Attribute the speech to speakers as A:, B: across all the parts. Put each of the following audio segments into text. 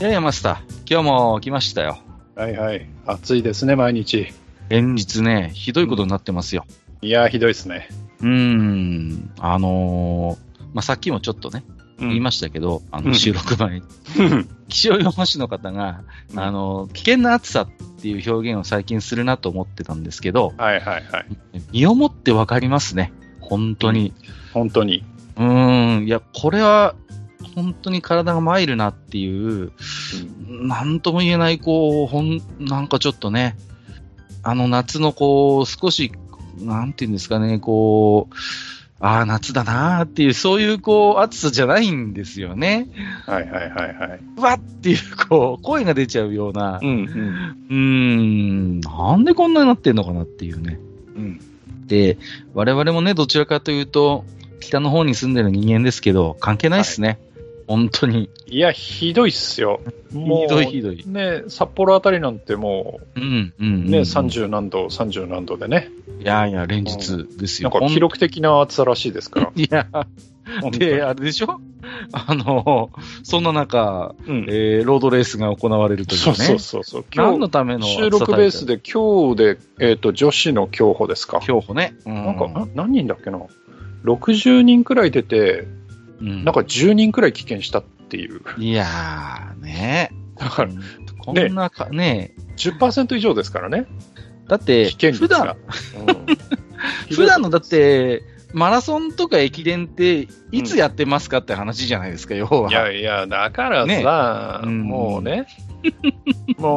A: いやいや、マスター、今日も来ましたよ。
B: はいはい。暑いですね、毎日。
A: 連日ね、ひどいことになってますよ。
B: いやー、ひどいですね。
A: うーん、あのーまあ、さっきもちょっとね、言いましたけど、あの、
B: うん
A: 収録前に、気象予報士の方が、
B: うん
A: あの、危険な暑さっていう表現を最近するなと思ってたんですけど、
B: はいはいはい。
A: 身をもってわかりますね。本当に。
B: 本当に。
A: うーん、いや、これは、本当に体が参るなっていう、なんとも言えない、こう、ほん、なんかちょっとね、あの夏のこう、少し、なんていうんですかね、こう、ああ、夏だなーっていう、そういうこう、暑さじゃないんですよね。
B: はいはいはいはい。
A: うわっっていう、こう、声が出ちゃうような、
B: うんうん。
A: うーん、なんでこんなになってんのかなっていうね。
B: うん。
A: で、我々もね、どちらかというと、北の方に住んでる人間ですけど、関係ないっすね。本当に。
B: いや、ひどいっすよ。もう
A: ひどいひどい。
B: ね、札幌あたりなんても
A: うん、うん、う
B: う、
A: ん。
B: ね、30何度、30何度でね。
A: いやいや、連日ですよ。
B: なんか記録的な暑さらしいですから。
A: いや、で、あれでしょ？あの、そんな中、
B: うん。
A: えー、ロードレースが行われるというね。
B: そうそうそうそう。
A: 何
B: 今日、
A: のための
B: 収録ベースで今日で、えっ、と、女子の競歩ですか。
A: 競歩ね。うん、
B: なんか、な何人だっけな？60人くらい出て、
A: うん、
B: なんか10人くらい棄権したっていう。
A: いやー、ね。
B: だから、
A: こんなか、ね。
B: 10%以上ですからね。
A: だって
B: 危険、率
A: 普
B: が
A: 段、。普段のだって、マラソンとか駅伝って、いつやってますかって話じゃないですか、要は。
B: いやいや、だからさ、
A: ねうん
B: もうね、も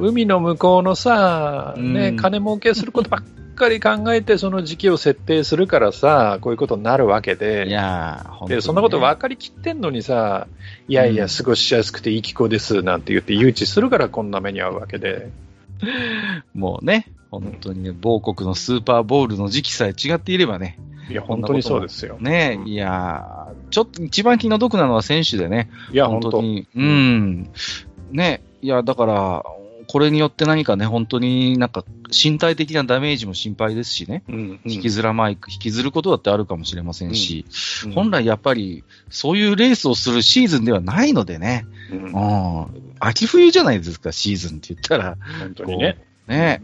B: う、海の向こうのさ、ね、
A: うん
B: 金儲けすることばっかり考えて、その時期を設定するからさ、こういうことになるわけ
A: い
B: で、
A: やー、本当にね。
B: でそんなこと分かりきってんのにさ、いやいや、
A: うん。
B: 過ごしやすくていい気候ですなんて言って誘致するからこんな目に遭うわけで、
A: もうね、本当にね、某国のスーパーボールの時期さえ違っていればね、
B: いや、本当にそうですよ。
A: ね、
B: うん。
A: いやー、ちょっと一番気の毒なのは選手でね、
B: いや、本当。
A: 本当に、うん、ね、いや、だから、これによって何かね、本当になんか身体的なダメージも心配ですしね、
B: うんうん。
A: 引きずらまい、引きずることだってあるかもしれませんし、
B: うん
A: 本来やっぱりそういうレースをするシーズンではないのでね、
B: うん。
A: うん、秋冬じゃないですか、シーズンって言ったら。
B: 本当にね。
A: ね、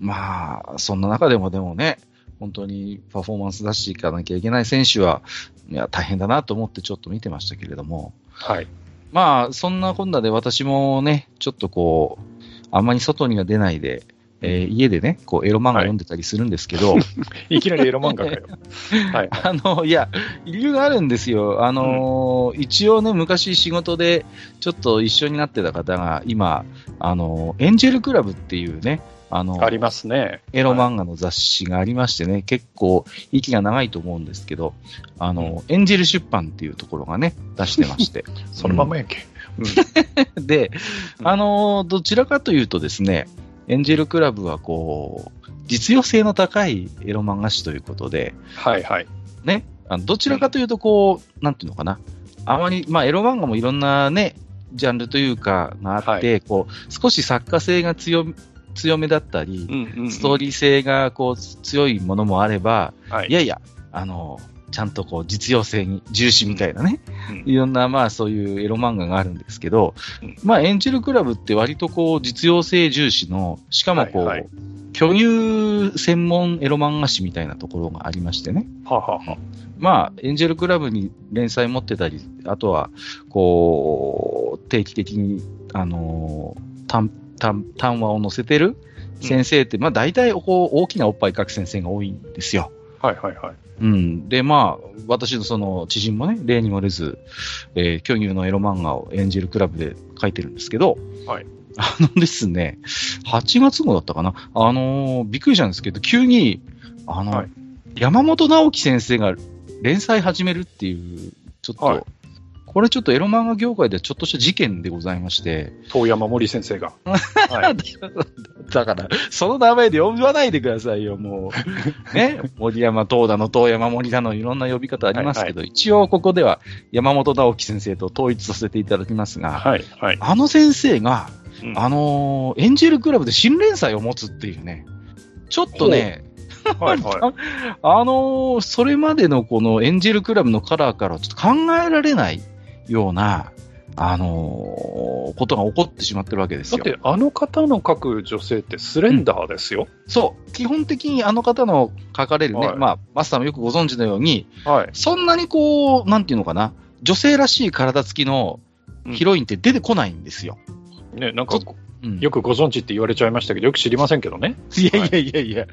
A: まあ、そんな中でもでもね、本当にパフォーマンス出していかなきゃいけない選手は、いや、大変だなと思ってちょっと見てましたけれども、
B: はい。
A: まあ、そんなこんなで私もね、ちょっとこう、あんまり外には出ないで、えー家でね、こう、エロ漫画読んでたりするんですけど、
B: いきなりエロ漫画かよ。はい。
A: あの、いや、理由があるんですよ。あのー一応ね、昔仕事でちょっと一緒になってた方が、今、あのーエンジェルクラブっていうね、あの
B: ありますね。
A: エロ漫画の雑誌がありましてね、結構息が長いと思うんですけど、あの、エンジェル出版っていうところがね、出してまして。
B: そのままやんけ。
A: で、
B: うん
A: あの、どちらかというとですね、エンジェルクラブはこう、実用性の高いエロ漫画誌ということで、
B: はいはい。
A: ね、あのどちらかというとこう、なんていうのかな、あまり、まあエロ漫画もいろんなね、ジャンルというかがあって、こう、少し作家性が強強めだったり、ストー
B: リ
A: リー性がこう強いものもあれば、
B: ー。はい。
A: やいや、あの、ちゃんとこう実用性に重視みたいなね、
B: うん
A: いろんなまあそういうエロ漫画があるんですけど、
B: うん
A: まあエンジェルクラブって割とこう実用性重視の、しかもこう、
B: はいはい
A: 巨乳専門エロ漫画誌みたいなところがありましてね。
B: はあはあは
A: まあ、エンジェルクラブに連載持ってたり、あとは、こう、定期的に、あのー、単、単、単話を載せてる先生って、まあ大体こう大きなおっぱい描く先生が多いんですよ。
B: はいはいはい。
A: うん。で、まあ、私のその知人もね、例に漏れず、えー巨乳のエロ漫画をエンジェルクラブで書いてるんですけど、
B: はい。
A: あのですね、8月号だったかな？あのーびっくりしたんですけど、急に、あの、
B: はい
A: 山本直樹先生が連載始めるっていう、ちょっと、
B: はい
A: これちょっとエロ漫画業界ではちょっとした事件でございまして、
B: 遠山森先生が。はい。
A: だから、その名前で呼ばないでくださいよ、もう。ね、森山東だの、東山森だの、いろんな呼び方ありますけど、一応ここでは山本直樹先生と統一させていただきますが、
B: はい。はい。
A: あの先生が、
B: うん
A: あのーエンジェルクラブで新連載を持つっていうね、ちょっとね、
B: はい。は
A: あのーそれまでのこのエンジェルクラブのカラーからはちょっと考えられないような、あのーことが起こってしまってるわけです
B: い。
A: よ。
B: だって、あの方の描く女性ってスレンダーですよ。
A: そう、基本的にあの方の書かれるね、
B: はい
A: まあ、マスターもよくご存知のように、
B: はい。
A: そんなにこう、なんていうのかな、女性らしい体つきのヒロインって出てこないんですよ。
B: ね、なんか、
A: うん
B: よくご存知って言われちゃいましたけど、よく知りませんけどね。
A: いやいやいやいや、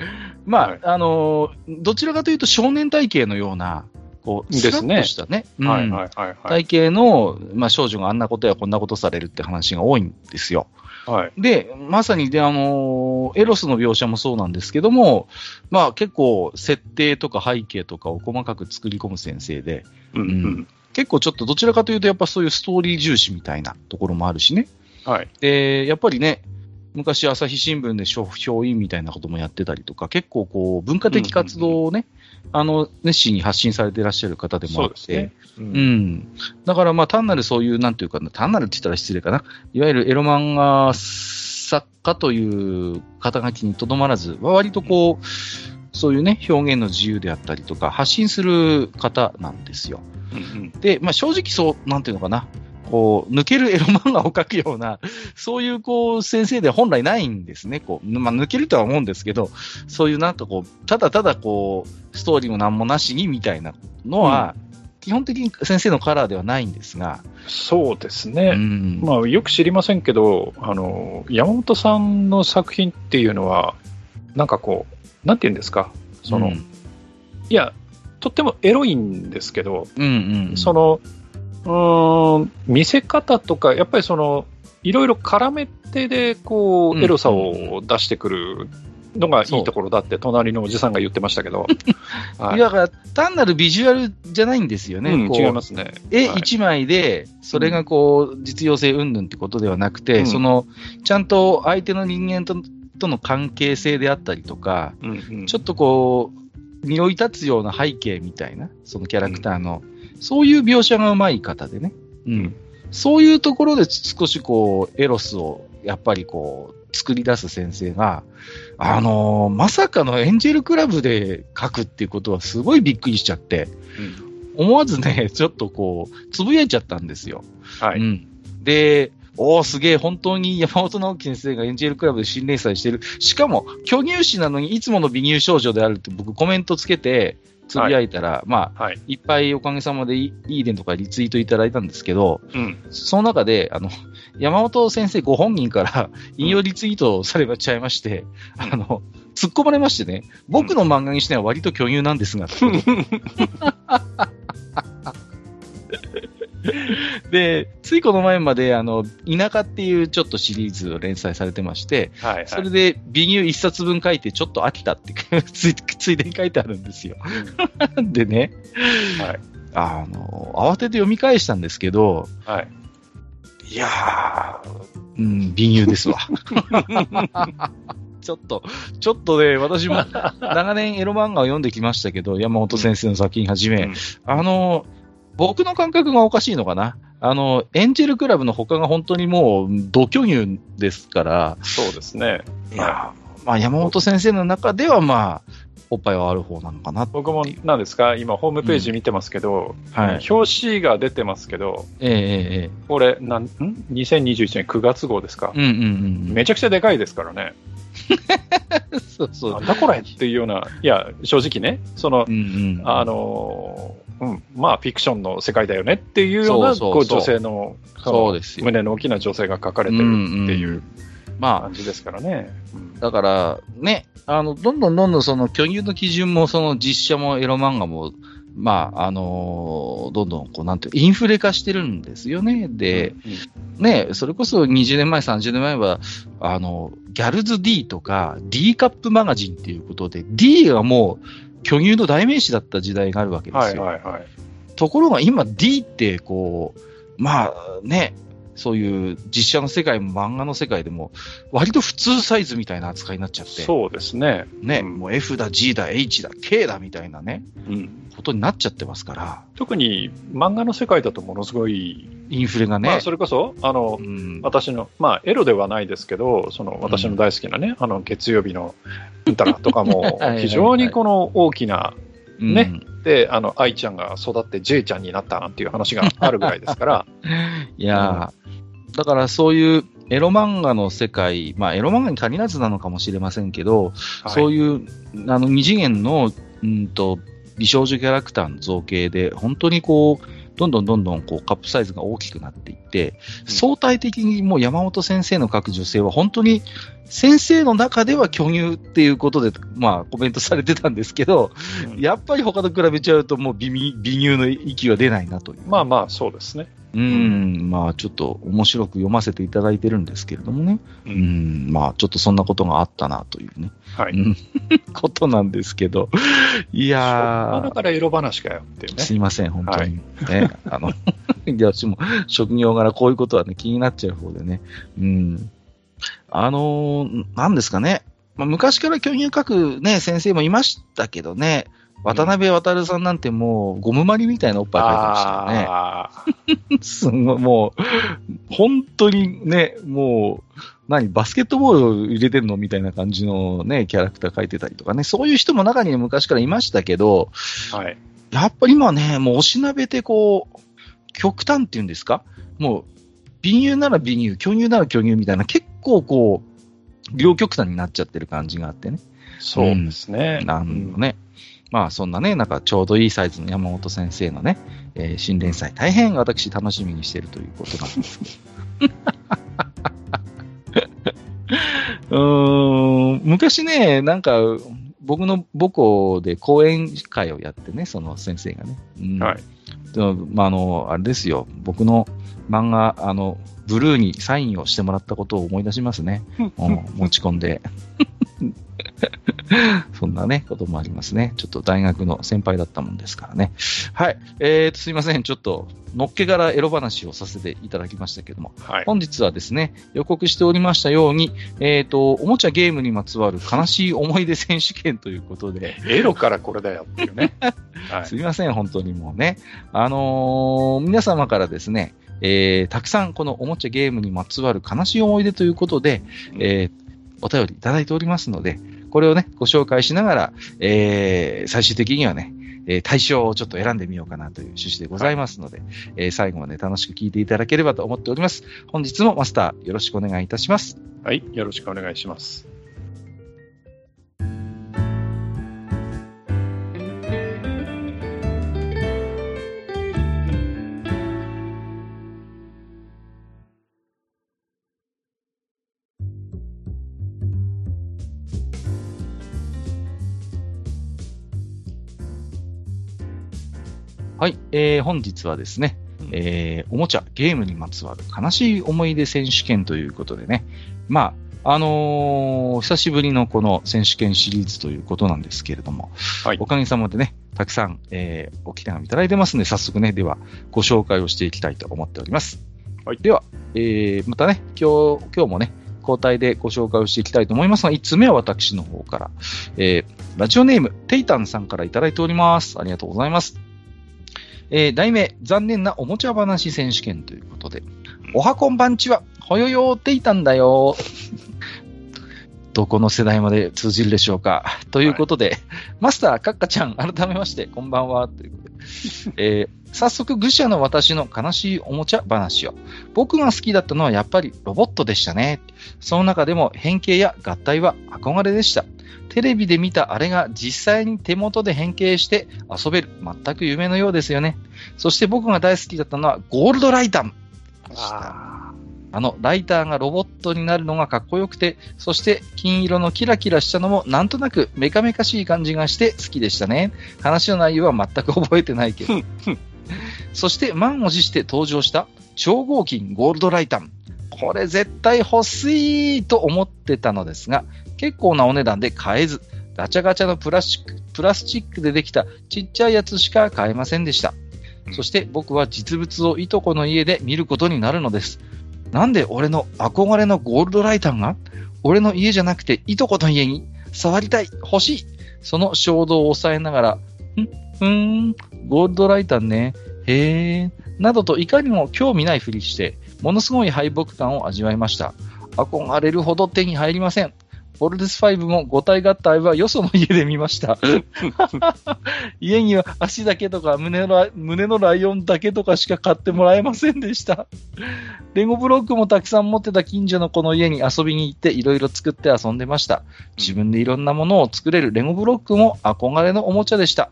A: まあ、
B: はい
A: あのーどちらかというと少年体型のような、こう、
B: ですね
A: スラッとしたね、うん
B: はい。はい。はい。はい。
A: 体型の、まあ、少女があんなことやこんなことされるって話が多いんですよ。
B: はい。
A: で、まさにで、あのーエロスの描写もそうなんですけども、まあ結構設定とか背景とかを細かく作り込む先生で、
B: うん。うん。
A: 結構ちょっとどちらかというとやっぱそういうストーリー重視みたいなところもあるしね。
B: はい。
A: で、やっぱりね、昔朝日新聞で書評員みたいなこともやってたりとか、結構こう文化的活動をね、あの、熱心に発信されていらっしゃる方でもあって、
B: そうですね。う。
A: うんん。だからまあ単なるそういう、なんていうかな、単なるって言ったら失礼かな。いわゆるエロ漫画作家という肩書きにとどまらず、割とこう、そういうね、表現の自由であったりとか、発信する方なんですよ。
B: うん。
A: で、まあ正直そう、なんていうのかな。こう、抜けるエロ漫画を描くような、そういうこう、先生では本来ないんですね。こう、まあ抜けるとは思うんですけど、そういうなんかこう、ただただこう、ストーリーもなんもなしにみたいなのは、基本的に先生のカラーではないんですが、
B: そうです
A: う
B: ね。
A: ん。
B: まあ、よく知りませんけど、あの、山本さんの作品っていうのは、なんかこう、なんて言うんですか、その、
A: うん、
B: いや、とってもエロいんですけど、
A: うんうんうん。
B: その、うーん、見せ方とか、やっぱりその、いろいろ絡めてで、こう、
A: うん
B: エロさを出してくるのがいいところだって、隣のおじさんが言ってましたけど、はい。
A: だから、単なるビジュアルじゃないんですよね。
B: うん違いますね。
A: 絵
B: はい。
A: 一枚で、それがこう、実用性云々ってことではなくて、
B: うん。
A: その、ちゃんと相手の人間ととの関係性であったりとか、
B: うんうん。
A: ちょっとこう、匂い立つような背景みたいな、そのキャラクターの、そういう描写がうまい方でね。うん。
B: うん
A: そういうところで少しこう、エロスをやっぱりこう、作り出す先生が、あのーまさかのエンジェルクラブで書くっていうことはすごいびっくりしちゃって、思わずね、ちょっとこう、つぶやいちゃったんですよ。
B: はい。
A: うん。で、おーすげえ、本当に山本直樹先生がエンジェルクラブで新連載してる。しかも、巨乳誌なのにいつもの美乳少女であるって僕コメントつけて、つぶやいたら、まあ、
B: はい。
A: いっぱいおかげさまでいいいねとかリツイートいただいたんですけど、
B: うん。
A: その中で、あの、山本先生ご本人から引用リツイートされちゃいまして、
B: うん
A: あの、突っ込まれましてね、僕の漫画にしては割と巨乳なんですが、っ て で、ついこの前まで、あの、田舎っていうちょっとシリーズを連載されてまして、
B: はい。はい
A: それで美乳一冊分書いてちょっと飽きたって ついついでに書いてあるんですよ。でね、
B: はい。
A: あの、慌てて読み返したんですけど、
B: はい。
A: いやー、うん、美乳ですわ。ちょっと、ちょっとね、私も長年エロ漫画を読んできましたけど、山本先生の作品はじめ、
B: うん
A: あの、僕の感覚がおかしいのかな？あの、エンジェルクラブの他が本当にもう、同巨乳ですから、
B: そうですね。
A: いやーまあ山本先生の中ではまあ、おっぱいはある方なのかな。
B: 僕も何ですか、今、ホームページ見てますけど、
A: はい。
B: 表紙が出てますけど、
A: ええええ
B: これ、なんん？2021年9月号ですか？
A: ええ。うんうんうん。
B: めちゃくちゃでかいですからね。
A: そうそう
B: な。んだこれっていうような、いや、正直ね、その
A: う、んうん。
B: あのーうん、まあ、フィクションの世界だよねっていうような、
A: そう
B: 女性の、そ
A: うですよ。
B: 胸の大きな女性が描かれてるっていう
A: まあ、
B: 感じですからね。うん。
A: だから、ね、あの、どんどんどんどんその巨乳の基準も、その実写もエロ漫画も、まあ、あのーどんどん、こう、なんていう、インフレ化してるんですよね。で、ね、それこそ20年前、30年前は、あの、ギャルズ D とか D カップマガジンっていうことで、D がもう、巨乳の代名詞だった時代があるわけですよ。
B: はいはいはい。
A: ところが今 D ってこう、まあね、そういう実写の世界も漫画の世界でも、割と普通サイズみたいな扱いになっちゃって、
B: そうですね。
A: ね、
B: うん。
A: もう F だ、G だ、H だ、K だみたいなね、
B: うん。
A: ことになっちゃってますから、
B: 特に漫画の世界だとものすごい、
A: インフレがね、
B: まあそれこそ、あの
A: う、ん、
B: 私の、まあ、エロではないですけど、その私の大好きなね、あの月曜日のうんたらとかも 非常にこの大きな、ねあの愛ちゃんが育って J ちゃんになったなんていう話があるぐらいですから、
A: いやー、だからそういうエロ漫画の世界、まあエロ漫画に限らずなのかもしれませんけど、そう
B: い
A: いうあの二次元の、うんと、美少女キャラクターの造形で、本当にこう、どんどんどんどんこうカップサイズが大きくなっていって、
B: うん
A: 相対的にもう山本先生の書く女性は本当に先生の中では巨乳っていうことで、まあコメントされてたんですけど、
B: うん
A: やっぱり他と比べちゃうともう微乳の域は出ないなという。
B: まあまあ、そうですね。
A: うん、まあちょっと面白く読ませていただいてるんですけれどもね。
B: う
A: うんん、まあちょっとそんなことがあったなというね。
B: はい。
A: う んことなんですけど。いや
B: だからエロ話かよってね。
A: すいません、本当に。ね、あの、いや、私も職業柄こういうことはね、気になっちゃう方でね。うん。あのーなんですかね。まあ、昔から巨乳書くね、先生もいましたけどね。渡辺渡さんなんてもう、ゴムまりみたいなおっぱい書いてましたよね。
B: あ
A: すごい、もう、本当にね、もう、何、バスケットボールを入れてんのみたいな感じのね、キャラクター描いてたりとかね、そういう人も中には昔からいましたけど、
B: あ、はい。
A: やっぱり今ね、もうおしなべてこう、極端っていうんですか？もう、美乳なら美乳、巨乳なら巨乳みたいな、結構こう、両極端になっちゃってる感じがあってね。
B: そうですね。
A: なんのね。まあそんなね、なんかちょうどいいサイズの山本先生のね、えー新連載、大変私楽しみにしているということなんですけど。うーん、昔ね、なんか、僕の母校で講演会をやってね、その先生がね。うんまあ、あの、あれですよ、僕の漫画、あの、ブルーにサインをしてもらったことを思い出しますね。うん持ち込んで。そんなね、こともありますね。ちょっと大学の先輩だったもんですからね。はい。えーと、すいません。ちょっと、のっけからエロ話をさせていただきましたけども、
B: はい。
A: 本日はですね、予告しておりましたように、えっ、と、おもちゃゲームにまつわる悲しい思い出選手権ということで、
B: エロからこれだよっていうね。はい
A: す。みません、本当にもうね。あのー皆様からですね、えーたくさんこのおもちゃゲームにまつわる悲しい思い出ということで、えーお便りいただいておりますので、これをね、ご紹介しながら、えー最終的にはね、えー対象をちょっと選んでみようかなという趣旨でございますので、えー最後まで楽しく聞いていただければと思っております。本日もマスターよろしくお願いいたします。
B: はい。よろしくお願いします。
A: はい、えー本日はですね、えーおもちゃ、ゲームにまつわる悲しい思い出選手権ということでね、まあ、あのー久しぶりのこの選手権シリーズということなんですけれども、
B: はい
A: おかげさまでね、たくさん、えーおき手紙いただいてますので、早速ね、では、ご紹介をしていきたいと思っております。
B: はい
A: では、えーまたね、今日、今日もね、交代でご紹介をしていきたいと思いますが、1つ目は私の方から、えーラジオネーム、テイタンさんからいただいております。ありがとうございます。えー題名、残念なおもちゃ話選手権ということで、おはこんばんちは、ほよよーっていたんだよ。どこの世代まで通じるでしょうか。ということで、マスター、カッカちゃん、改めまして、こんばんは。ということで、えー早速、愚者の私の悲しいおもちゃ話を。僕が好きだったのはやっぱりロボットでしたね。その中でも変形や合体は憧れでした。テレビで見たあれが実際に手元で変形して遊べる。全く夢のようですよね。そして僕が大好きだったのはゴールドライタン。
B: あ
A: あの、ライターがロボットになるのがかっこよくて、そして金色のキラキラしたのもなんとなくメカメカしい感じがして好きでしたね。話の内容は全く覚えてないけど。そして満を持して登場した超合金ゴールドライタン。これ絶対欲しいと思ってたのですが、結構なお値段で買えず、ガチャガチャのプラスチックプラスチックでできたちっちゃいやつしか買えませんでした。そして僕は実物をいとこの家で見ることになるのです。なんで俺の憧れのゴールドライターが俺の家じゃなくていとこの家に触りたい欲しいその衝動を抑えながら、んふーん、ゴールドライターね、へー、などといかにも興味ないふりして、ものすごい敗北感を味わいました。憧れるほど手に入りません。ボルデス5も5体合体はよその家で見ました。家には足だけとか胸の胸のライオンだけとかしか買ってもらえませんでした。レゴブロックもたくさん持ってた近所の子の家に遊びに行っていろいろ作って遊んでました。自分でいろんなものを作れるレゴブロックも憧れのおもちゃでした。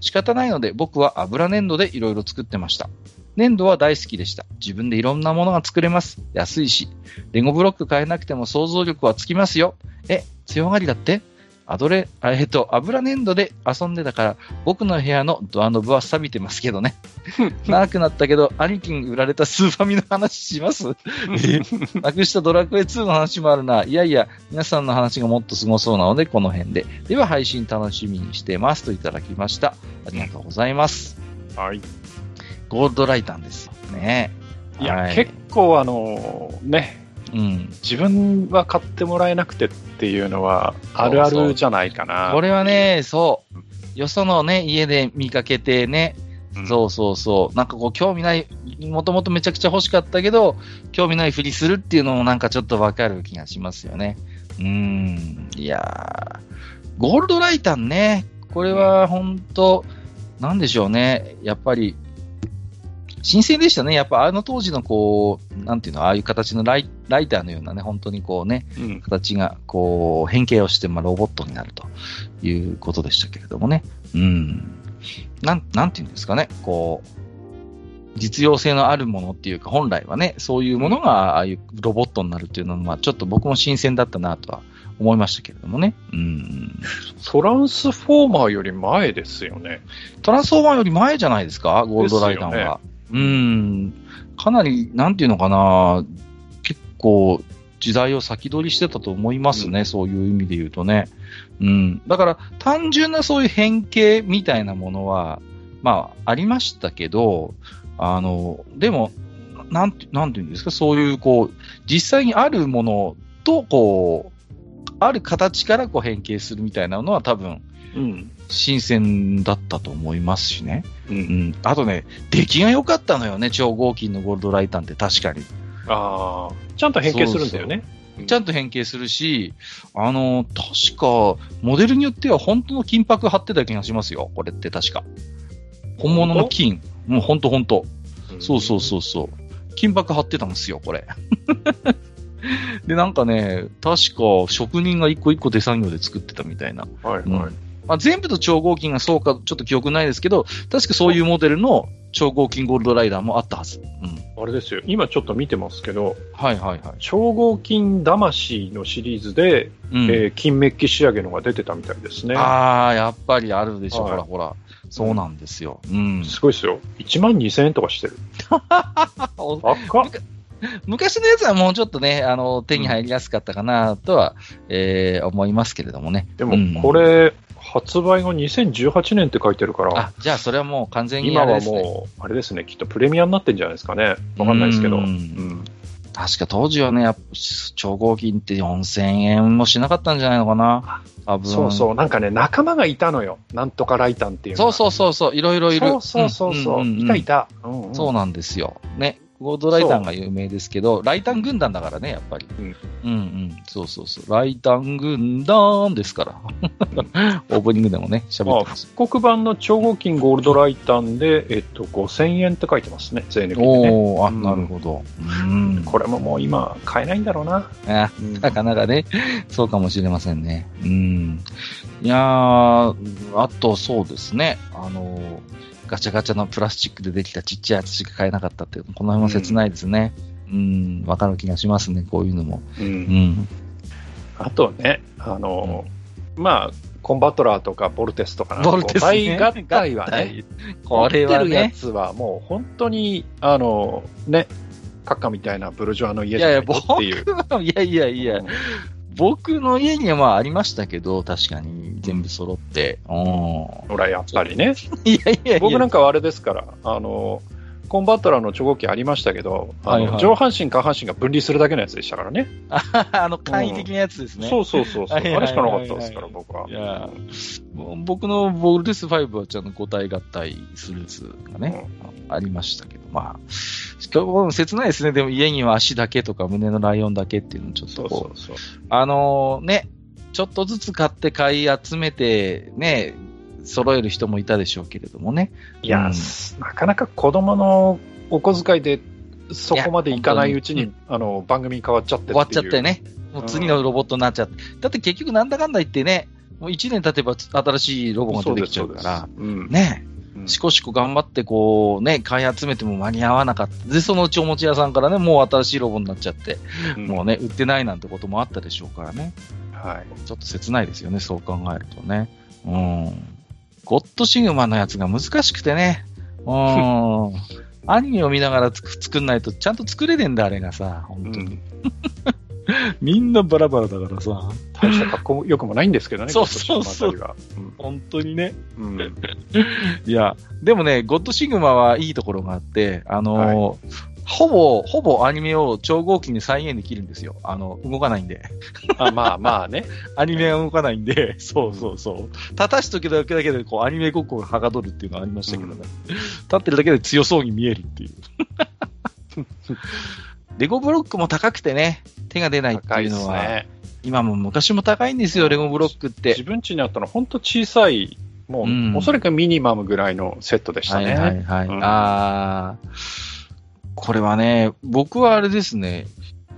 A: 仕方ないので僕は油粘土でいろいろ作ってました。粘土は大好きでした。自分でいろんなものが作れます。安いし。レゴブロック買えなくても想像力はつきますよ。え、強がりだって？アドレ、あえっと、油粘土で遊んでたから、僕の部屋のドアノブは錆びてますけどね。長くなったけど、兄貴に売られたスーファミの話します？え なくしたドラクエ2の話もあるな。いやいや、皆さんの話がもっとすごそうなので、この辺で。では、配信楽しみにしてます。といただきました。ありがとうございます。
B: はい。
A: ゴールドライターですよね。
B: いや、
A: はい
B: 結構あの、ね、
A: うん。
B: 自分は買ってもらえなくてっていうのは、あるあるじゃないかな。
A: これはね、そう。よそのね、家で見かけてね、
B: うん
A: そうそうそう。なんかこう、興味ない、もともとめちゃくちゃ欲しかったけど、興味ないふりするっていうのもなんかちょっとわかる気がしますよね。うーん。いやー。ゴールドライタンね。これは本当なんでしょうね。やっぱり、新鮮でしたね。やっぱあの当時のこう、なんていうの、ああいう形のライライターのようなね、本当にこうね、
B: うん
A: 形がこう変形をして、まあ、ロボットになるということでしたけれどもね。うん。なん、なんていうんですかね。こう、実用性のあるものっていうか、本来はね、そういうものがああいうロボットになるっていうのは、まあ、ちょっと僕も新鮮だったなとは思いましたけれどもね。うん。
B: トランスフォーマーより前ですよね。
A: トランスフォーマーより前じゃないですか？ゴールドライタン
B: ですよ
A: は。うん。かなり、なんていうのかな結構、時代を先取りしてたと思いますね、そういう意味で言うとね。うん。だから、単純なそういう変形みたいなものは、まあ、ありましたけど、あの、でも、なんて、なんていうんですか、そういう、こう、実際にあるものと、こう、ある形からこう変形するみたいなのは多分、
B: うん。
A: 新鮮だったと思いますしね。
B: う。
A: うんん。あとね、出来が良かったのよね、超合金のゴールドライタンって確かに。
B: ああ、ちゃんと変形するんだよね。
A: ちゃんと変形するし、あの、確か、モデルによっては本当の金箔貼ってた気がしますよ、これって確か。本物の金。もう本当本当。
B: うん
A: そうそうそうそう。金箔貼ってたんですよ、これ。で、なんかね、確か職人が一個一個手作業で作ってたみたいな。
B: はいはい。
A: うんまあ、全部と超合金がそうかちょっと記憶ないですけど、確かそういうモデルの超合金ゴールドライダーもあったはず。うん。
B: あれですよ。今ちょっと見てますけど、
A: はいはいはい。
B: 超合金魂のシリーズで、
A: うん。
B: えー金メッキ仕上げのが出てたみたいですね。
A: ああ、やっぱりあるでしょ、
B: はい
A: ほらほら。そうなんですよ。うん。
B: すごいですよ。1万2000円とかしてる。赤っ
A: 昔のやつはもうちょっとね、あの、手に入りやすかったかなとは、えー思いますけれどもね。
B: で
A: うん
B: もこれ、発売が2018年って書いてるから、
A: あ、じゃあそれはもう完全に
B: 今は。もう、あれですね、きっとプレミアになってんじゃないですかね。わかんないですけど。
A: う
B: うんん。
A: 確か当時はね、やっぱ超合金って4000円もしなかったんじゃないのかな。多分。
B: そうそう、なんかね、仲間がいたのよ。なんとかライタンっていうの
A: そう
B: が
A: そうそうそう、いろいろいる。
B: そうそうそうそう。
A: んんん
B: いたいた。うんうん
A: そうなんですよ。ね。ゴールドライタンが有名ですけど、ライタン軍団だからね、やっぱり。
B: うん
A: うんうん。そうそうそう。ライタン軍団ですから。オープニングでもね、喋
B: まあ、
A: ってます。
B: 復刻版の超合金ゴールドライタンで、えっと、5000円って書いてますね、税抜きでね。
A: おー、あ、
B: うん
A: なるほど。うん。
B: これももう今、買えないんだろうな。
A: なかなかね、そうかもしれませんね。うん。いやー、あとそうですね、あの、ガチャガチャのプラスチックでできたちっちゃいやつしか買えなかったっていう、この辺も切ないですね。うん、わ、かる気がしますね、こういうのも。
B: うん
A: うん。
B: あとね、あの、まあ、コンバトラーとかボルテスとかなんか
A: ボルテスね
B: 合体はね、
A: これは
B: 持ってるや
A: ね、
B: つはもう本当に、あの、ね、カッカみたいなブルジョアの家
A: いやいや、
B: じゃないっていう。
A: いやいやいや
B: うん、
A: 僕の家にはまあありましたけど、確かに全部揃って。うん。
B: ほら、やっぱりね。
A: いやいやいや。
B: 僕なんかはあれですから、あの、コンバットラーの超合金ありましたけど、
A: はいはい
B: 上半身、下半身が分離するだけのやつでしたからね。
A: あの、簡易的なやつですね。
B: そうそうそうそう。あれしかなかったですから、僕は。
A: いや僕のボルテス5はちゃんと五体合体するやつがね、ありましたけど、まあ、しかも切ないですね。でも家には足だけとか胸のライオンだけっていうのちょっ
B: そ
A: とこう、
B: うそうそう。
A: あのね、ちょっとずつ買って買い集めて、ね、揃える人もいたでしょうけれどもね。
B: いや、
A: うん
B: なかなか子供のお小遣いで、そこまでいかないうち
A: いや
B: に、あの、番組変わっちゃって
A: 終わっちゃって。ね。もう次のロボットになっちゃって。だって結局なんだかんだ言ってね、もう1年経てば新しいロボが出てきちゃうから、
B: うん。
A: ね、
B: うん
A: しこしこ頑張ってこうね、買い集めても間に合わなかった。で、そのうちおもち屋さんからね、もう新しいロボになっちゃって、
B: うん
A: もうね、売ってないなんてこともあったでしょうからね。
B: はい。
A: ちょっと切ないですよね、そう考えるとね。うん。ゴッドシグマのやつが難しくてね。うん。アニメを見ながら作んないと、ちゃんと作れねえんだ、あれがさ。本当に。
B: うん
A: みんなバラバラだからさ。
B: 大した格好よくもないんですけどね、
A: そうそうそう
B: 今年のあた
A: 本当にね。
B: うん。う ん
A: いや、でもね、ゴッドシグマはいいところがあって、あのーほぼ、ほぼアニメを超合金で再現できるんですよ。あの、動かないんで。
B: あまあまあね。
A: アニメが動かないんで、そうそうそう。立たしとけだけだけで、こう、アニメごっこがはかどるっていうのがありましたけどね。立ってるだけで強そうに見えるっていう。レゴブロックも高くてね、手が出ないって
B: 高
A: いうのは、
B: すね。
A: 今も昔も高いんですよ、レゴブロックって。
B: 自分家にあったの本当小さい、もう、
A: うん
B: おそらくミニマムぐらいのセットでしたね。
A: はいはいはい。
B: うん
A: あーこれはね、僕はあれですね、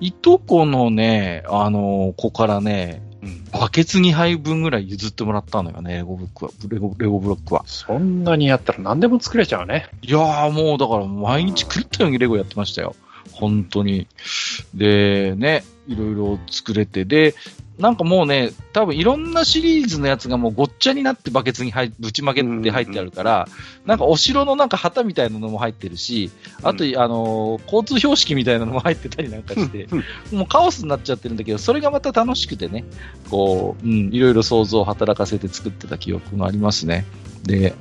A: いとこのね、あの子からね、
B: うん
A: バケツ2杯分ぐらい譲ってもらったのよね、レゴブロックは。レゴレゴブロックは。
B: そんなにやったら何でも作れちゃうね。
A: いやーもうだから毎日狂ったようにレゴやってましたよ。本当に。で、ね、いろいろ作れて、で、なんかもうね、多分いろんなシリーズのやつがもうごっちゃになってバケツに入ぶちまけって入ってあるから、なんかお城のなんか旗みたいなのも入ってるし、あと、あのー交通標識みたいなのも入ってたりなんかして、もうカオスになっちゃってるんだけど、それがまた楽しくてね、こう、うん、いろいろ想像を働かせて作ってた記憶がありますね。で、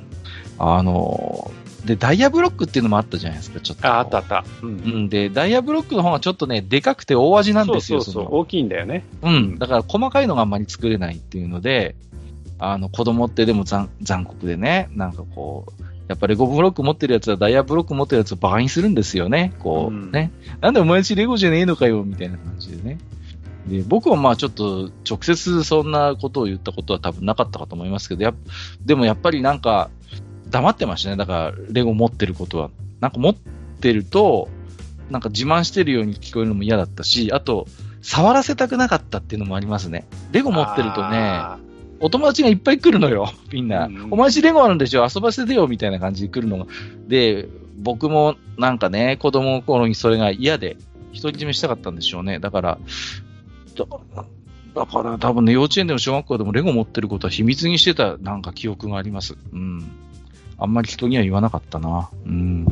A: あのーで、ダイヤブロックっていうのもあったじゃないですか、ちょっと。
B: あ、あったあった。う。
A: うんん、で、ダイヤブロックの方がちょっとね、でかくて大味なんですよ、
B: そうそうそう、
A: の
B: 大きいんだよね。
A: うん。だから細かいのがあんまり作れないっていうので、あの、子供ってでも残残酷でね、なんかこう、やっぱレゴブロック持ってるやつはダイヤブロック持ってるやつをバカにするんですよね。こう、
B: うん
A: ね。なんでお前んちレゴじゃねえのかよ、みたいな感じでね。で、僕はまあちょっと直接そんなことを言ったことは多分なかったかと思いますけど、やっでもやっぱりなんか黙ってましたね。だからレゴ持ってることは。なんか持ってると、なんか自慢してるように聞こえるのも嫌だったし、あと、触らせたくなかったっていうのもありますね。レゴ持ってるとね、
B: あ
A: お友達がいっぱい来るのよ、みんな。
B: うんうん
A: お前しレゴあるんでしょ？遊ばせてよ、みたいな感じで来るのが。で、僕もなんかね、子供の頃にそれが嫌で、独り占めしたかったんでしょうね。だから、だから、だから多分ね、幼稚園でも小学校でもレゴ持ってることは秘密にしてたなんか記憶があります。うん。あんまり人には言わなかったな。うん。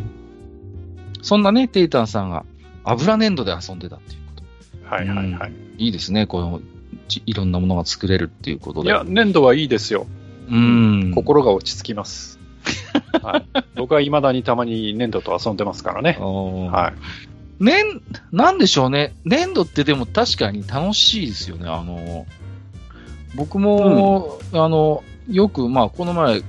A: そんなね、テイタンさんが油粘土で遊んでたっていうこと。
B: ーはいはいはい。
A: いいですね、この、ちいろんなものが作れるっていうことで。
B: いや、粘土はいいですよ。
A: うん。
B: 心が落ち着きます。はい、僕は未だにたまに粘土と遊んでますからね。
A: は
B: はい。
A: い。ねなんでしょうね。粘土ってでも確かに楽しいですよね。あの、僕も、あの、よく、まあ、この前、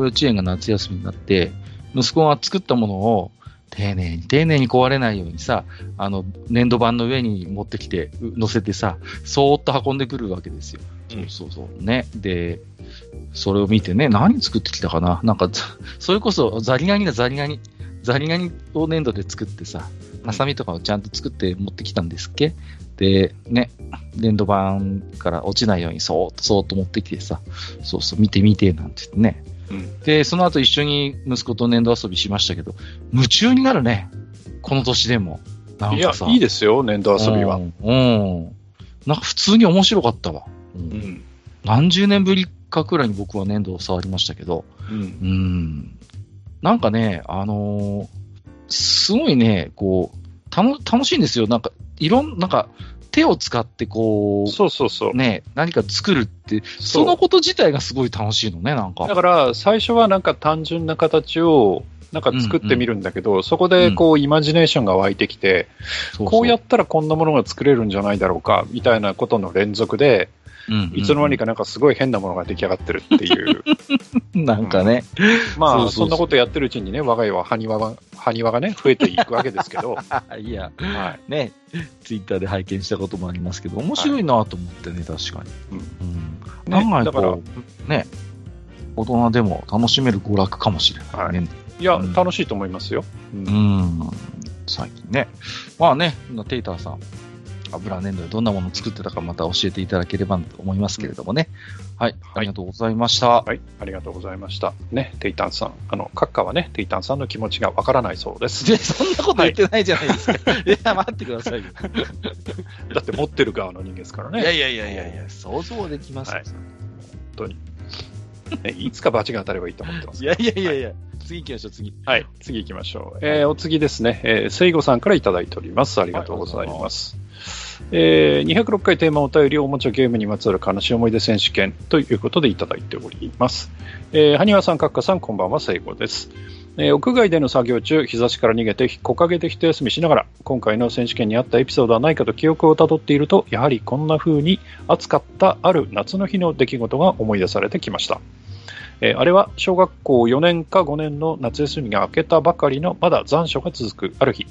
A: 幼稚園が夏休みになって、息子が作ったものを、丁寧に、丁寧に壊れないようにさ、あの、粘土板の上に持ってきて、う乗せてさ、そーっと運んでくるわけですよ。
B: うん
A: そうそうそう。ね。で、それを見てね、何作ってきたかな？なんか、ざそれこそザリガニだ、ザリガニ。ザリガニを粘土で作ってさ、ハサミとかをちゃんと作って持ってきたんですっけ？で、ね、粘土板から落ちないようにそーっとそーっと持ってきてさ、そうそう、見て見て、なんて言ってね。
B: うん
A: で、その後一緒に息子と粘土遊びしましたけど、夢中になるね。この年でも。なん
B: いや
A: かさ。、
B: いいですよ、粘土遊びは。
A: うん。うん。なんか普通に面白かったわ。うん
B: うん。
A: 何十年ぶりかくらいに僕は粘土を触りましたけど、
B: うん
A: う。ん。なんかね、あのーすごいね、こう、たの楽しいんですよ。なんか、いろん、なんか、手を使ってこう、
B: そうそうそう。
A: ね、何か作るって、そのこと自体がすごい楽しいのね、なんか。
B: だから、最初はなんか単純な形を、なんか作ってみるんだけど、そこでこう、イマジネーションが湧いてきて、
A: そうそう
B: こうやったらこんなものが作れるんじゃないだろうか、みたいなことの連続で、
A: うんうんうん
B: いつの間にかなんかすごい変なものが出来上がってるっていう。
A: なんかね。
B: まあ、
A: そうそうそう
B: そんなことやってるうちにね、我が家は埴輪が、埴輪がね、増えていくわけですけど、
A: いや、
B: はい。
A: ね、ツイッターで拝見したこともありますけど、面白いなと思ってね、確かに。
B: うん
A: うん。案外
B: だから
A: こう、ね、大人でも楽しめる娯楽かもしれないね。
B: いや、
A: うん
B: 楽しいと思いますよ。うん
A: うん。最近ね。まあね、テイターさん、油粘土でどんなものを作ってたかまた教えていただければと思いますけれどもね。はい、ありがとうございました。
B: はい、ありがとうございました。ね、テイタンさん。あの、閣下はね、テイタンさんの気持ちがわからないそうです。
A: で、そんなこと言ってないじゃないですか。い、や、待ってくださいよ。
B: だって持ってる側の人間ですからね。
A: いやいやいやいやいや、想像できますよ。
B: はいねいつか罰が当たればいいと思ってます。
A: いやいやいやいや、次行きましょう、次。
B: はい、次行きましょう。えーお次ですね、えー、せいごさんからいただいております。ありがとうございます。えー206回テーマお便りおもちゃゲームにまつわる悲しい思い出選手権ということでいただいております。えー、はにわさん、かっかさん、こんばんは、せいごです。えー屋外での作業中、日差しから逃げて木陰で一休みしながら、今回の選手権にあったエピソードはないかと記憶をたどっていると、やはりこんな風に暑かったある夏の日の出来事が思い出されてきました。えーあれは小学校4年か5年の夏休みが明けたばかりのまだ残暑が続く。ある日、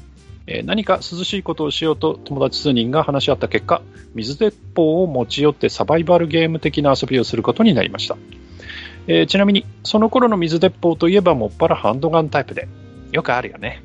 B: えー何か涼しいことをしようと友達数人が話し合った結果水鉄砲を持ち寄ってサバイバルゲーム的な遊びをすることになりました、えーちなみにその頃の水鉄砲といえばもっぱらハンドガンタイプで。よくあるよね。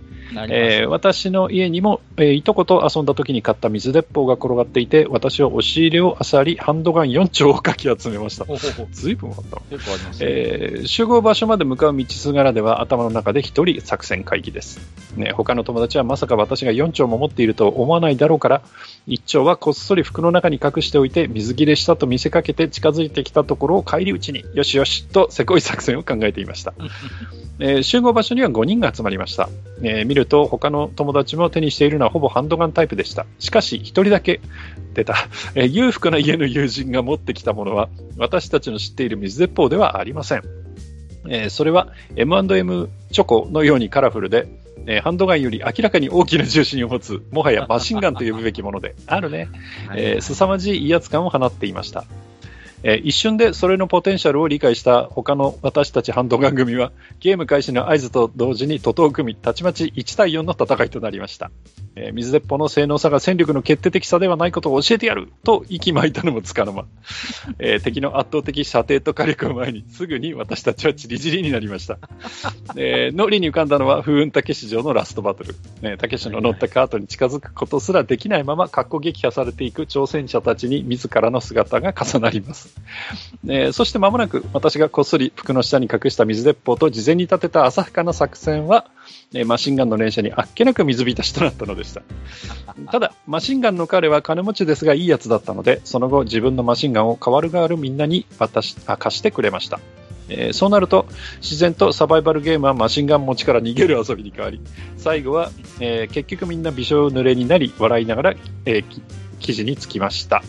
B: えー私の家にも、えーいとこと遊んだ時に買った水鉄砲が転がっていて私は押し入れを漁りハンドガン4丁をかき集めました。ずいぶんあった。な
A: 結構ありますね。
B: えー集合場所まで向かう道すがらでは頭の中で一人作戦会議です、ね、他の友達はまさか私が4丁も持っていると思わないだろうから1丁はこっそり服の中に隠しておいて水切れしたと見せかけて近づいてきたところを返り討ちによしよしとせこい作戦を考えていました、えー集合場所には5人が集まりました、えー見ると他の友達も手にしているのはほぼハンドガンタイプでしたしかし1人だけ出た、えー裕福な家の友人が持ってきたものは私たちの知っている水鉄砲ではありません。えーそれは M&M チョコのようにカラフルで、えーハンドガンより明らかに大きな重心を持つ、もはやマシンガンと呼ぶべきもので、あるね、えー凄まじい威圧感を放っていました。え一瞬でそれのポテンシャルを理解した他の私たちハンドガン組はゲーム開始の合図と同時に徒党組みたちまち1対4の戦いとなりました、えー水鉄砲の性能差が戦力の決定的差ではないことを教えてやると息巻いたのもつかの間、えー敵の圧倒的射程と火力を前にすぐに私たちはチリチリになりました、えー脳裏に浮かんだのは風雲竹市場のラストバトル、ね、竹市の乗ったカートに近づくことすらできないまま格好撃破されていく挑戦者たちに自らの姿が重なります。えーそして間もなく私がこっそり服の下に隠した水鉄砲と事前に立てた浅はかな作戦は、えーマシンガンの連射にあっけなく水浸しとなったのでした。ただマシンガンの彼は金持ちですがいいやつだったのでその後自分のマシンガンを代わる代わるみんなに渡しあ貸してくれました。えーそうなると自然とサバイバルゲームはマシンガン持ちから逃げる遊びに変わり最後は、えー結局みんなびしょ濡れになり笑いながら、えーき記事につきました、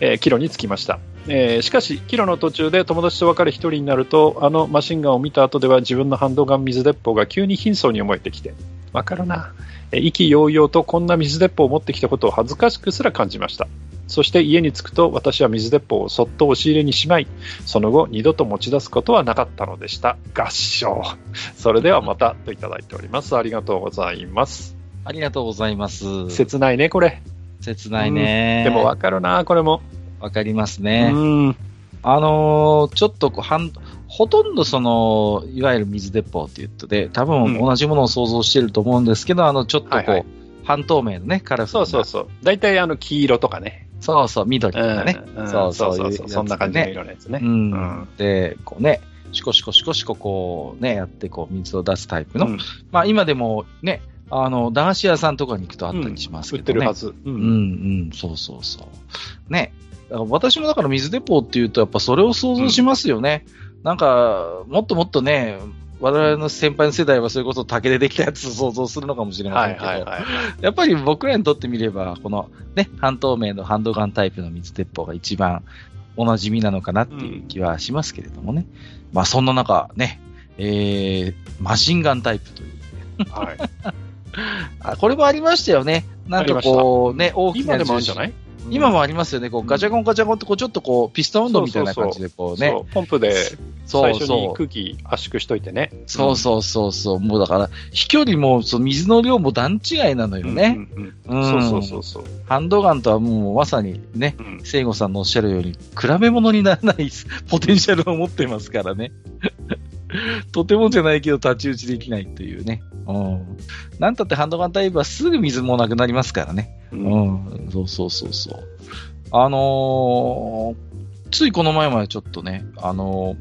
B: えーキロにつきましたえーしかし、キロの途中で友達と別れ一人になると、あのマシンガンを見た後では自分のハンドガン水鉄砲が急に貧相に思えてきて、わかるな。えー意気揚々とこんな水鉄砲を持ってきたことを恥ずかしくすら感じました。そして家に着くと私は水鉄砲をそっと押し入れにしまい、その後二度と持ち出すことはなかったのでした。合唱。それではまたといただいております。ありがとうございます。
A: ありがとうございます。
B: 切ないね、これ。
A: 切ないね。
B: でもわかるな、これも。
A: わかりますね。
B: うん。
A: あのーちょっとこう、はん、ほとんどその、いわゆる水鉄砲って言ってで、多
B: うん
A: 分同じものを想像してると思うんですけど、あの、ちょっとこう、
B: はいはい
A: 半透明のね、カラフルな。
B: そうそうそう。大体あの黄色とかね。
A: そうそう、緑とかね。
B: うん
A: そう
B: そうそうそうそんな感じの
A: ね。
B: 色のやつね。
A: うん。
B: うん
A: で、こうね、シコシコシコシコこうね、やってこう水を出すタイプの。
B: うん
A: まあ今でもね、あの、駄菓子屋さんとかに行くとあったりします
B: 売
A: けどね。
B: ってるはず。う
A: うんうん、そうそうそう。ね。私もだから水鉄砲っていうと、やっぱそれを想像しますよね。なんか、もっともっとね、我々の先輩の世代はそれこそ竹でできたやつを想像するのかもしれませんけど、
B: はいはいはい。
A: やっぱり僕らにとってみれば、このね、半透明のハンドガンタイプの水鉄砲が一番おなじみなのかなっていう気はしますけれどもね。まあそんな中ね、えー、マシンガンタイプという。
B: はい、
A: あこれもありましたよね。なんかこうね、大きな
B: 今でもあるんじゃない？
A: 今もありますよね。こうガチャコンガチャコンってこうちょっとこうピストン運動みたいな感じでこうね。
B: そうポンプで
A: そう
B: 最初に空気圧縮しといてね。
A: そうそうそうそう。もうだから、飛距離も、その水の量も段違いなのよね。
B: うんうん
A: うん
B: そうそうそうそう。
A: ハンドガンとはもうまさにね、
B: うん
A: 聖子さんのおっしゃるように、比べ物にならない ポテンシャルを持ってますからね。とてもじゃないけど太刀打ちできないというね。うん。なんたってハンドガンタイプはすぐ水もなくなりますからね。
B: う
A: うんん。そうそうそうそう。あのーついこの前までちょっとね、あの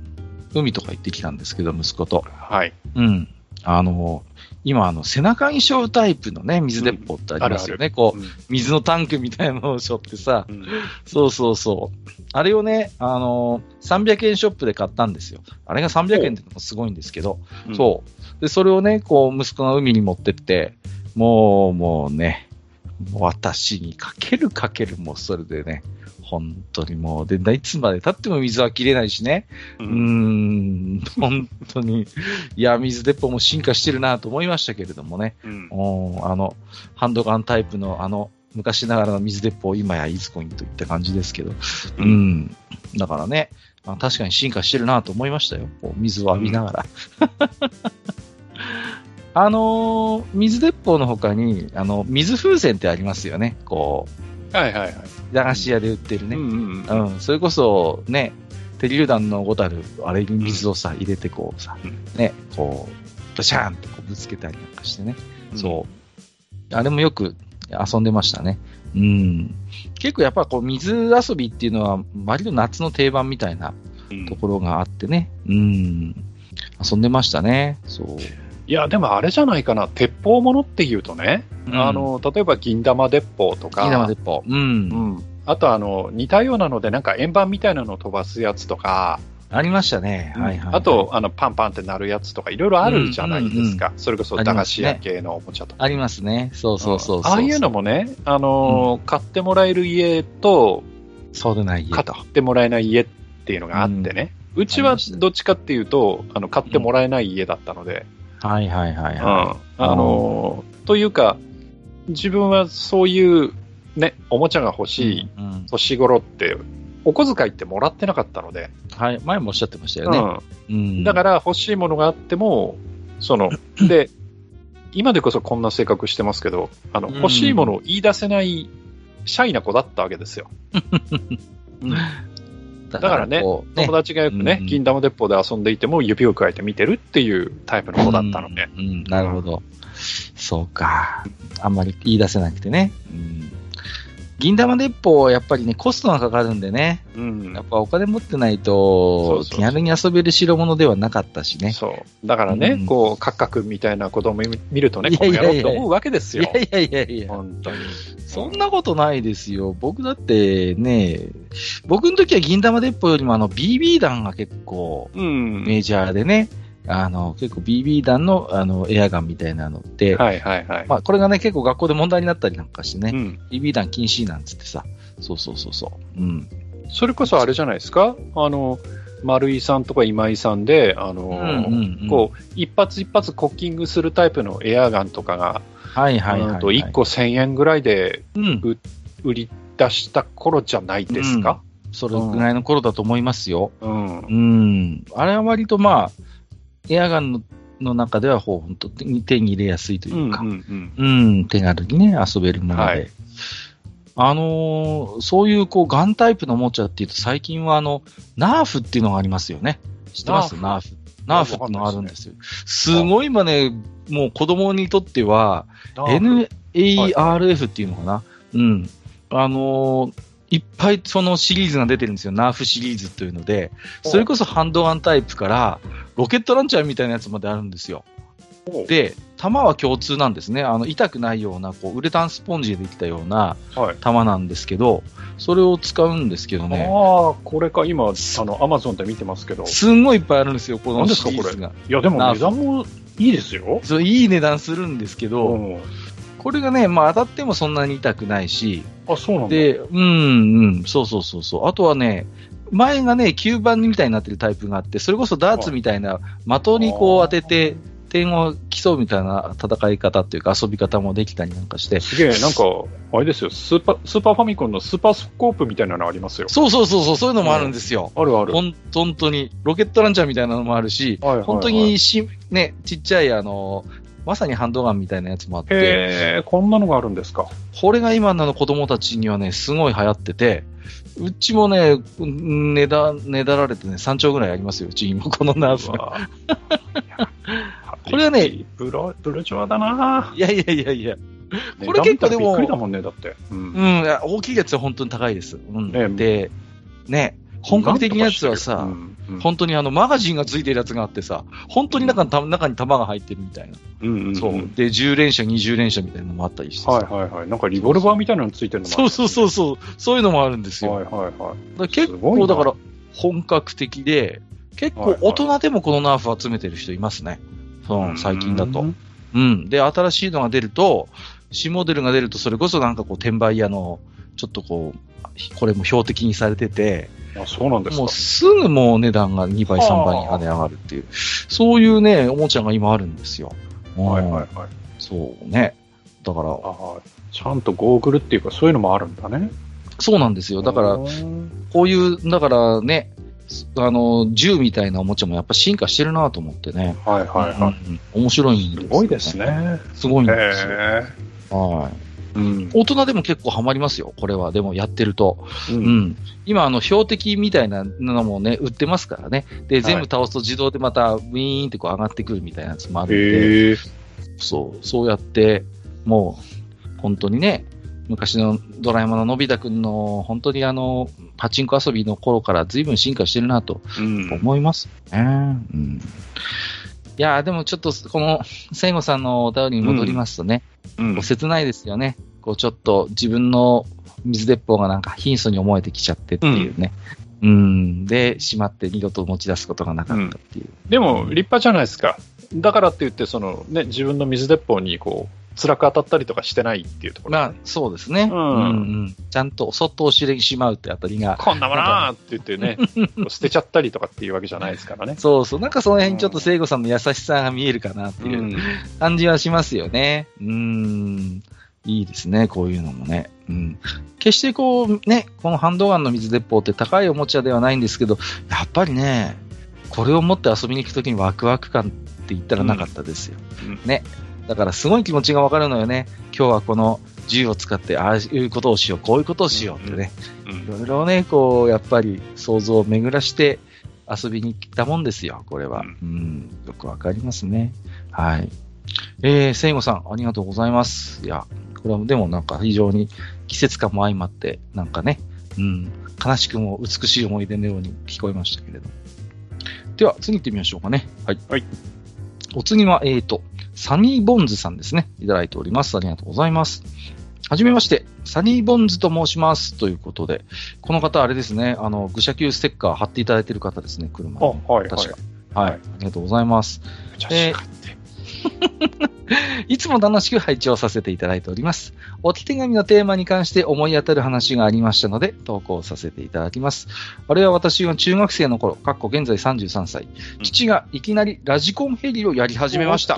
A: ー海とか行ってきたんですけど、息子と。
B: はい。
A: うん。あのー今、あの、背中に背負うタイプのね、水鉄砲ってありますよね。こう、
B: うん
A: 水のタンクみたいなのを背負ってさ、
B: うん
A: そうそうそう。あれをね、あのー300円ショップで買ったんですよ。あれが300円ってのもすごいんですけど、
B: うん
A: そう。で、それをね、こう、息子が海に持ってって、もう、もうね、私にかけるかけるもうそれでね、本当にもう、で、いつまで経っても水は切れないしね。
B: う
A: うーん、本当に、いや、水鉄砲も進化してるなと思いましたけれどもね。
B: うん
A: おーあの、ハンドガンタイプのあの、昔ながらの水鉄砲、今やイズコインといった感じですけど。うん。だからね、あ確かに進化してるなと思いましたよ。こう水を浴びながら。あのー水鉄砲の他に、あの、水風船ってありますよね。こう、
B: はいはいはい。
A: 駄菓子屋で売ってるね。
B: うんうんうん
A: うん、それこそね、手榴弾のごたる、あれに水をさ、入れてこうさ、
B: うん
A: ね、こう、バシャーンってこうぶつけたりなんかしてね。そう。あれもよく遊んでましたね。うん。結構やっぱこう水遊びっていうのは割と夏の定番みたいな
B: うん
A: ところがあってね。うん。遊んでましたね。そう。
B: いや、でもあれじゃないかな、鉄砲ものっていうとね、
A: うん
B: あ、の例えば銀玉鉄砲とか、
A: 銀玉鉄砲。うん。
B: うん、あとあの似たようなので、なんか円盤みたいなのを飛ばすやつとか、
A: ありましたね。はいはい。
B: あと、あのパンパンって鳴るやつとか、いろいろあるじゃないですか、それこそ駄菓子屋系のおもちゃとか。
A: ありますね。そうそうそうそう。
B: ああいうのもね、あのー買ってもらえる家と、
A: そうでない家
B: 買
A: と。
B: ってもらえない家っていうのがあってね、うちはどっちかっていうと、あの買ってもらえない家だったので、
A: はいはいはい
B: うん
A: は
B: あのーというか、自分はそういう、ね、おもちゃが欲
A: い。
B: しい
A: うん。
B: 年頃って、お小遣いってもらってなかったので、
A: はい。前もおっしゃってましたよね。
B: うん
A: うん。
B: だから欲しいものがあっても、その、で、今でこそこんな性格してますけど、あの、
A: うん
B: 欲しいものを言い出せないシャイな子だったわけですよ。うん
A: だ
B: だからね友達がよくね、
A: うん
B: 銀玉鉄砲で遊んでいても指を加えて見てるっていうタイプの子だったので。
A: うん、うんなるほど。そうか。あんまり言い出せなくてね。うん、銀玉鉄砲はやっぱりね、コストがかかるんでね。
B: うん
A: やっぱお金持ってないと気軽に遊べる代物ではなかったしね。
B: そう。だからね、
A: うん
B: こう、カッカ君みたいな子供見るとね、
A: い
B: この
A: やいやいや
B: 野郎って思うわけですよ。
A: いやいやいやいや。
B: 本当に。
A: そんなことないですよ。僕だってね、僕の時は銀玉鉄砲よりもあの BB 弾が結構
B: うん。
A: メジャーでね、あの結構 BB 弾のあのエアガンみたいなのって、
B: はいはいはい。
A: まあこれがね結構学校で問題になったりなんかしてね、
B: うん。
A: BB 弾禁止なんつってさ、そうそうそうそう。うん。
B: それこそあれじゃないですか？あの、丸井さんとか今井さんで、あの、
A: うんうんうん
B: こう、一発一発コッキングするタイプのエアガンとかが、
A: はいはいはい、はい。
B: うんと1個1000円ぐらいで
A: うん。
B: 売り出した頃じゃないですか、
A: それぐらいの頃だと思いますよ。
B: うん。
A: うん。あれは割とまあ、エアガンのの中ではほう本当に手に入れやすいというか、
B: うんうん
A: うん、手軽にね、遊べるもので。
B: はい
A: あのーそういうこうガンタイプのおもちゃっていうと最近はあの、ナーフっていうのがありますよね。知ってます？ナ
B: ナ
A: ーフ。ナーフってのがあるんですよ。すごい今ね、もう子供にとっては、
B: うん。
A: NARF っていうのかな、うん。あのーいっぱいそのシリーズが出てるんですよ。ナーフシリーズというので、それこそハンドガンタイプから、ロケットランチャーみたいなやつまであるんですよ。で、玉は共通なんですね。あの、痛くないような、こう、ウレタンスポンジでできたような
B: はい。
A: 玉なんですけど、それを使うんですけどね、
B: ああ、これか、今、あの、アマゾンで見てますけど。
A: すんごいいっぱいあるんですよ、このシリーズが。
B: いや、でも値段もいいですよ。
A: そう、いい値段するんですけど、
B: うん。
A: これがね、まあ当たってもそんなに痛くないし、
B: あ、そうなんだ。
A: で、うん、うん、そうそうそうそう。あとはね、前がね、吸盤みたいになってるタイプがあって、それこそダーツみたいな的にこう当てて、点を競うみたいな戦い方っていうか遊び方もできたりなんかして、
B: すげえ、なんか、あれですよ、スーパー、スーパーファミコンのスーパースコープみたいなのありますよ。
A: そうそうそうそう、そういうのもあるんですよ。
B: あるある。
A: ほん本当に、ロケットランチャーみたいなのもあるし、
B: はいはいはい
A: 本当にし、ね、ちっちゃいあの、まさにハンドガンみたいなやつもあって、
B: こんなのがあるんですか？
A: これが今の子供たちにはね、すごい流行ってて、うちもね、うんねだ、ねだられてね、3兆ぐらいありますよ、うち今このナーフが。
B: うわいや
A: これはね、
B: ブラ、ブルジョワだない
A: やいやいやいや、これ結構でも
B: びっくりだもんね、だって。うん
A: 大きいやつは本当に高いです。うん。
B: ね
A: で、ね、本格的なやつはさ、
B: うんうん
A: 本当にあの、マガジンがついてるやつがあってさ、本当に中にた中に弾が入ってるみたいな。
B: うんうんうん
A: そう。で、10連射、20連射みたいなのもあったりしてさ。
B: はいはいはい。なんかリボルバーみたいなのついてるのもある
A: そうそうそうそう、そういうのもあるんですよ。
B: はいはいはい。
A: だ結構だから本格的で、結構大人でもこのナーフ集めてる人いますね。そう最近だと。
B: うん
A: うん。で、新しいのが出ると、新モデルが出ると、それこそなんかこう、転売屋の、ちょっとこう、これも標的にされてて、
B: あ、そうなんですか
A: もう。すぐもう値段が2倍、3倍に跳ね上がるっていう、そういうね、おもちゃが今あるんですよ。うん
B: はいはいはい。
A: そうね。だから、
B: ちゃんとゴーグルっていうかそういうのもあるんだね。
A: そうなんですよ。だから、
B: うん
A: こういう、だからね、あの、銃みたいなおもちゃもやっぱ進化してるなと思ってね。
B: はいはいはい。
A: うん面白いんです、
B: すごいです。ね。
A: すごいんですよ。
B: へ
A: はい。
B: え。うん。
A: 大人でも結構ハマりますよ、これは。でもやってると。
B: う
A: うんん。今、あの、標的みたいなのもね、売ってますからね。で、全部倒すと自動でまた、ウィーンってこう上がってくるみたいなやつもあるんで。そう、そうやって、もう、本当にね、昔のドラえもんののび太くんの、本当にあの、パチンコ遊びの頃から随分進化してるなと
B: うん。
A: 思いますね。うん。いやーでもちょっと、この、聖子さんのお便りに戻りますとね、
B: うん
A: 切ないですよね。こうちょっと自分の水鉄砲がなんか貧相に思えてきちゃってっていうね。うん。で、しまって二度と持ち出すことがなかったっていう。
B: でも、立派じゃないですか。だからって言って、そのね、自分の水鉄砲にこう、辛く当たったりとかしてないっていうところ。
A: まあ、そうですね。
B: うん
A: うんちゃんとそっと押し入れにしまうってあたりが。
B: こんなものーって言ってね、捨てちゃったりとかっていうわけじゃないですからね。
A: そうそう。なんかその辺にちょっと聖子さんの優しさが見えるかなっていううん感じはしますよね。うん。いいですね、こういうのもね。うん。決してこう、ね、このハンドガンの水鉄砲って高いおもちゃではないんですけど、やっぱりね、これを持って遊びに行くときにワクワク感って言ったらなかったですよ。
B: うん
A: ね。だからすごい気持ちがわかるのよね。今日はこの銃を使って、ああいうことをしよう、こういうことをしようってね。
B: うん
A: いろいろね、こう、やっぱり想像を巡らして遊びに来たもんですよ、これは。うん、よくわかりますね。はい。えー、聖子さん、ありがとうございます。いや、これはでもなんか非常に季節感も相まって、なんかね、うん、悲しくも美しい思い出のように聞こえましたけれども。では、次行ってみましょうかね。はい。
B: はい。
A: お次は、えーと、サニーボンズさんですね。いただいております。ありがとうございます。はじめまして、サニーボンズと申します。ということで、この方、あれですね、あの、愚者級ステッカー貼っていただいている方ですね、車
B: あ、
A: に。
B: はい、はい。
A: 確か。はい。ありがとうございます。
B: めちゃしかって。
A: いつも楽しく拝聴させていただいております。お手紙のテーマに関して思い当たる話がありましたので、投稿させていただきます。あれは私が中学生の頃、かっこ現在33歳。
B: うん
A: 父がいきなりラジコンヘリをやり始めました。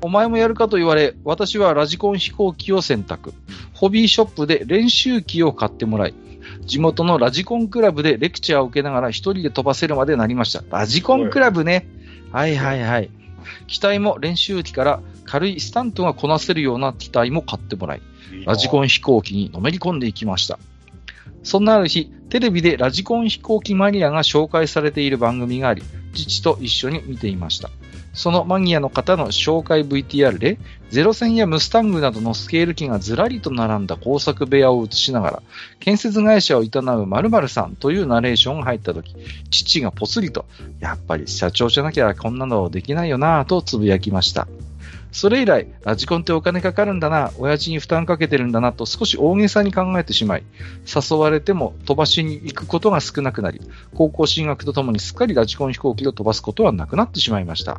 B: お
A: 前もやるかと言われ、私はラジコン飛行機を選択。ホビーショップで練習機を買ってもらい、地元のラジコンクラブでレクチャーを受けながら一人で飛ばせるまでなりました。ラジコンクラブね。はいはいはい。機体も練習機から軽いスタントがこなせるような機体も買ってもらい、ラジコ
B: ン。
A: ン飛行機にのめり込んでいきました。そんなある日、テレビでラジコン飛行機マニアが紹介されている番組があり、父と一緒に見ていました。そのマニアの方の紹介 VTR で、ゼロ戦やムスタングなどのスケール機がずらりと並んだ工作部屋を映しながら、建設会社を営む〇〇さんというナレーションが入った時、父がぽつりと、やっぱり社長じゃなきゃこんなのできないよなぁとつぶやきました。それ以来、ラジコンってお金かかるんだな、親父に負担かけてるんだな。と少し大げさに考えてしまい、誘われても飛ばしに行くことが少なくなり、高校進学とともにすっかりラジコン飛行機を飛ばすことはなくなってしまいました。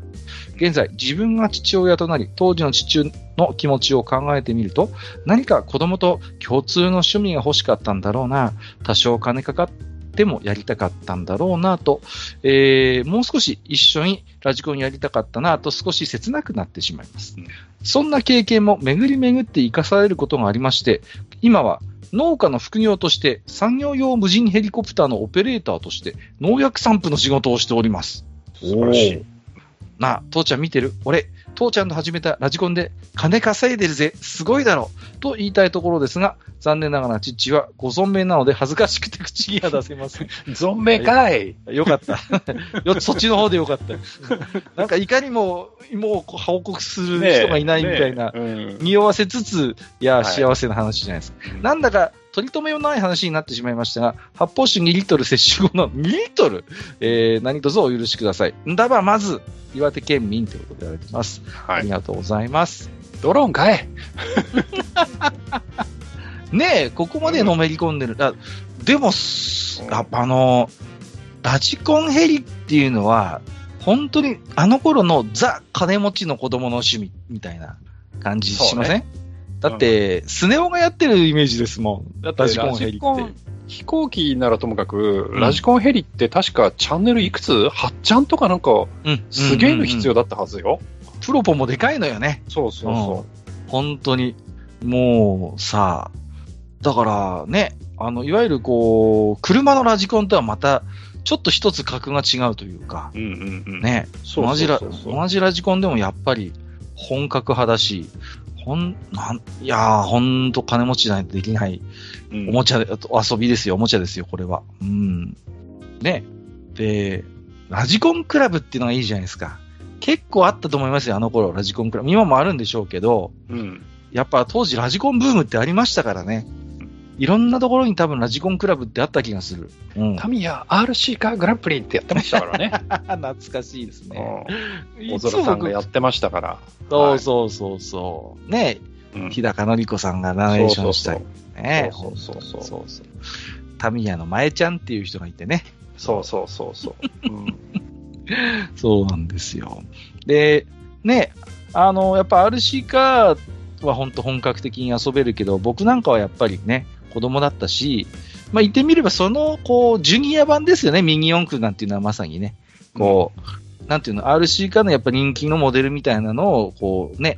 A: 現在、自分が父親となり、当時の父の気持ちを考えてみると、何か子供と共通の趣味が欲しかったんだろうな、多少金かかってもやりたかったんだろうなと、えーもう少し一緒にラジコンやりたかったなと少し切なくなってしまいます。
B: うん
A: そんな経験も巡り巡って生かされることがありまして、今は農家の副業として産業用無人ヘリコプターのオペレーターとして農薬散布の仕事をしております。
B: 素晴らしい。
A: なあ、父ちゃん見てる？俺、父ちゃんと始めたラジコンで金稼いでるぜ、すごいだろと言いたいところですが、残念ながら父はご存命なので恥ずかしくて口には出せません。
B: 存命かい。
A: よかった。よそっちの方でよかった。なんかいかにも、もう報告する人がいないみたいな、
B: ねえうん
A: 匂わせつつ、いや、
B: はい
A: 幸せな話じゃないですか。なんだか、取り留めのない話になってしまいましたが、発泡酒2リットル摂取後の2リットル、えー、何卒お許しください。んだば、まず、岩手県民ということで言われてます。あ
B: はい。
A: りがとうございます。
B: ドローンかい。
A: ねえ、ここまでのめり込んでる。あでも、す
B: うん
A: やっぱあの、ラジコンヘリっていうのは、本当にあの頃のザ金持ちの子供の趣味みたいな感じしません、だって、スネ夫がやってるイメージですもん。
B: だって
A: ラジコンヘリって。
B: 飛行機ならともかく、
A: ん
B: ラジコンヘリって確かチャンネルいくつ ?8 ちゃんとかなんか、
A: うん
B: すげえの必要
A: だ。
B: だったはずよ。
A: プロポもでかいのよね。
B: そうそうそ
A: 本当に。もう、さだからね、あの、いわゆるこう、車のラジコンとはまた、ちょっと一つ格が違うというか、
B: う。うんうんうん。
A: ね、同じラジコンでもやっぱり本格派だし、ほん、なん、いやー、ほんと金持ちじゃないとできない
B: うん
A: おもちゃ遊びですよ、おもちゃですよ、これは。うん。ね。で、ラジコンクラブっていうのがいいじゃないですか。結構あったと思いますよ、あの頃、ラジコンクラブ。今もあるんでしょうけど、
B: うん。
A: やっぱ当時ラジコンブームってありましたからね。いろんなところに多分ラジコンクラブってあった気がする。うん。
B: タミヤ RC カーグランプリってやってましたからね。
A: 懐かしいですね。
B: うん小空さんがやってましたから。
A: そうそうそうそう。ね
B: うん
A: 日高のり子さんがナレーションしたりね。
B: そうそうそうそう
A: そうそう。タミヤの前ちゃんっていう人がいてね。
B: そうそうそうそう。うん
A: そうなんですよ。で、ね、あの、やっぱ RC カーは本当本格的に遊べるけど、僕なんかはやっぱりね、子供だったし、まあ言ってみればその、こう、ジュニア版ですよね、ミニ四駆なんていうのはまさにね。こう、なんていうの、RC カーのやっぱ人気のモデルみたいなのを、こうね、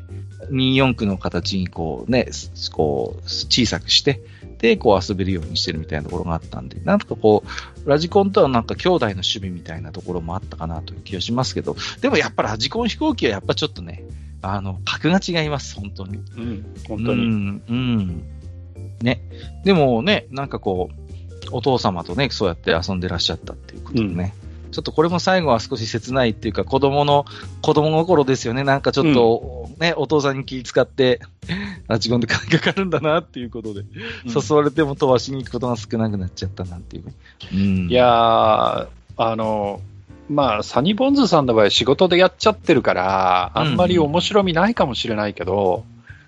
A: ミニ四駆の形にこうね、すこう、小さくして、で、こう遊べるようにしてるみたいなところがあったんで、なんとかこう、ラジコンとはなんか兄弟の趣味みたいなところもあったかなという気がしますけど、でもやっぱラジコン飛行機はやっぱちょっとね、あの、格が違います、本当に。
B: うん。本当に。
A: うん、うん。ね。でもね、なんかこう、お父様とね、そうやって遊んでらっしゃったっていうことでね。ちょっとこれも最後は少し切ないっていうか、子供の、子供心ですよね。なんかちょっと、ね、お父さんに気遣って、ラジコンで金かかるんだなっていうことで、誘われても飛ばしに行くことが少なくなっちゃったなっていうね。うん。
B: いやー、あの、まあ、サニーボンズさんの場合仕事でやっちゃってるから、あんまり面白みないかもしれないけど、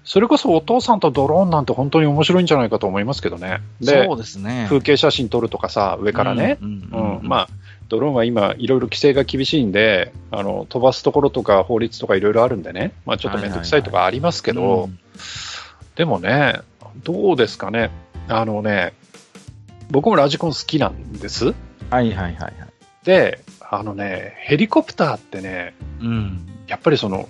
B: それこそお父さんとドローンなんて本当に面白いんじゃないかと思いますけどね。で
A: そ、うですね。
B: 風景写真撮るとかさ、上からね。まあ、ドローンは今、いろいろ規制が厳しいんで、あの飛ばすところとか法律とかいろいろあるんでね、まあ、ちょっと面倒くさいとかありますけど、
A: うん
B: でもね、どうですかね、あのね、僕もラジコン好きなんです。
A: はいはいはいはい。
B: で、あのね、ヘリコプターってね、
A: うん。
B: やっぱりその、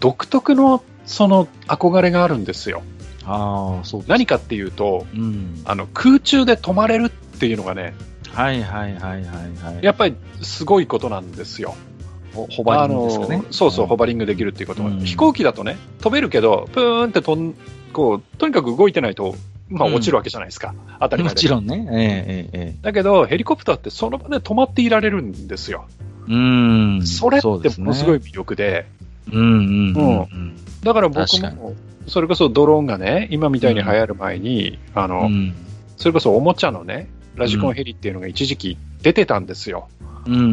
B: 独特のその憧れがあるんですよ。
A: ああ、そう。
B: 何かっていうと、
A: うん。
B: あの空中で止まれるっていうのがね、
A: はいはいはいはいはい。
B: やっぱりすごいことなんですよ。
A: ホホバリングですかね？
B: そうそう、
A: ん
B: ホバリングできるっていうことは、
A: うん
B: 飛行機だとね、飛べるけど、プーンって飛んこう、とにかく動いてないと、まあ、
A: うん
B: 落ちるわけじゃないですか、当たり前
A: も
B: で
A: ちろんね。えええええ
B: だけど、ヘリコプターってその場で止まっていられるんですよ。
A: え。うん。
B: それってものすごい魅力で、
A: うんうんうんうん。
B: だから僕も、それこそドローンがね、今みたいに流行る前に、あの、
A: うん
B: それこそおもちゃのね、ラジコンヘリっていうのが一時期出てたんですよ。
A: うんうんうん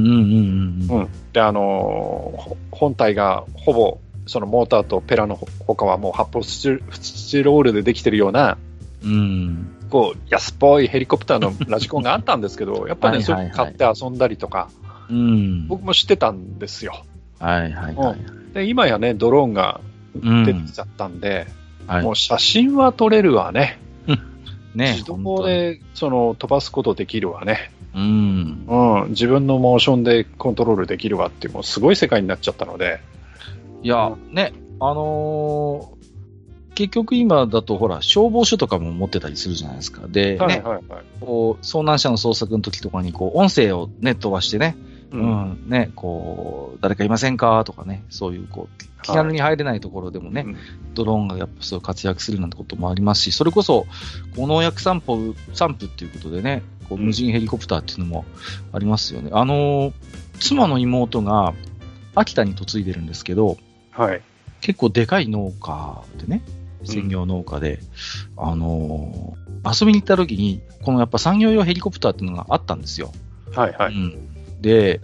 A: うん。
B: うんで、あの本体がほぼそのモーターとペラの他はもう発泡スチロールでできてるような、
A: うん。
B: こう、安っぽいヘリコプターのラジコンがあったんですけど、やっぱりね、そ
A: はいはいはい
B: れ買って遊んだりとか、
A: うん。
B: 僕も知ってたんですよ。
A: はいはいはい。
B: で、今やね、ドローンが
A: うん
B: 出てきちゃったんで、
A: はい
B: もう写真は撮れるわね。
A: ね
B: 自動でその飛ばすことできるわね。
A: うん。
B: うん、自分のモーションでコントロールできるわっていう、もうすごい世界になっちゃったので、
A: いや、ね、あのー結局今だとほら、消防署とかも持ってたりするじゃないですか。で、ね、
B: はいはいはい。
A: こう、遭難者の捜索の時とかに、こう、音声をね、飛ばしてね、
B: う
A: うん。ん、ね、こう、誰かいませんか？とかね、そういう、こう、気軽に入れないところでもね、
B: うん。
A: ドローンがやっぱそう活躍するなんてこともありますし、それこそ、この薬散歩、散布っていうことでね、こう
B: うん。
A: 無人ヘリコプターっていうのもありますよね。あのー妻の妹が秋田に嫁いでるんですけど、
B: はい。
A: 結構でかい農家でね、
B: うん
A: 専業農家で、あのー遊びに行った時に、このやっぱ産業用ヘリコプターっていうのがあったんですよ。
B: はいはい。
A: うん、で、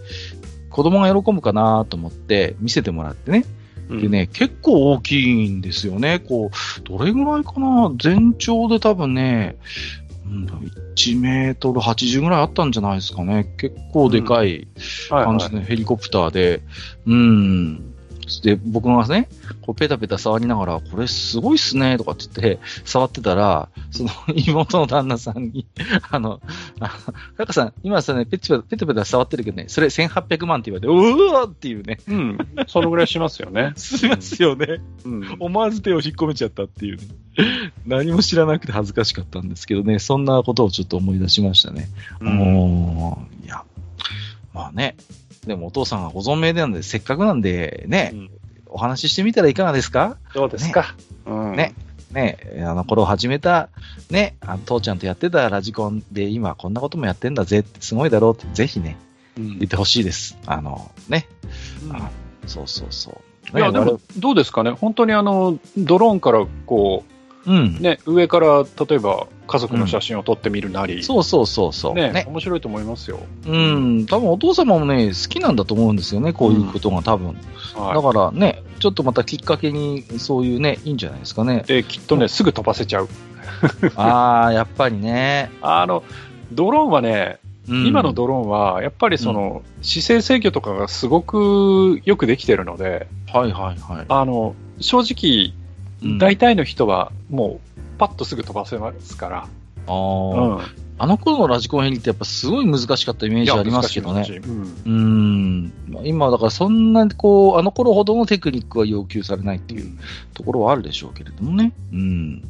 A: 子供が喜ぶかなと思って見せてもらってね。
B: うん
A: でね、結構大きいんですよね。こう、どれぐらいかな？全長で多分ね、うん1メートル80ぐらいあったんじゃないですかね。結構でかい感じのヘリコプターで、うん。で、僕がね、こうペタペタ触りながら、これすごいっすね、とかって言って、触ってたら、その 妹の旦那さんに、あの、あカカさん、今さね、ペチペタ、ペタペタ触ってるけどね、それ1800万って言われて、うわーっていうね、
B: うん。そのぐらいしますよね。
A: しますよね。
B: うん。
A: 思わず手を引っ込めちゃったっていうね。何も知らなくて恥ずかしかったんですけどね、そんなことをちょっと思い出しましたね。
B: うん
A: もう、いや、まあね、でもお父さんがご存命なんで、せっかくなんでね、
B: うん
A: お話ししてみたらいかがですか？
B: どうですか。うん
A: ね。ね、あの頃始めた、ね、あの父ちゃんとやってたラジコンで今こんなこともやってんだぜってすごいだろうってぜひね、
B: うん
A: 言ってほしいです。あの、ね、
B: うん
A: あそうそうそう。
B: いや、で
A: ね
B: も、どうですかね？本当にあの、ドローンからこ
A: うん
B: う、。ね、上から例えば家族の写真を撮ってみるなり、
A: そうそうそうそう。
B: ね
A: ね。
B: 面白いと思いますよ。
A: うん。多分お父様もね、好きなんだと思うんですよね、こういうことが多分。だ
B: は
A: からね、ちょっとまたきっかけに、そういうね、いいんじゃないですかね
B: い。。で、きっとね、すぐ飛ばせちゃう。
A: ああ、やっぱりね。
B: あの、ドローンはね、
A: うん
B: 今のドローンは、やっぱりその、姿勢制御とかがすごくよくできてるので、
A: はいはいはい。
B: あの、正直、
A: うん
B: 大体の人はもう、パッとすぐ飛ばせますから。
A: あー
B: うん。
A: あの頃のラジコンヘリってやっぱすごい難しかったイメージありますけどね。
B: うん
A: うん。まあ今だからそんな、こう、あの頃ほどのテクニックは要求されないっていうところはあるでしょうけれどもね。うん。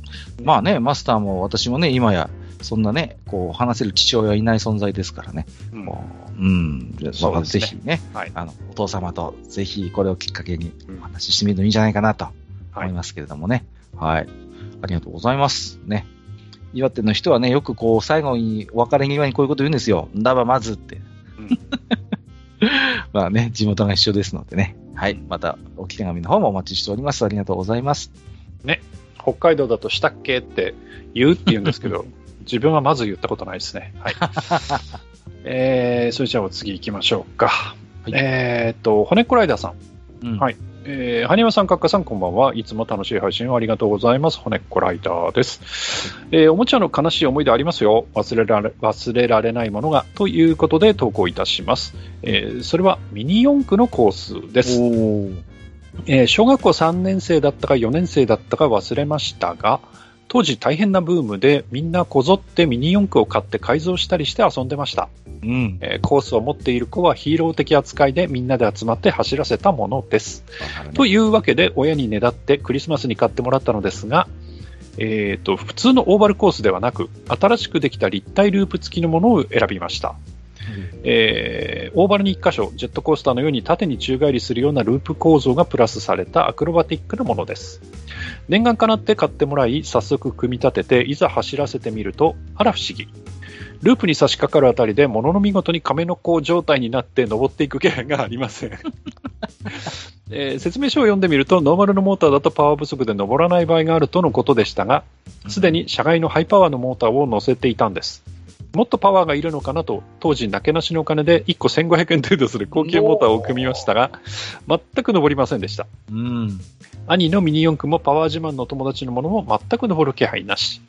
A: まあね、マスターも私もね、今や、そんなね、こう、話せる父親はいない存在ですからね。
B: うん
A: こううん。ぜひね、
B: はい
A: あの、お父様とぜひこれをきっかけに
B: うん
A: お話ししてみるのいいんじゃないかなと
B: はい。
A: 思いますけれどもね。はい。ありがとうございます。ね。岩手の人はね、よくこう、最後にお別れ際にこういうこと言うんですよ。んだばまずって。
B: うん
A: まあね、地元が一緒ですのでね。はい。また、お手紙の方もお待ちしております。ありがとうございます。
B: 北海道だとしたっけって言うって言うんですけど、自分はまず言ったことないですね。はい。えー、それじゃあお次行きましょうか。
A: い
B: えーっと、骨っこライダーさん。
A: うん。
B: はいえー、はにわさん、かっかさん、こんばんは。いつも楽しい配信をありがとうございます。骨っこライダーです。えーおもちゃの悲しい思い出ありますよ。忘れられ、忘れられないものが。ということで投稿いたします。えーそれはミニ四駆のコースです。えー小学校3年生だったか4年生だったか忘れましたが、当時大変なブームでみんなこぞってミニ四駆を買って改造したりして遊んでました。
A: うん。
B: えーコースを持っている子はヒーロー的扱いでみんなで集まって走らせたものです。
A: ね
B: というわけで親にねだってクリスマスに買ってもらったのですが、えーと普通のオーバルコースではなく新しくできた立体ループ付きのものを選びました。えーオーバルに1箇所、ジェットコースターのように縦に宙返りするようなループ構造がプラスされたアクロバティックなものです。念願かなって買ってもらい、早速組み立てて、いざ走らせてみると、あら不思議。ループに差し掛かるあたりで、ものの見事に亀の甲状態になって登っていく気配がありません。えー説明書を読んでみると、ノーマルのモーターだとパワー不足で登らない場合があるとのことでしたが、すでに車外のハイパワーのモーターを載せていたんです。もっとパワーがいるのかなと、当時、なけなしのお金で1個1500円程度する高級モーターを組みましたが、全く登りませんでした。
A: うん。
B: 兄のミニ四駆もパワー自慢の友達のものも全く登る気配なし。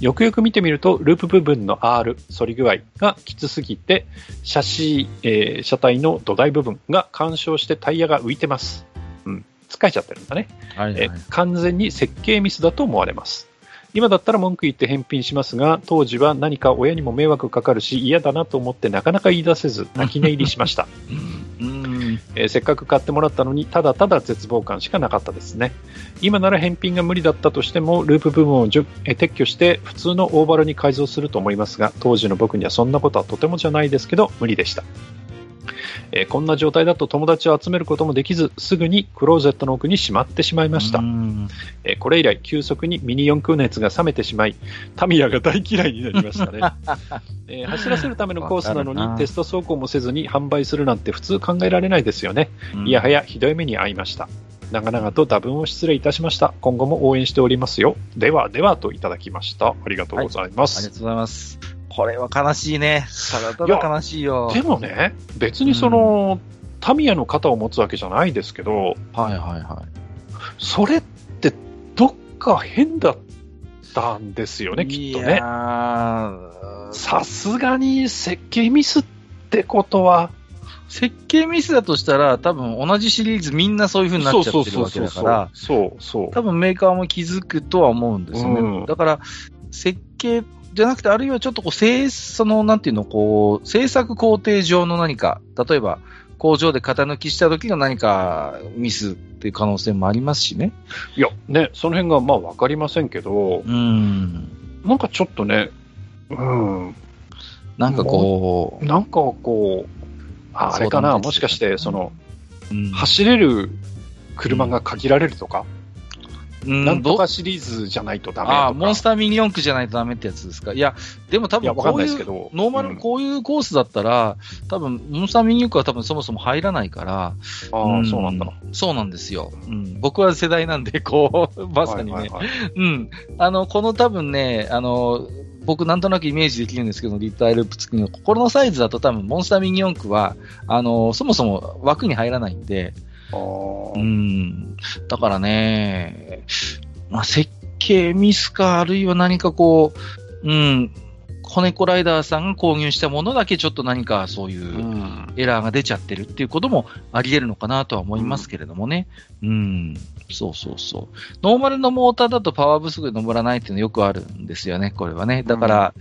B: よくよく見てみると、ループ部分の R、反り具合がきつすぎて、シャシー、えー車体の土台部分が干渉してタイヤが浮いてます。うん。疲れちゃってるんだね。
A: はいはい
B: えー完全に設計ミスだと思われます。今だったら文句言って返品しますが、当時は何か親にも迷惑かかるし嫌だなと思ってなかなか言い出せず泣き寝入りしました。
A: うん。
B: えーせっかく買ってもらったのにただただ絶望感しかなかったですね今なら返品が無理だったとしてもループ部分をじゅえー撤去して普通のオーバルに改造すると思いますが当時の僕にはそんなことはとてもじゃないですけど無理でした、えーこんな状態だと友達を集めることもできずすぐにクローゼットの奥にしまってしまいました、
A: うん
B: えーこれ以来急速にミニ四駆熱が冷めてしまいタミヤが大嫌いになりましたね、えー走らせるためのコースなのにテスト走行もせずに販売するなんて普通考えられないですよねいやはやひどい目に遭いました。長々と多分を失礼いたしました。今後も応援しておりますよ。ではではといただきました。ありがとうございます。
A: ありがとうございます。これは悲しいね。ただただ悲しいよ。
B: でもね、別にその、タミヤの肩を持つわけじゃないですけど、
A: はいはいは
B: それってどっか変だったんですよ
A: い。
B: ね、きっと
A: い
B: ね。さすがに設計ミスってことは、
A: 設計ミスだとしたら、多分同じシリーズみんなそういう風になっちゃってるわけだから、
B: そうそう。
A: 多分メーカーも気づくとは思うんですよね。
B: うん
A: だから、設計じゃなくて、あるいはちょっとこう、製、その、なんていうの、こう、製作工程上の何か、例えば、工場で型抜きした時の何かミスっていう可能性もありますしね。
B: いや、ね、その辺がまあわかりませんけど、
A: うん。
B: なんかちょっとね、うん、
A: なんかこ
B: なんかこう、ああれかな、もしかして、その、
A: う、うん
B: 走れる車が限られるとか、
A: うん
B: なんと
A: ど
B: かシリーズじゃないとダメとか。
A: ああ、モンスターミニ四駆じゃないとダメってやつですか？いや、でも多分こういう
B: ないですけど
A: ノーマル、
B: うん
A: こういうコースだったら、多分モンスターミニ四駆は多分そもそも入らないから、
B: ああ、そうなんだ。
A: そうなんですよ。うん。僕は世代なんで、こう、まさにね。
B: はいはいはい
A: うん。あの、この多分ね、あの、僕なんとなくイメージできるんですけど、立体ループ付きの、このサイズだと多分モンスターミニ四駆は、あの、そもそも枠に入らないんで、うん。だからね、まあ、設計ミスか、あるいは何かこう、うん、コネコライダーさんが購入したものだけちょっと何かそういううんエラーが出ちゃってるっていうこともあり得るのかなとは思いますけれどもね。うん。そうそうそう。ノーマルのモーターだとパワー不足で登らないっていうのよくあるんですよね、これはね。だから、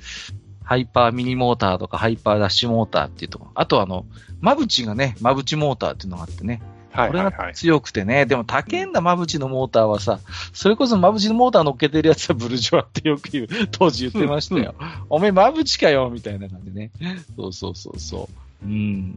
A: ハイパーミニモーターとかハイパーダッシュモーターっていうところ。あとあの、マブチがね、マブチモーターっていうのがあってね。これ
B: はいはいはい。
A: が強くてね、でも、高えんだ、マブチのモーターはさ、それこそマブチのモーター乗っけてるやつはブルジョアってよく言う、当時言ってましたよ。おめえマブチかよ、みたいな感じね。そうそうそうそう。うん。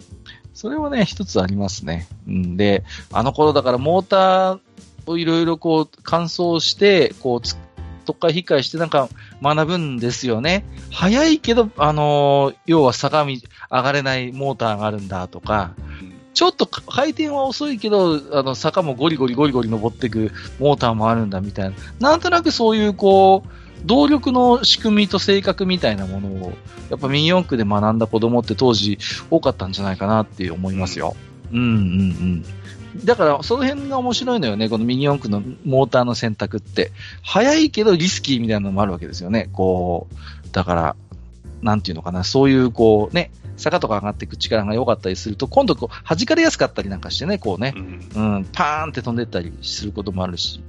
A: それはね、一つありますね。うん。で、あの頃だからモーターをいろいろこう、乾燥して、こうつ、とっかい引っかいしてなんか学ぶんですよね。早いけど、あのー要は坂道、上がれないモーターがあるんだとか、ちょっと回転は遅いけど、あの、坂もゴリゴリゴリゴリ登っていくモーターもあるんだみたいな。なんとなくそういう、こう、動力の仕組みと性格みたいなものを、やっぱミニ四駆で学んだ子供って当時多かったんじゃないかなって思いますよ。うんうんうん。だから、その辺が面白いのよね、このミニ四駆のモーターの選択って。速いけどリスキーみたいなのもあるわけですよね。こう、だから、なんていうのかな、そういう、こうね、坂とか上がっていく力が良かったりすると、今度こう、弾かれやすかったりなんかしてね、こうね
B: う、ん
A: うん、パーンって飛んでったりすることもあるし、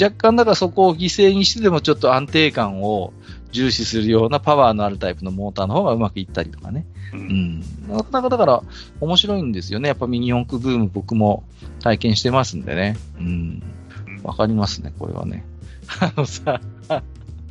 A: 若干だからそこを犠牲にしてでもちょっと安定感を重視するようなパワーのあるタイプのモーターの方がうまくいったりとかね。
B: う
A: うんん。なかなかだから面白いんですよね。やっぱミニ四駆ブーム僕も体験してますんでね。うん。わかりますね、これはね。あのさ、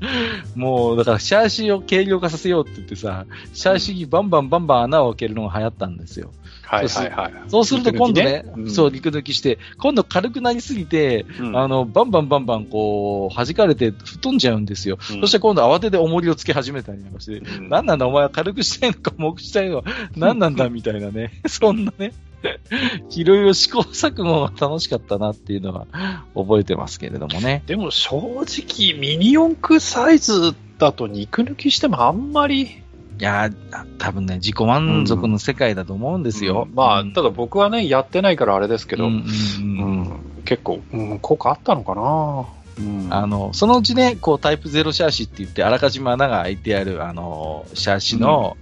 A: もう、だから、シャーシを軽量化させようって言ってさ、シャーシにバンバンバンバン穴を開けるのが流行ったんですよ。
B: はいはいはい。
A: そうすると今度ね、
B: うん
A: そう、陸抜きして、今度軽くなりすぎて、
B: うん
A: あの、バンバンバンバンこう、弾かれて吹っ飛んじゃうんですよ。
B: うん
A: そして今度慌てて重りをつけ始めたりなんかして、
B: うん
A: 何なんだお前は軽くしたいのか重くしたいのか、何なんだみたいなね。そんなね。いろいろ試行錯誤が楽しかったなっていうのは覚えてますけれどもね。
B: でも正直、ミニ四駆サイズだと肉抜きしてもあんまり
A: いやー、多分ね、自己満足の世界だと思うんですよ。
B: うんまあ、
A: うん
B: ただ僕はね、やってないからあれですけど、
A: う
B: うんん
A: うんうん
B: 結構、うん、効果あったのかな。うん
A: あの、そのうちね、こうタイプゼロシャーシって言って、あらかじめ穴が開いてある、あの、シャーシの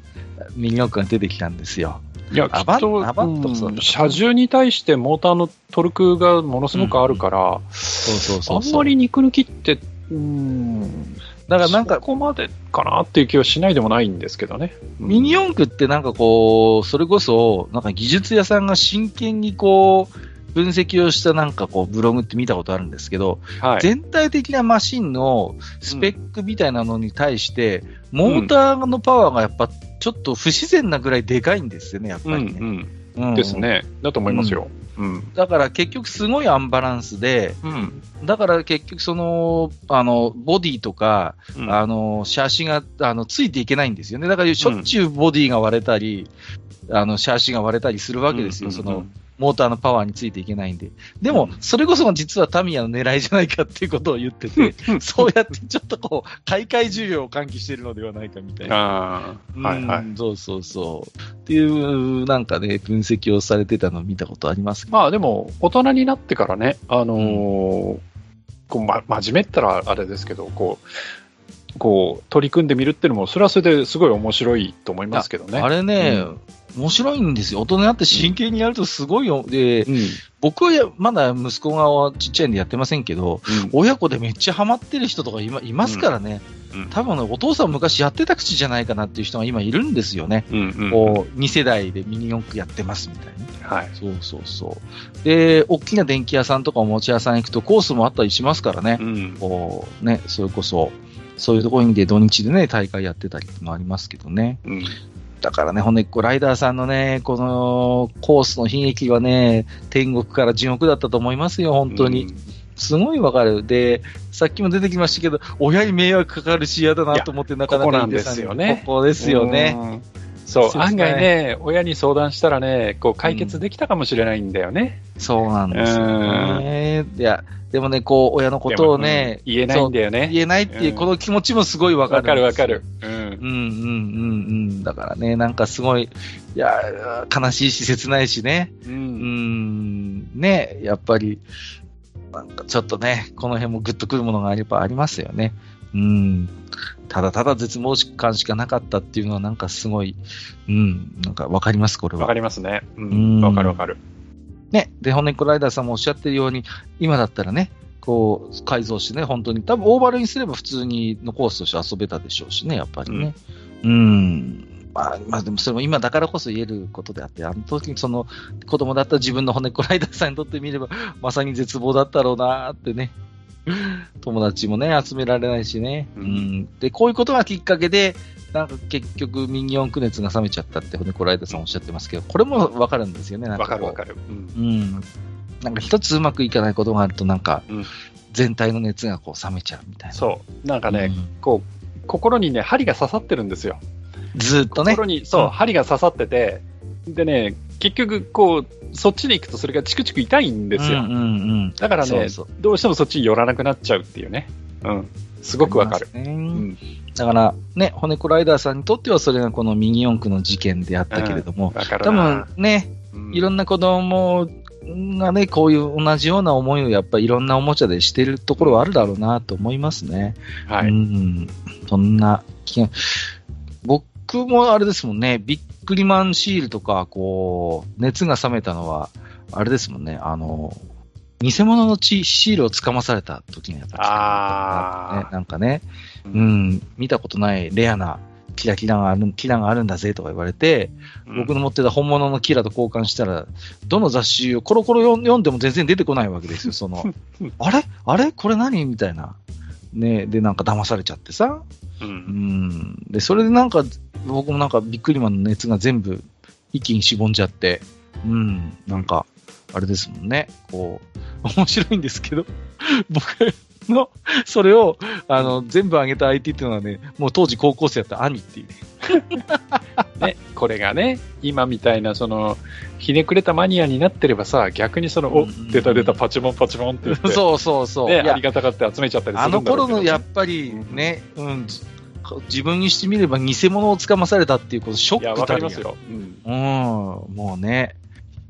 A: ミニ四駆が出てきたんですよ。
B: いや、きっと、
A: う
B: ん車重に対してモーターのトルクがものすごくあるから、
A: そうそうそう
B: あん。まり肉抜きって、うん、
A: だからなんか
B: そ、こまでかなっていう気はしないでもないんですけどね。
A: ミニ四駆ってなんかこう、それこそ、なんか技術屋さんが真剣にこう、分析をしたなんかこう、ブログって見たことあるんですけど、
B: はい。
A: 全体的なマシンのスペックみたいなのに対して、モーターのパワーがやっぱちょっと不自然なぐらいでかいんですよね、やっぱりね。
B: うんうん
A: うん
B: です。ね。だと思いますよ。うん。
A: だから結局すごいアンバランスで、
B: うん。
A: だから結局その、あの、ボディとか、
B: うん
A: あの、シャーシが、あの、ついていけないんですよね。だからしょっちゅうボディが割れたり、あの、シャーシが割れたりするわけですよ。
B: うん
A: その、モーターのパワーについていけないんで。でも、それこそが実はタミヤの狙いじゃないかっていうことを言ってて、そうやってちょっとこう、買い替え需要を喚起してるのではないかみたいな。
B: はいはい。
A: うんそうそうそう。っていう、なんかね、分析をされてたのを見たことあります。
B: まあでも、大人になってからね、あのーこうま、真面目ったらあれですけど、こう、こう、取り組んでみるっていうのも、それはそれですごい面白いと思いますけどね。
A: あれね、
B: うん
A: 面白いんですよ。大人になって真剣にやるとすごいよ。で、
B: うん。
A: 僕はやまだ息子がちっちゃいんでやってませんけど、親子でめっちゃハマってる人とかいまいますからね、
B: うん
A: 多分ね、お父さん昔やってた口じゃないかなっていう人が今いるんですよね。
B: うんうん。
A: こう、2世代でミニ四駆やってますみたいな。
B: はい。
A: そうそうそう。で、大きな電気屋さんとかおもちゃ屋さん行くとコースもあったりしますからね。
B: うん。
A: こう、ね、それこそ、そういうところにで土日でね、大会やってたりもありますけどね。
B: うん。
A: だからね、ほんで、こうライダーさんのね、このコースの悲劇はね、天国から地獄だったと思いますよ、本当に。すごいわかる。で、さっきも出てきましたけど、親に迷惑かかるし嫌だなと思ってなかなか
B: ここなんですよね
A: ここですよね。
B: うん。そう、
A: ね
B: 案外ね、親に相談したらね、こう解決できたかもしれないんだよね。
A: そうなんですよね。いや、でもね、こう、親のことをね、
B: うん言えないんだよね。
A: 言えないっていうう、
B: ん
A: この気持ちもすごいわかる。
B: わかるわかる。うん
A: うんうんうんうん。だからね、なんかすごい、いや、悲しいし切ないしね。
B: う。
A: うんん、ね、やっぱり、なんかちょっとね、この辺もグッとくるものがやっぱありますよね。うん。ただただ絶望感しかなかったっていうのはなんかすごい、うん、なんかわかります、これは。
B: わかりますね。う
A: うん
B: ん。わかるわかる。
A: ね。で、ホネッコライダーさんもおっしゃってるように、今だったらね、こう、改造してね、本当に、多分オーバルにすれば普通にのコースとして遊べたでしょうしね、やっぱりね。うん。まあ、まあでもそれも今だからこそ言えることであって、あの時にその子供だった自分の骨っこライダーさんにとってみれば、まさに絶望だったろうなーってね。友達もね、集められないしね。う
B: うん
A: ん。で、こういうことがきっかけで、なんか結局ミニ四駆熱が冷めちゃったって骨っこライダーさんおっしゃってますけど、これもわかるんですよね、なんか
B: わかるわかる。うん
A: うん。なんか一つうまくいかないことがあると、なんか
B: うん、
A: 全体の熱がこう冷めちゃうみたいな。
B: そう。なんか
A: うん
B: ね、こう、心にね、針が刺さってるんですよ。
A: ずーっとね。
B: 心に、そう、
A: うん
B: 針が刺さってて、でね、結局、こう、そっちに行くとそれがチクチク痛いんですよ。
A: うんうんうん。
B: だからね
A: そうそう
B: どうしてもそっちに寄らなくなっちゃうっていうね。うん。すごくわかる。
A: ね
B: うん。
A: だから、ね、骨子ライダーさんにとってはそれがこのミニ四駆の事件であったけれども、
B: わかる
A: 多
B: な。
A: 分ね、
B: うん
A: いろんな子供がね、こういう同じような思いをやっぱりいろんなおもちゃでしてるところはあるだろうなと思いますね。
B: はい。
A: うん。そんな気が、僕もあれですもんね、ビックリマンシールとか、こう、熱が冷めたのは、あれですもんね、あの、偽物のチシールをつかまされた時にやった
B: あー。
A: ね、なんかね、
B: う
A: うん、見たことないレアなキラキラがある、キラがあるんだぜとか言われて、僕の持ってた本物のキラと交換したら、どの雑誌をコロコロ読んでも全然出てこないわけですよ、その、あれ？あれ？これ何？みたいな。ね、で、なんか騙されちゃってさ。
B: う。
A: うんん。で、それでなんか、僕もなんかビックリマンの熱が全部一気にしぼんじゃって、うん、なんか、あれですもんね。こう、面白いんですけど、僕の、それを、あの、全部上げた相手っていうのはね、もう当時高校生やった兄っていうね。
B: ね、これがね、今みたいな、その、ひねくれたマニアになってればさ、逆にその、お
A: うんうんうん、
B: 出た出たパチモンパチモンって言って、
A: そうそうそう。
B: ありがたがって集めちゃったりす
A: あの
B: るんだろうけど
A: 頃のやっぱりね、うん、自分にしてみれば偽物をつかまされたっていうこと、ショックだり
B: わかりますよ。うん。
A: うん、もうね。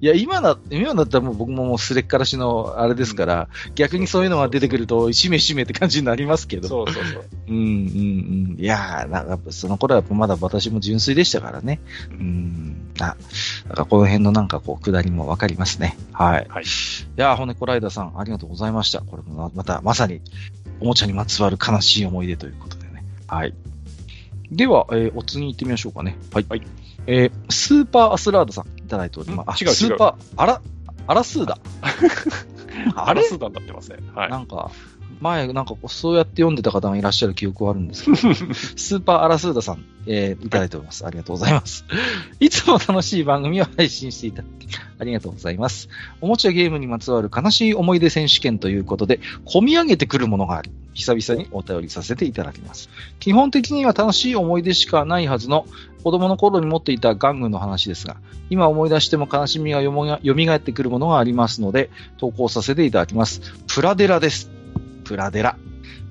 A: いや、今だ、今だったらもう僕ももうすれっからしのあれですから、逆にそういうのが出てくると、しめしめって感じになりますけど。
B: そうそうそう。
A: うん、うん、うん。いやー、なんかその頃はまだ私も純粋でしたからね。うん。あ、なんかこの辺のなんかこう、下りもわかりますね。はい。
B: はい。
A: いやー、骨コライダーさん、ありがとうございました。これもままた、まさに、おもちゃにまつわる悲しい思い出ということでね。はい。では、えーお次行ってみましょうかね。はい。
B: はい
A: えースーパーアスラードさん、いただいております。
B: ん違う違う
A: スーパー、あら、あらスーだ。あ れ
B: アラスーダになってますね。はい。
A: なんか、前、なんかこうそうやって読んでた方がいらっしゃる記憶はあるんですけど、スーパーアラスーダさん、えーいただいております。ありがとうございます。いつも楽しい番組を配信していただき、ありがとうございます。おもちゃゲームにまつわる悲しい思い出選手権ということで、込み上げてくるものがあり、久々にお便りさせていただきます。基本的には楽しい思い出しかないはずの子供の頃に持っていた玩具の話ですが、今思い出しても悲しみがよもが蘇ってくるものがありますので、投稿させていただきます。プラデラです。プラデラ。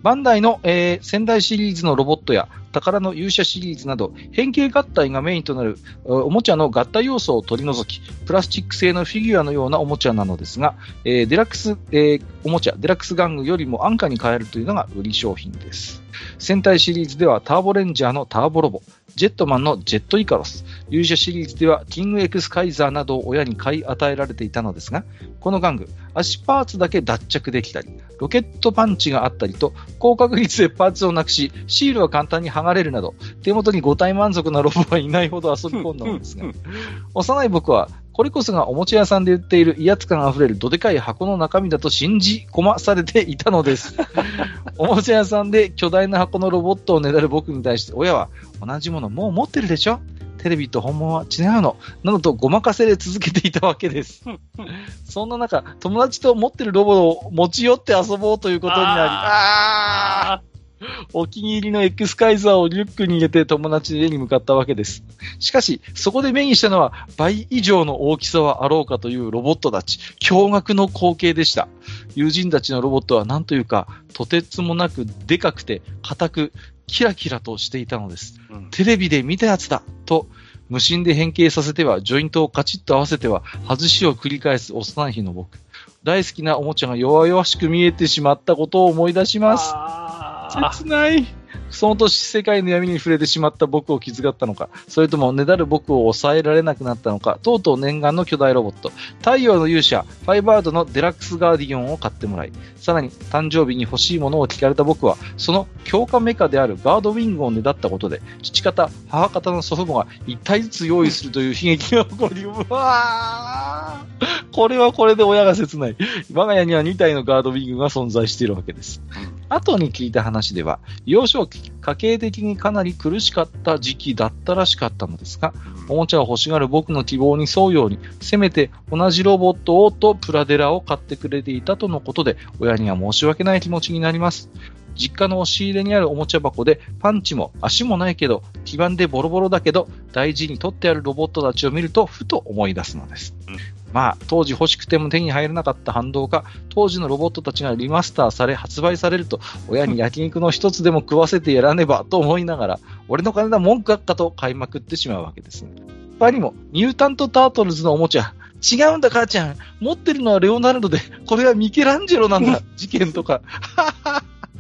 A: バンダイの、えー仙台シリーズのロボットや宝の勇者シリーズなど変形合体がメインとなるおもちゃの合体要素を取り除きプラスチック製のフィギュアのようなおもちゃなのですが、えーデラックス、えーおもちゃデラックス玩具よりも安価に買えるというのが売り商品です戦隊シリーズではターボレンジャーのターボロボジェットマンのジェットイカロス。勇者シリーズではキングエクスカイザーなどを親に買い与えられていたのですがこの玩具足パーツだけ脱着できたりロケットパンチがあったりと高確率でパーツをなくし、シールは簡単に剥がれるなど、手元に5体満足なロボはいないほど遊び込んだのですが、幼い僕は、これこそがおもちゃ屋さんで売っている威圧感あふれるどでかい箱の中身だと信じ込まされていたのです。おもちゃ屋さんで巨大な箱のロボットをねだる僕に対して、親は、同じものもう持ってるでしょ？テレビと本物は違うの？などとごまかせで続けていたわけです。そんな中、友達と持ってるロボを持ち寄って遊ぼうということになり、
B: あ
A: お気に入りの X カイザーをリュックに入れて友達の家に向かったわけです。しかし、そこで目にしたのは倍以上の大きさはあろうかというロボットたち。驚愕の光景でした。友人たちのロボットは何というか、とてつもなくでかくて硬く、キラキラとしていたのです。
B: ーうん
A: テレビで見たやつだと、無心で変形させては、ジョイントをカチッと合わせては、外しを繰り返す幼い日の僕。大好きなおもちゃが弱々しく見えてしまったことを思い出します。切ない。その年、世界の闇に触れてしまった僕を気遣ったのか、それともねだる僕を抑えられなくなったのか、とうとう念願の巨大ロボット、太陽の勇者、ファイバードのデラックスガーディオンを買ってもらい、さらに誕生日に欲しいものを聞かれた僕は、その強化メカであるガードウィングをねだったことで、父方、母方の祖父母が一体ずつ用意するという悲劇が起こり、うわーこれはこれで親が切ない。我が家には2体のガードウィングが存在しているわけです。後に聞いた話では、幼少期、家計的にかなり苦しかった時期だったらしかったのですが、おもちゃを欲しがる僕の希望に沿うように、せめて同じロボットをとプラデラを買ってくれていたとのことで、親には申し訳ない気持ちになります。実家の押し入れにあるおもちゃ箱で、パンチも足もないけど、基盤でボロボロだけど、大事に取ってあるロボットたちを見ると、ふと思い出すのです。まあ、当時欲しくても手に入らなかった反動が、当時のロボットたちがリマスターされ発売されると、親に焼肉の一つでも食わせてやらねばと思いながら、俺の金だ文句あっかと買いまくってしまうわけです。ね他にも、ミュータント・タートルズのおもちゃ、違うんだ母ちゃん、持ってるのはレオナルドで、これはミケランジェロなんだ、事件とか。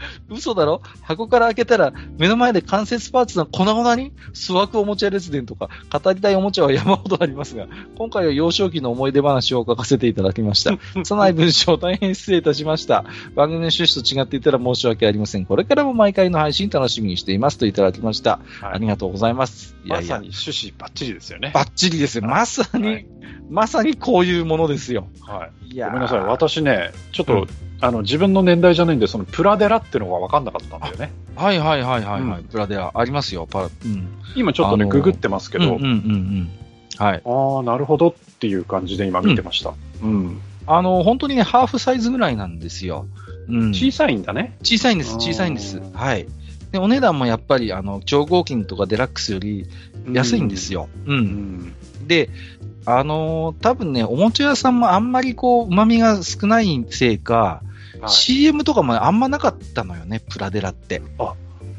A: 嘘だろ？箱から開けたら、目の前で関節パーツの粉々に、スワクおもちゃ列伝とか、語りたいおもちゃは山ほどありますが、今回は幼少期の思い出話を書かせていただきました。拙い文章大変失礼いたしました。番組の趣旨と違っていたら申し訳ありません。これからも毎回の配信楽しみにしていますといただきました。
B: はい
A: ありがとうございます。いやいや
B: まさに、趣旨バッチリですよね。
A: バッチリですよ。まさに、
B: はい
A: まさにこういうものですよ。
B: はい
A: いやー
B: ごめんなさい、私ね、ちょっと、
A: うん
B: あの自分の年代じゃないんで、そのプラデラっていうのが分かんなかったんだよね。
A: はいはいはいはいはい。
B: うん
A: プラデアありますよ。パラ、うん。
B: 今ちょっとね、
A: あのー
B: ググってますけど、
A: うんうんうんうん。はい。
B: ああ、なるほどっていう感じで今見てました。うん。
A: あの、本当にね、ハーフサイズぐらいなんですよ。うん。
B: 小さいんだね。
A: 小さいんです、小さいんです。はい。で、お値段もやっぱり、あの、超合金とかデラックスより安いんですよ。う。
B: うんん。
A: で、あのー多分ね、おもちゃ屋さんもあんまりこう、旨味が少ないせいか、
B: はい
A: CM とかもあんまなかったのよね、プラデラって。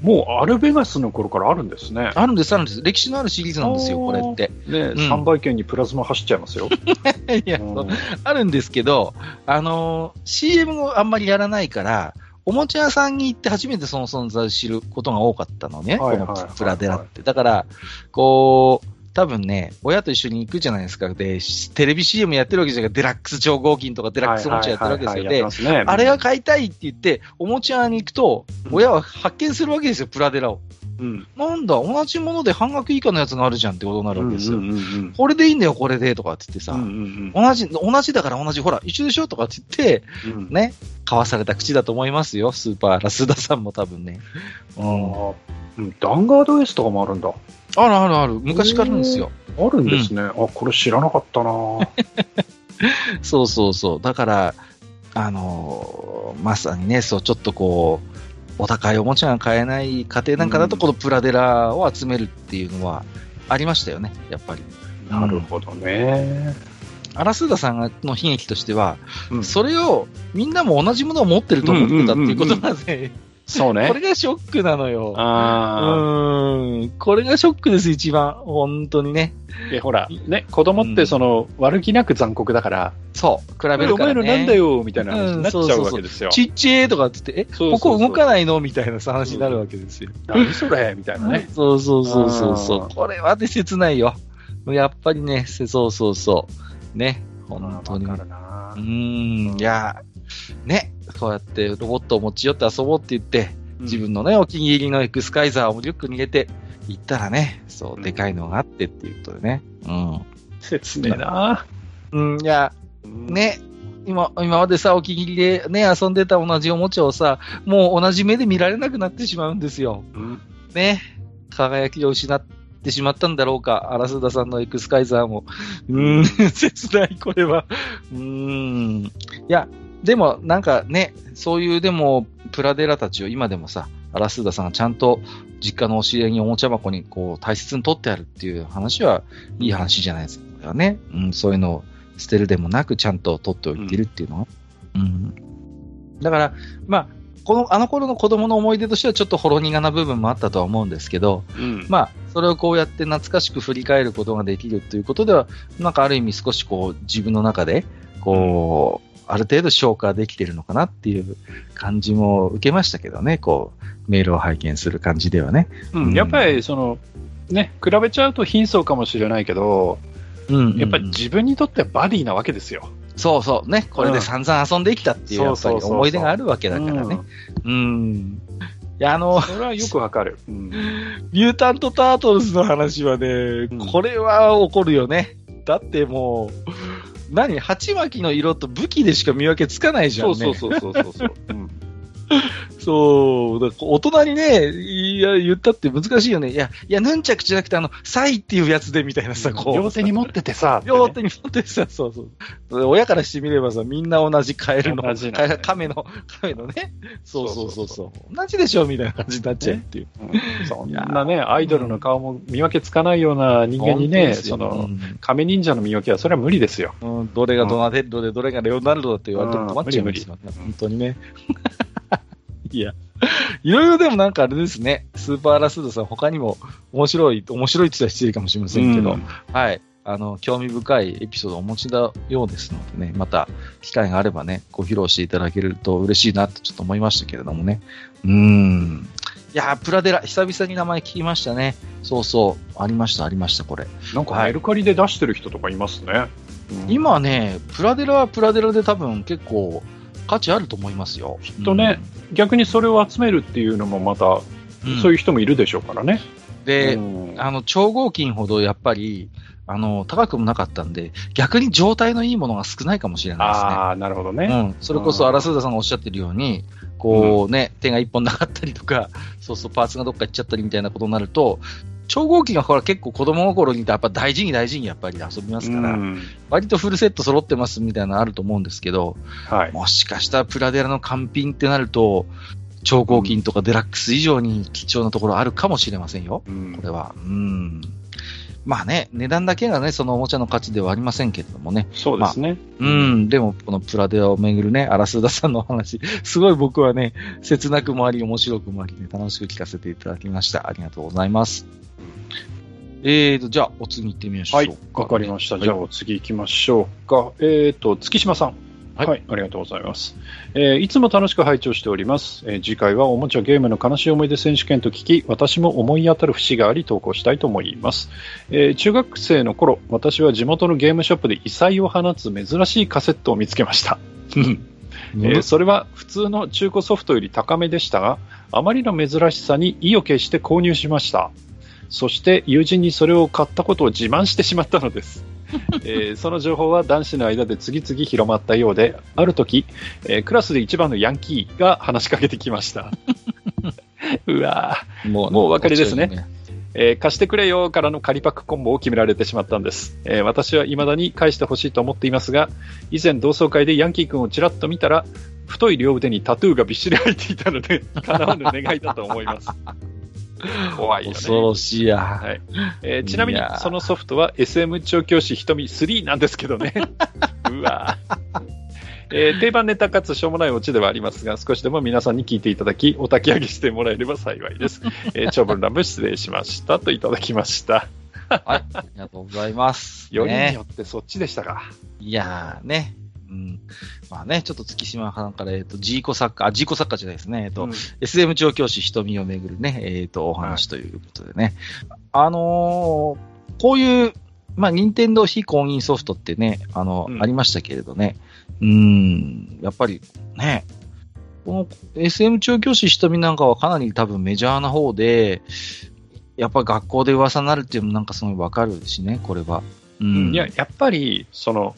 B: もうアルベガスの頃からあるんですね。
A: あるんです、あるんです。歴史のあるシリーズなんですよ、これって。
B: ね、
A: うん
B: 3倍券にプラズマ走っちゃいますよ。
A: いや、
B: うん
A: あるんですけど、あのー CM をあんまりやらないから、おもちゃ屋さんに行って初めてその存在を知ることが多かったのね、
B: はい
A: この
B: はいはい
A: プラデラって。だから、こう、多分ね、親と一緒に行くじゃないですか。で、テレビ CM やってるわけじゃないデラックス超合金とかデラックスおもちゃやってるわけですよ。
B: はいはいはいはいやってますね
A: あれが買いたいって言って、おもちゃ屋に行くと、親は発見するわけですよ、プラデラを。
B: うん。
A: なんだ、同じもので半額以下のやつがあるじゃんってことになるわけですよ。
B: うんうんうん
A: これでいいんだよ、これで、とかって言ってさ、
B: うんうん
A: 同じ、同じだから同じ、ほら、一緒でしょとかって言って、
B: うんうん
A: ね、交わされた口だと思いますよ、スーパーラスダさんも多分ね。うん
B: ダンガードエースとかもあるんだ。
A: あるあるある、昔からあるんですよ。
B: あるんですね。あ、これ知らなかったな
A: そうそうそう。だから、あのーまさにね、そう、ちょっとこう、お高いおもちゃが買えない家庭なんかだと、
B: うん
A: このプラデラを集めるっていうのはありましたよね、やっぱり。
B: なるほどね。
A: アラスーダさんがの悲劇としては、
B: うん
A: それをみんなも同じものを持ってると思ってたっていうことなんで、
B: そうね
A: これがショックなのよ。う
B: あ
A: ーん、これがショックです、一番。本当にね。
B: あ。で、ほら、ね、子供ってその、悪気なく残酷だから、
A: そう、比べ
B: お
A: るからね。
B: 前のなんだよみたいな話になっちゃうわけですよ。
A: ちっちゃいとかっつって、え、
B: そうそうそう
A: ここ動かないの？みたいな話になるわけですよ。
B: 何それ？みたいなね。
A: そうそうそうそうそうこれはね、切ないよ。やっぱりね、せそうそうそう。ね、本当に。
B: わ
A: うん、いや、ね、こうやってロボットを持ち寄って遊ぼうって言って、自分のね、お気に入りのエクスカイザーをリュックに入れて行ったらね、そうう、
B: ん
A: でかいのがあってっていうことでね。うん。
B: 切ねえな
A: うん、いや、ね、今、今までさ、お気に入りでね、遊んでた同じおもちゃをさ、もう同じ目で見られなくなってしまうんですよ。
B: うん
A: ね、輝きを失ってしまったんだろうか、アラスーダさんのエクスカイザーも。うーん、切ない、これは。うーん。いや、でも、なんかね、そういう、でも、プラデラたちを今でもさ、アラスーダさんがちゃんと実家の押し入れにおもちゃ箱にこう大切に取ってあるっていう話はいい話じゃないですかね。うん、そういうのを捨てるでもなくちゃんと取っておいているっていうのは。うん。だから、まあ、この、あの頃の子供の思い出としてはちょっとほろ苦な部分もあったとは思うんですけど、
B: うん
A: まあ、それをこうやって懐かしく振り返ることができるということでは、なんかある意味少しこう自分の中で、こう、ある程度消化できてるのかなっていう感じも受けましたけどね、こう、メールを拝見する感じではね。
B: うんやっぱりその、ね、比べちゃうと貧相かもしれないけど、
A: うん
B: やっぱり自分にとってはバディなわけですよ。
A: そうそうね、これで散々遊んできたっていう、やっぱり思い出があるわけだからね。うん。いや、あの、
B: それはよくわかる。うん
A: ミュータント・タートルズの話はね、
B: ん
A: これは怒るよね。だってもう、何鉢巻きの色と武器でしか見分けつかないじゃんね。
B: そうそうそうそうそうそう。うん
A: そう。大人にね、いや、言ったって難しいよね。いや、いや、ヌンチャクじゃなくて、あの、サイっていうやつでみたいなさ、こう。
B: 両手に持っててさ、
A: 両手に持ってさ、そうそう。親からしてみればさ、みんな同じカエルの、
B: 同じね
A: カメの、カメのね。そうそうそうそう。同じでしょみたいな感じになっちゃうっていう。
B: うんそんなね、アイドルの顔も見分けつかないような人間にね、その、
A: うん
B: 亀忍者の見分けはそれは無理ですよ。
A: うん、どれがドナテッドで、どれがレオナルドだって言われても困っちゃうんですよ、ね本当にね。いや、いろいろでもなんかあれですね、スーパーラスードさん、他にも面白い、面白いって言ったら失礼かもしれませんけど、
B: うん
A: はい。あの、興味深いエピソードをお持ちだようですのでね、また機会があればね、ご披露していただけると嬉しいなってちょっと思いましたけれどもね。うーん。いやー、プラデラ、久々に名前聞きましたね。そうそう。ありました、ありました、これ。
B: なんかメルカリで出してる人とかいますね。うん
A: 今ね、プラデラはプラデラで多分結構価値あると思いますよ。
B: きっとね、逆にそれを集めるっていうのもまた、
A: うん、
B: そういう人もいるでしょうからね。
A: で、
B: うん
A: あの、超合金ほどやっぱり、あの、高くもなかったんで、逆に状態のいいものが少ないかもしれないですね。
B: ああ、なるほどね。
A: うん、それこそ、アラスーダさんがおっしゃってるように、こうね、手が一本なかったりとか、そうそう、パーツがどっか行っちゃったりみたいなことになると、超合金がほら結構子供心にやっぱ大事に大事にやっぱり遊びますから、
B: うん
A: 割とフルセット揃ってますみたいなのあると思うんですけど、
B: はい。
A: もしかしたらプラデラの完品ってなると、超合金とかデラックス以上に貴重なところあるかもしれませんよ。
B: うん
A: これは。うん。まあね、値段だけがね、そのおもちゃの価値ではありませんけれどもね。
B: そうですね。
A: うん、でも、このプラデアをめぐるね、荒須田さんのお話、すごい僕はね、切なくもあり、面白くもありね、楽しく聞かせていただきました。ありがとうございます。えーと、じゃあ、お次行ってみましょう
B: はい、わかりました。じゃあ、
A: はい
B: お次行きましょうか。えっ、と、月島さん。
A: は
B: はいい、ありがとうございます、えーいつも楽しく拝聴しております、えー次回はおもちゃゲームの悲しい思い出選手権と聞き、私も思い当たる節があり投稿したいと思います。えー中学生の頃、私は地元のゲームショップで異彩を放つ珍しいカセットを見つけました。えーそれは普通の中古ソフトより高めでしたが、あまりの珍しさに意を決して購入しました。そして友人にそれを買ったことを自慢してしまったのです。えーその情報は男子の間で次々広まったようで、ある時、えークラスで一番のヤンキーが話しかけてきました。うわー
A: も
B: もうお分かりですね
A: こっちは
B: えー貸してくれよからの仮パックコンボを決められてしまったんです。えー私は未だに返してほしいと思っていますが、以前同窓会でヤンキー君をちらっと見たら、太い両腕にタトゥーがびっしり入っていたので、叶わぬ願いだと思います。怖いよね。
A: 恐ろしいや。
B: はいえーちなみにそのソフトは SM 調教師瞳3なんですけどね。うわーえー定番ネタかつしょうもないオチではありますが、少しでも皆さんに聞いていただき、お焚き上げしてもらえれば幸いです。えー長文乱文失礼しましたといただきました。
A: はい。ありがとうございます。
B: よりに
A: ね
B: よってそっちでしたか。
A: いやーね。うん。まあね、ちょっと月島さんから、えっ、と、ジーコサッカー、あ、ジーコサッカーじゃないですね。えっ、と、
B: うん
A: SM 調教師瞳をめぐるね、えっ、と、お話ということでね。あのーこういう、まあ、任天堂非公認ソフトってね、あの、
B: うん
A: ありましたけれどね。うーん、やっぱりね、この SM 調教師瞳なんかはかなり多分メジャーな方で、やっぱ学校で噂になるっていうのもなんかすごいわかるしね、これは。うん。
B: いや、やっぱり、その、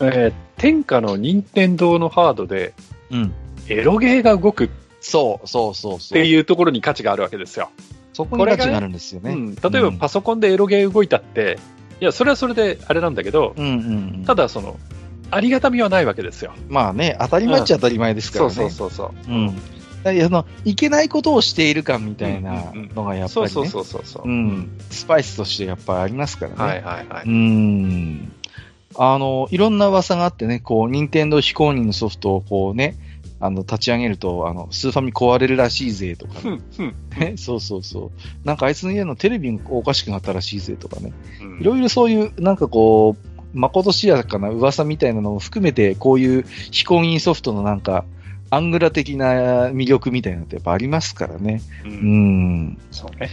B: えー天下の任天堂のハードで、
A: うん。
B: エロゲーが動くっ
A: そう、そうそうそう。
B: ていうところに価値があるわけですよ。
A: そこに価値があるんですよね。
B: うん、例えばパソコンでエロゲー動いたって、いや、それはそれであれなんだけど、
A: うんうんうん。
B: ただ、その、ありがたみはないわけですよ。
A: まあね、当たり前っちゃ当たり前ですからね。
B: そうそうそう
A: うん。だからあの、いけないことをしている感みたいな
B: うんうんうん
A: のがやっぱり、ね。
B: そうそうそうそうそう。
A: うん。スパイスとしてやっぱりありますからね。
B: はいはいは
A: う
B: い。
A: ん。あの、いろんな噂があってね、こう、任天堂非公認のソフトをこうね、あの、立ち上げると、あの、スーファミ壊れるらしいぜとかね。ねそうそうそう。なんかあいつの家のテレビがおかしくなったらしいぜとかね。
B: うん
A: いろいろそういう、なんかこう、まことしやかな噂みたいなのを含めて、こういう非公認ソフトのなんか、アングラ的な魅力みたいなのってやっぱありますからね。
B: う
A: うんん。
B: そうね。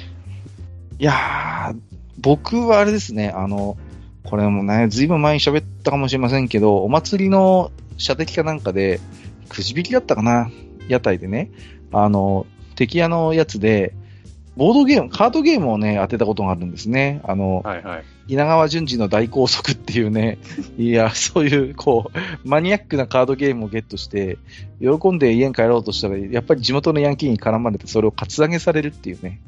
A: いやー、僕はあれですね、あの、これもね、ずいぶん前に喋ったかもしれませんけど、お祭りの射的かなんかで、くじ引きだったかな？屋台でね、あの、敵屋のやつで、ボードゲーム、カードゲームをね、当てたことがあるんですね。あの、
B: はいはい。
A: 稲川淳二の大高速っていうね、いや、そういう、こう、マニアックなカードゲームをゲットして、喜んで家に帰ろうとしたら、やっぱり地元のヤンキーに絡まれて、それをカツアゲされるっていうね、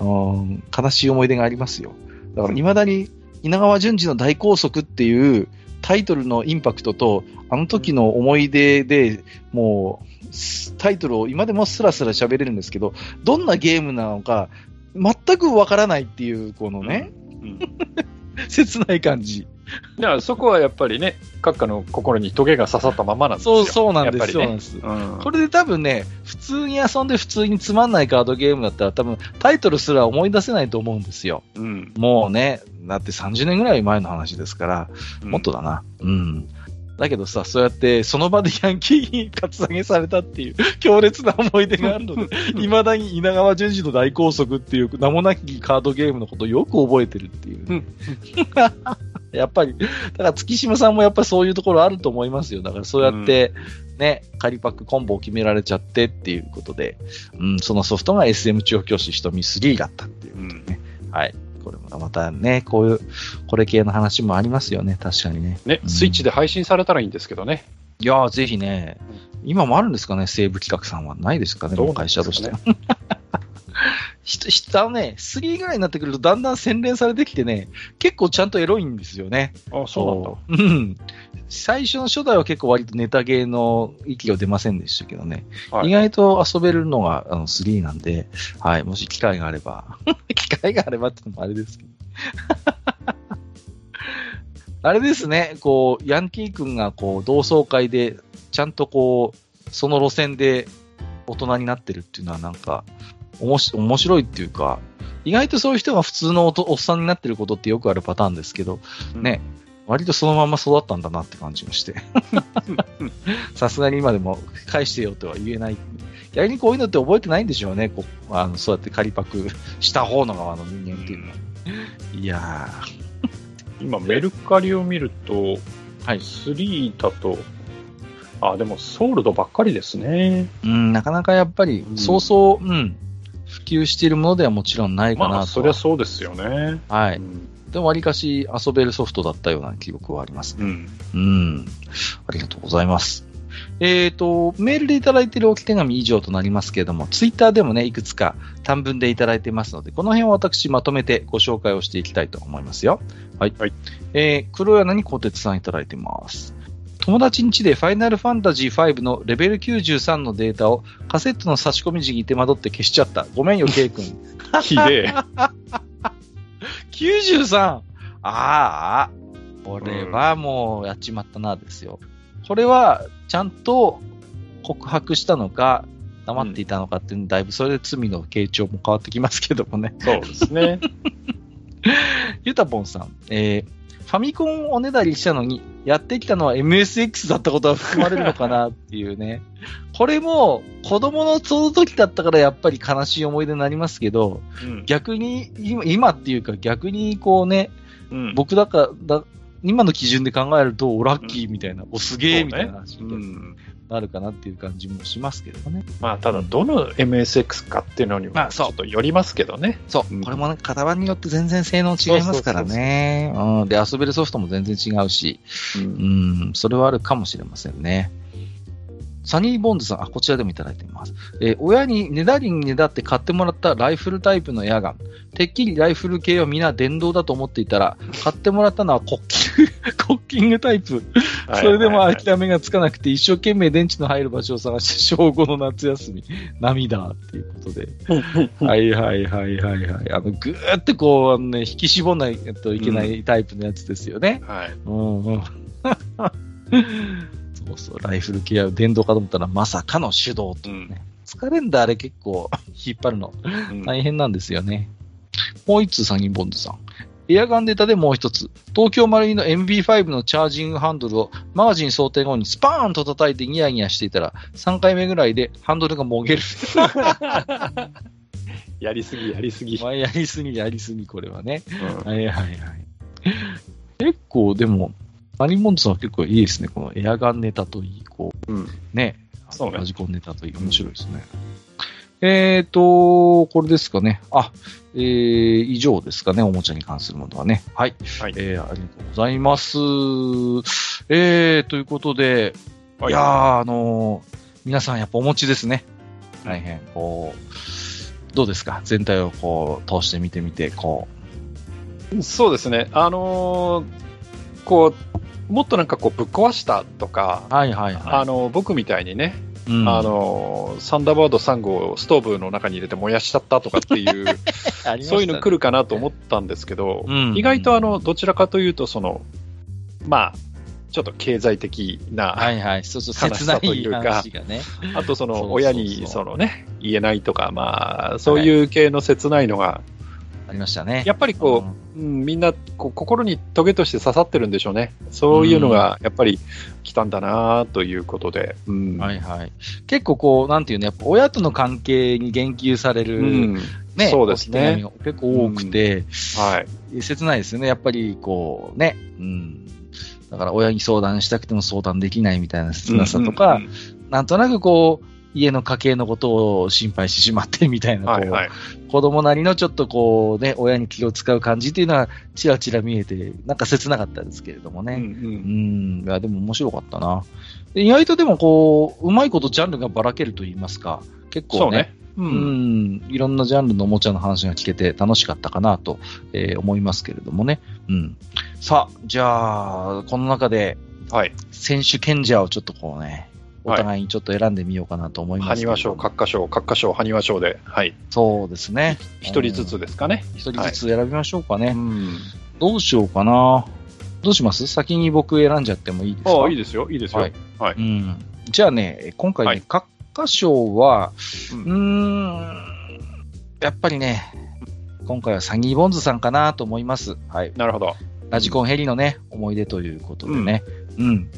A: うん、悲しい思い出がありますよ。だから、未だに、稲川淳二の大高速っていうタイトルのインパクトと、あの時の思い出で、もう、すタイトルを今でもスラスラ喋れるんですけど、どんなゲームなのか、全くわからないっていう、このね、
B: うん。
A: 切ない感じ。
B: だからそこはやっぱりね、閣下の心にトゲが刺さったままなんですよ。
A: そう、そうなんです、
B: ね
A: そうなんです。
B: うん
A: これで多分ね、普通に遊んで普通につまんないカードゲームだったら多分タイトルすら思い出せないと思うんですよ。
B: うん。
A: もうね、だって30年ぐらい前の話ですから、
B: うん
A: もっとだな。うん。だけどさ、そうやってその場でヤンキーにカツアゲされたっていう 強烈な思い出があるので、未だに稲川淳二の大高速っていう名もなきカードゲームのことをよく覚えてるっていう。
B: うん
A: やっぱり、だから月島さんもやっぱりそういうところあると思いますよ。だからそうやって、ね、仮パックコンボを決められちゃってっていうことで、うん、そのソフトが SM 調教師瞳3だったっていう
B: うん
A: ことでね。はい。これもまたね、こういう、これ系の話もありますよね。確かにね。
B: ね、
A: うん
B: スイッチで配信されたらいいんですけどね。
A: いやー、ぜひね、今もあるんですかね、西武企画さんは。ないですかね、
B: どうなん
A: 会社としては。ひ下ね、3ぐらいになってくるとだんだん洗練されてきてね、結構ちゃんとエロいんですよね。
B: あ、そう
A: う。うん。最初の初代は結構割とネタゲーの域が出ませんでしたけどね。
B: はい
A: 意外と遊べるのがあの3なんで、はい、もし機会があれば、機会があればってのもあれですけど、あれですね、こう、ヤンキー君がこう、同窓会で、ちゃんとこう、その路線で大人になってるっていうのはなんか、おもし面白いっていうか、意外とそういう人が普通のおとおっさんになってることってよくあるパターンですけど、ね、割とそのまま育ったんだなって感じがして。さすがに今でも返してよとは言えない。逆にこういうのって覚えてないんでしょうね。こうあのそうやって仮パクした方の側の人間っていうのは。いや
B: 今、メルカリを見ると、
A: ー、はい。
B: 3だと、あ、でもソールドばっかりですね。
A: うん、なかなかやっぱり
B: う、ん
A: そうそう、うん、普及しているものではもちろんないかなとは。
B: まあ、そりゃそうですよね。
A: はい。
B: うん。
A: でも、わりかし遊べるソフトだったような記憶はありますね。
B: うん。
A: うん。ありがとうございます。えっ、と、メールでいただいている置き手紙以上となりますけれども、ツイッターでもね、いくつか短文でいただいていますので、この辺を私まとめてご紹介をしていきたいと思いますよ。はい。
B: はい
A: えー、黒柳小鉄さんいただいてます。友達ん家でファイナルファンタジー5のレベル93のデータをカセットの差し込み時に手間取って消しちゃった。ごめんよ、ケイ君。
B: ひでえ。
A: 93! ああ、これはもうやっちまったな、ですよ。これは、ちゃんと告白したのか、黙っていたのかっていうのだいぶそれで罪の形状も変わってきますけどもね。
B: そうですね。
A: ゆたぽんさん、えー、ファミコンをおねだりしたのに、やってきたのは MSX だったことは含まれるのかなっていうね。これも、子供のその時だったからやっぱり悲しい思い出になりますけど、
B: うん。
A: 逆に、今今っていうか逆にこうね、
B: うん。
A: 僕だから、だ今の基準で考えると、おラッキーみたいな、おすげえみたいな話に
B: うん
A: なるかなっていう感じもしますけどね。
B: まあ、ただ、どの MSX かっていうのにも、
A: まあそう
B: ちょっとよりますけどね。
A: そうう、
B: ん
A: これもね、型番によって全然性能違いますからね。うん。で、遊べるソフトも全然違うし、
B: う
A: うんん、それはあるかもしれませんね。サニーボンズさん、あ、こちらでもいただいています。えー親にねだりにねだって買ってもらったライフルタイプのエアガン。てっきりライフル系は皆電動だと思っていたら、買ってもらったのはコッキング、コッキングタイプ。それでも
B: はい
A: 諦めがつかなくて、一生懸命電池の入る場所を探して、小5の夏休み、涙っていうことで。はいはいはいはいはい。あの、ぐーってこう、あのね、引き絞んないといけないタイプのやつですよね。
B: はい。
A: うんうん。そうそう、ライフル系は電動かと思ったらまさかの手動というね。疲れんだ、あれ結構引っ張るの。
B: うん
A: 大変なんですよね。もう一通サニーボンドさん。エアガンデータでもう一つ。東京マルイの MB5 のチャージングハンドルをマガジン装填後にスパーンと叩いてニヤニヤしていたら3回目ぐらいでハンドルがもげる。
B: やりすぎ、やりすぎ。
A: まあやりすぎやりすぎこれはね。
B: うん
A: はいはいはい。結構でも、サニーボンドさんは結構いいですね。このエアガンネタといい、こう、
B: うん。
A: ね。
B: そうね
A: ラジコンネタといい、面白いですね。えーと、これですかね。あ、えー、以上ですかね。おもちゃに関するものはね。はい。
B: はい
A: えー、ありがとうございます。えー、ということで、
B: はい
A: いやー、あのー皆さんやっぱお持ちですね。大変、こう、どうですか？全体をこう、通して見てみて、こ
B: そうですね。あのーこう、もっとなんかこうぶっ壊したとか、
A: う。はいはいは
B: あの僕みたいにね、
A: い。うん
B: あのーサンダーバード3号をストーブの中に入れて燃やしちゃったとかっていう、
A: ね
B: そういうの来るかなと思ったんですけど、
A: うん
B: 意外とあのどちらかというとその、まあ、ちょっと経済的な、悲しさ
A: 切ない
B: というか
A: ね。
B: あとその親にそのね言えないとか、まあ、そういう系の切ないのが、
A: ありましたね。
B: やっぱりこう、うん、みんなこう心にトゲとして刺さってるんでしょうね。そういうのがやっぱり来たんだなということで。うん。
A: はいはい。結構こう、なんていうの、やっぱ親との関係に言及される、
B: うん。
A: ね、
B: そうですね
A: 結構多くて、
B: はい。
A: 切ないですよね。やっぱりこう、ね、うん。だから親に相談したくても相談できないみたいな切なさとか、
B: うんうん
A: なんとなくこう、家の家計のことを心配してしまってみたいな、
B: はいはい。
A: 子供なりのちょっとこうね、親に気を使う感じっていうのは、ちらちら見えて、なんか切なかったですけれどもね。
B: うんう
A: うんん、いや、でも面白かったな。で意外とでもこう、うまいことジャンルがばらけると言いますか、結構ね、
B: そうね。う。
A: うんん、いろんなジャンルのおもちゃの話が聞けて楽しかったかなと、えー思いますけれどもね。うん。さあ、じゃあ、この中で、
B: はい。
A: 選手権者をちょっとこうね、お互いにちょっと選んでみようかなと思いますけど。
B: 埴輪賞、閣下賞、閣下賞、埴輪賞で、はい。
A: そうですね。
B: 一人ずつですかね。
A: 一人ずつ選びましょうかね。
B: うん。
A: どうしようかな。どうします？先に僕選んじゃってもいいですか？
B: ああ、いいですよ、いいですよ。
A: はい
B: はい
A: うん。じゃあね、今回ね、
B: はい
A: 賞は、
B: う
A: うーん、やっぱりね、今回はサニーボンズさんかなと思います。はい。
B: なるほど。
A: ラジコンヘリのね、思い出ということでね。うん。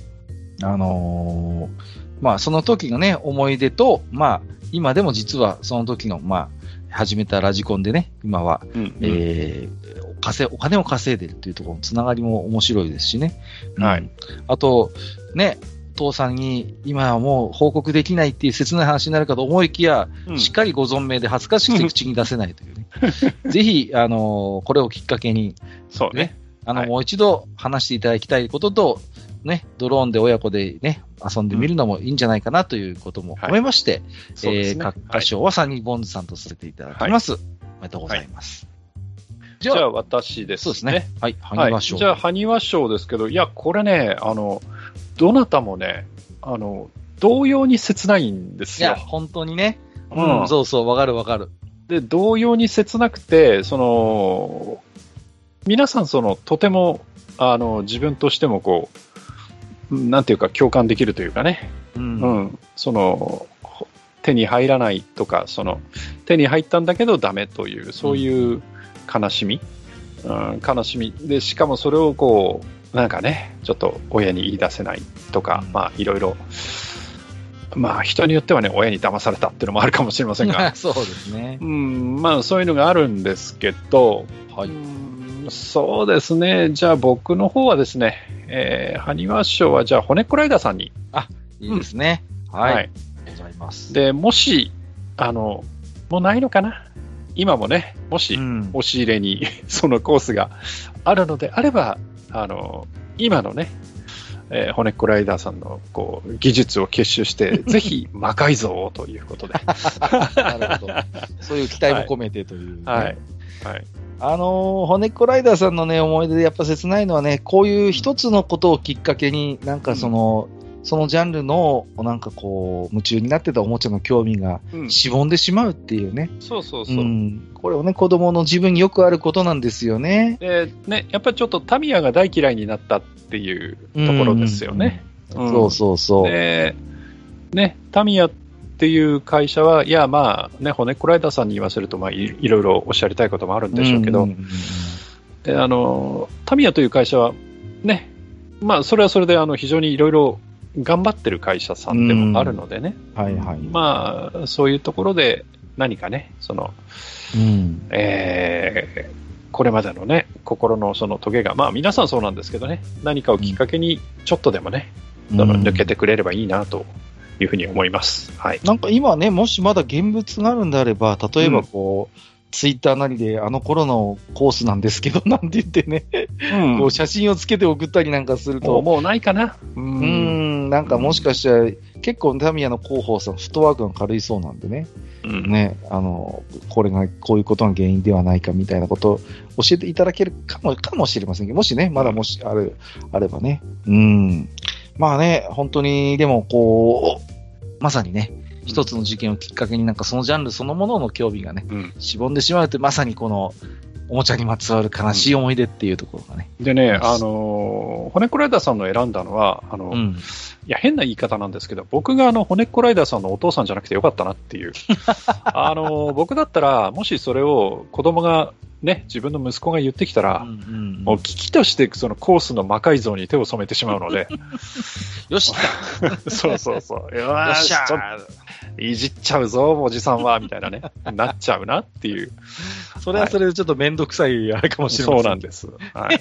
A: あのーまあ、その時のね、思い出と、まあ、今でも実はその時の、まあ、始めたラジコンでね、今は、
B: うん。
A: えーお稼お金を稼いでるっていうところのつながりも面白いですしね。うん
B: はい。
A: あと、ね、父さんに今はもう報告できないっていう切ない話になるかと思いきや、
B: うん
A: しっかりご存命で恥ずかしくて口に出せないというね。ぜひ、あのーこれをきっかけに、
B: そうね。
A: あの、
B: はい
A: もう一度話していただきたいことと、ね、ドローンで親子でね、遊んでみるのもいいんじゃないかなということも思いまして、
B: そうですね。
A: えー、各歌唱はサニーボンズさんとさせていただきます。おめでとうございます。
B: じゃあ、私です、
A: そうですね。。はい、は
B: はい
A: ぎましょう。
B: じゃあ、埴輪賞ですけど、いや、これね、あの、どなたもね、あの、同様に切ないんです
A: いや、
B: よ。
A: 本当にね。
B: うん
A: うん、そうそう、わかるわかる。
B: で、同様に切なくて、その、皆さん、その、とても、あの、自分としても、こう、なんていうか、共感できるというかね、
A: うん。
B: うん、その、ほ手に入らないとか、その、手に入ったんだけどダメという、そういう悲しみ、うん、悲しみ。で、しかもそれをこう、なんかね、ちょっと親に言い出せないとか、
A: うん
B: まあ、いろいろ、まあ、人によってはね、親に騙されたっていうのもあるかもしれませんが、
A: そうですね
B: う。ん、まあ、そういうのがあるんですけど、
A: はい。
B: うんそうですね、じゃあ僕の方はですね、えー、埴輪賞はじゃあ骨っこライダーさんに、
A: いいですね。はい。
B: はい
A: ありがとうございます。
B: で、もし、あの、もうないのかな？今もね、もし
A: うん
B: 押し入れに そのコースがあるのであれば、あの、今のね、えー骨っこライダーさんのこう技術を結集して、ぜひ魔改造をということで。
A: なるほど。そういう期待も込めてという、ね
B: はい。はい。
A: あのー骨っこライダーさんのね、思い出でやっぱ切ないのはね、こういう一つのことをきっかけに、なんかその、そのジャンルの、なんかこう、夢中になってたおもちゃの興味が
B: うん
A: しぼんでしまうっていうね。
B: そうそうそう。
A: うん。これをね、子供の自分によくあることなんですよね。
B: で、ね、やっぱりちょっとタミヤが大嫌いになったっていうところですよね。うん
A: そうそうそう。
B: で、ね、タミヤっていう会社は、いや、まあ、ね、骨っこライダーさんに言わせると、まあ、いいろいろおっしゃりたいこともあるんでしょうけど、あの、タミヤという会社は、ね、まあ、それはそれで、あの、非常にいろいろ頑張ってる会社さんでもあるのでね、
A: はいはい。
B: まあ、そういうところで何かね、その、
A: うん。
B: えーこれまでのね、心のそのトゲが、まあ皆さんそうなんですけどね、何かをきっかけにちょっとでもね、その抜けてくれればいいなというふうに思います。はい。
A: なんか今ね、もしまだ現物があるんであれば、例えばこう、ツイッターなりであの頃のコースなんですけど、なんて言ってね、こう写真をつけて送ったりなんかすると、
B: もうないかな。う
A: ん、なんかもしかしたら、結構タミヤの広報さん、フットワークが軽いそうなんでね、
B: うん
A: ね、あの、これが、こういうことが原因ではないかみたいなことを教えていただけるかも、かもしれませんけど、もしね、まだもしあれ、あればね。うん。まあね、本当に、でもこう、まさにね、一つの事件をきっかけになんかそのジャンルそのものの興味がね、
B: うん
A: しぼんでしまうって、まさにこの、おもちゃにまつわる悲しい思い出っていうところがね。
B: でね、あのー骨っこライダーさんの選んだのは、あの、い
A: うん。
B: や、変な言い方なんですけど、僕があの、骨っこライダーさんのお父さんじゃなくてよかったなっていう。あのー僕だったら、もしそれを子供が、ね、自分の息子が言ってきたら、
A: うんうん
B: もう危機としてそのコースの魔改造に手を染めてしまうので、
A: よし、
B: そうそうそう。よ
A: よっしゃ
B: いじっちゃうぞ、おじさんは、みたいなね、なっちゃうなっていう。
A: それはそれでちょっとめんどくさいあれかもしれません。
B: そうなんです。はい。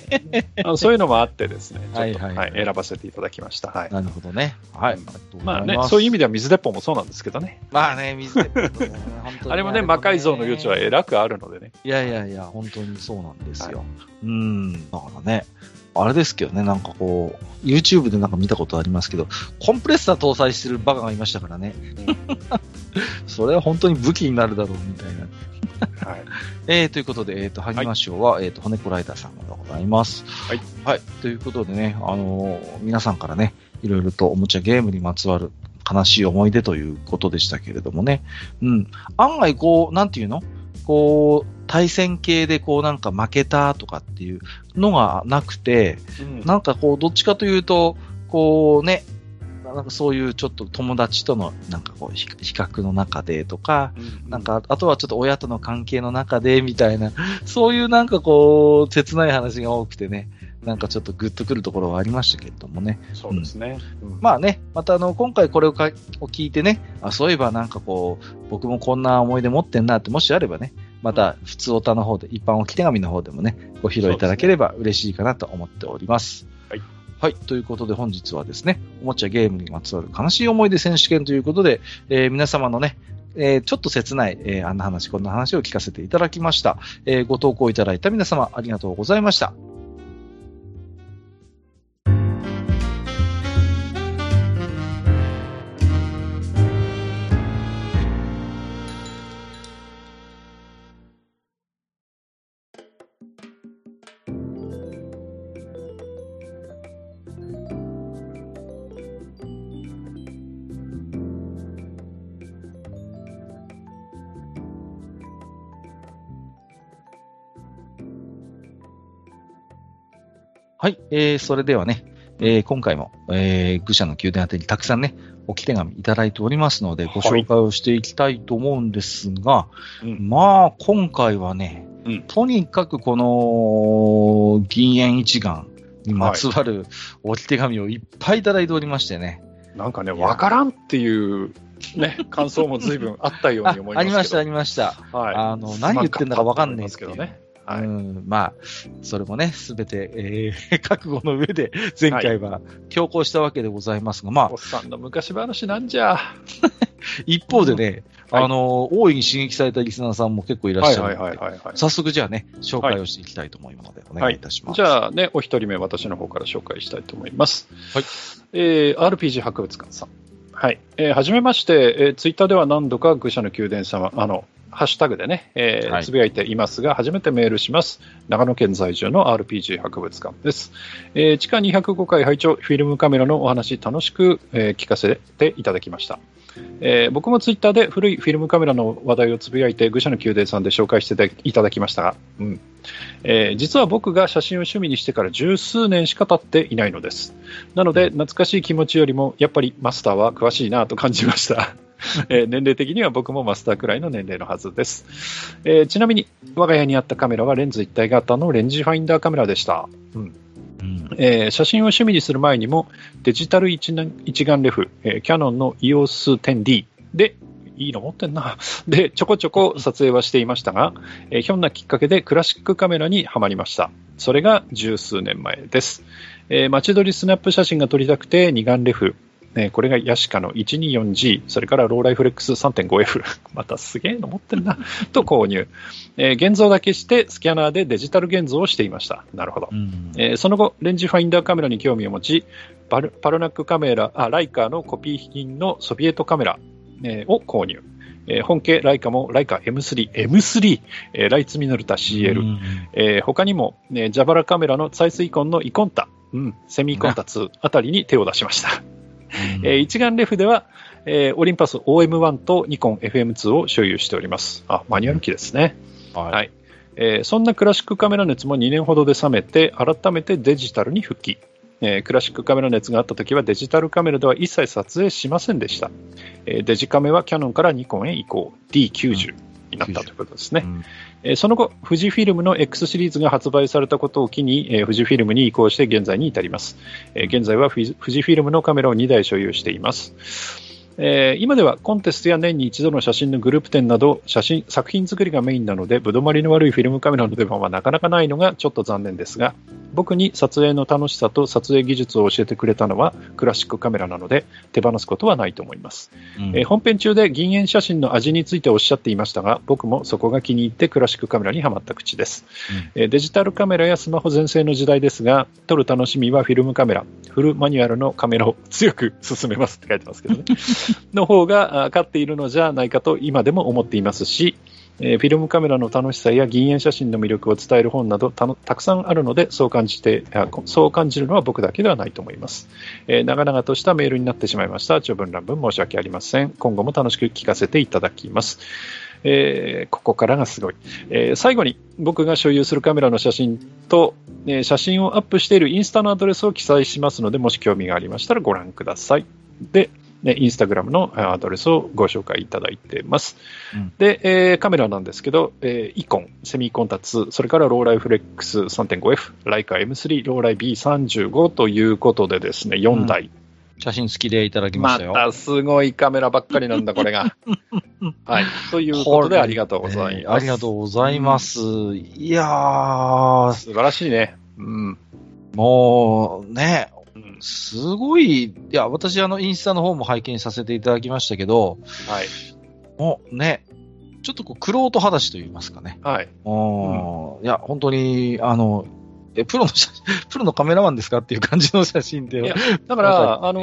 B: あのそういうのもあってですね、ちょっと、
A: はいはい
B: はい選ばせていただきました。はい。
A: なるほどね。はい。
B: うんまあね、
A: そ
B: そういう意味では水鉄砲もそうなんですけどね。
A: まあね、水で、本当に
B: あれもね、魔改造の余地はえらくあるのでね。
A: いやいやいや、本当にそうなんですよ。うん。だからね、あれですけどね、なんかこう、YouTube でなんか見たことありますけど、コンプレッサー搭載してるバカがいましたからね。それは本当に武器になるだろうみたいな。
B: はい。
A: えー、ということで、えっ、と、萩間賞は、えっ、と、骨子ライダーさんでございます。
B: はい。
A: はい。ということでね、あのー皆さんからね、いろいろとおもちゃゲームにまつわる悲しい思い出ということでしたけれどもね。うん。案外こう、なんていうの？こう、対戦系でこうなんか負けたとかっていうのがなくて、うん、なんかこう、どっちかというと、こうね、なんかそういうちょっと友達とのなんかこう比較の中でとか、うん、なんかあとはちょっと親との関係の中でみたいな、そういうなんかこう、切ない話が多くてね、なんかちょっとグッとくるところはありましたけれどもね。
B: そうですね。
A: うん、まあね、またあの、今回これをかを聞いてね、あ、そういえばなんかこう、僕もこんな思い出持ってんなって、もしあればね、また普通おたの方で、一般置き手紙の方でもね、ご披露いただければ嬉しいかなと思っております。
B: はい。
A: はい。ということで本日はですね、おもちゃゲームにまつわる悲しい思い出選手権ということで、えー、皆様のね、えー、ちょっと切ない、えー、あんな話、こんな話を聞かせていただきました。えー、ご投稿いただいた皆様ありがとうございました。えー、それではね、えー、今回も、えー、愚者の宮殿宛てにたくさんね、置き手紙いただいておりますので、ご紹介をしていきたいと思うんですが、はい、まあ、今回はね、うん、とにかくこの、銀塩一眼にまつわる置き手紙をいっぱいいただいておりましてね。
B: なんかね、わからんっていうね、感想も随分あったように思いますあ
A: りました、ありました。はい。あの、何言ってんだかわかんないですけどね。はい、うん、まあ、それもね、すべて、えー、覚悟の上で、前回は強行したわけでございますが、まあ。
B: おっさんの昔話なんじゃ。
A: 一方でね、うん、あの、大いに刺激されたリスナーさんも結構いらっしゃるので、早速じゃあね、紹介をしていきたいと思いますので、お願いいたします。
B: はい、じゃあね、お一人目、私の方から紹介したいと思います。はい。えー、RPG 博物館さん。はい。えー、はじめまして、えー、ツイッターでは何度か愚者の宮殿様、あの、ハッシュタグでね、えー、つぶやいていますが、初めてメールします。長野県在住の RPG 博物館です。えー、地下205回拝聴フィルムカメラのお話、楽しく、えー、聞かせていただきました。えー、僕もツイッターで古いフィルムカメラの話題をつぶやいて、愚者の宮殿さんで紹介していただきましたが、うんえー、実は僕が写真を趣味にしてから十数年しか経っていないのです。なので、懐かしい気持ちよりも、やっぱりマスターは詳しいなと感じました。えー、年齢的には僕もマスターくらいの年齢のはずです。えー、ちなみに、我が家にあったカメラはレンズ一体型のレンジファインダーカメラでした。うんえー、写真を趣味にする前にもデジタル一一眼レフ、えー、キヤノンの EOS10D でいいの持ってんな。で、ちょこちょこ撮影はしていましたが、えー、ひょんなきっかけでクラシックカメラにはまりました。それが十数年前です。えー、街撮りスナップ写真が撮りたくて二眼レフ、ね、これがヤシカの 124G、それからローライフレックス 3.5F、またすげえの持ってんな、と購入、えー、現像だけしてスキャナーでデジタル現像をしていました。なるほど。うん、えー、その後、レンジファインダーカメラに興味を持ち、パルパルナックカメラ、あ、ライカのコピー品のソビエトカメラ、えー、を購入。えー、本家ライカもライカ M3、M3、えー、ライツミノルタ CL、うん、えー、他にも、ね、ジャバラカメラのサイスイコンのイコンタ、うん、セミコンタ2あたりに手を出しました。えー、一眼レフでは、えー、オリンパス OM1 とニコン FM2 を所有しております。あ、マニュアル機ですね。はい、はい、えー、そんなクラシックカメラ熱も2年ほどで冷めて、改めてデジタルに復帰。えー、クラシックカメラ熱があった時はデジタルカメラでは一切撮影しませんでした。えー、デジカメはキヤノンからニコンへ移行。D90 になったということですね。うんえその後、富士フィルムの X シリーズが発売されたことを機に、え富士フィルムに移行して現在に至ります。え現在は富士フィルムのカメラを2台所有しています。えー、今ではコンテストや年に一度の写真のグループ展など写真作品作りがメインなのでぶどまりの悪いフィルムカメラの出番はなかなかないのがちょっと残念ですが僕に撮影の楽しさと撮影技術を教えてくれたのはクラシックカメラなので手放すことはないと思います、うん、えー、本編中で銀塩写真の味についておっしゃっていましたが僕もそこが気に入ってクラシックカメラにはまった口です、うん、えー、デジタルカメラやスマホ全盛の時代ですが撮る楽しみはフィルムカメラ。フルマニュアルのカメラを強く勧めますって書いてますけどね の方が勝っているのじゃないかと今でも思っていますし、えーフィルムカメラの楽しさや銀塩写真の魅力を伝える本などたたくさんあるのでそう感じてあそう感じるのは僕だけではないと思います、えー長々としたメールになってしまいました。長文乱文申し訳ありません。今後も楽しく聞かせていただきます。えーここからがすごい、えー最後に僕が所有するカメラの写真と、えー写真をアップしているインスタのアドレスを記載しますのでもし興味がありましたらご覧ください。で、ね、インスタグラムのあアドレスをご紹介いただいてます。
A: うん
B: で、えーカメラなんですけど、えーイコン、セミコンタ2、それからローライフレックス 3.5F、ライカ M3、ローライ B35 ということでですね、4台。
A: 写真付きでいただきま
B: ま
A: したよ。
B: たすごいカメラばっかりなんだ、これが。はい。ということで、ありがとうございます。
A: えーありがとうございます。いやー、
B: 素晴らしいね。うん。
A: もうね、
B: うん
A: すごい、いや、私、あの、インスタの方も拝見させていただきましたけど、
B: はい。
A: もうね、ちょっとこう、クロート裸足と言いますかね。
B: はい。
A: うん、いや、本当に、あの、え、プロの写、プロのカメラマンですかっていう感じの写真で。
B: いやだから、あの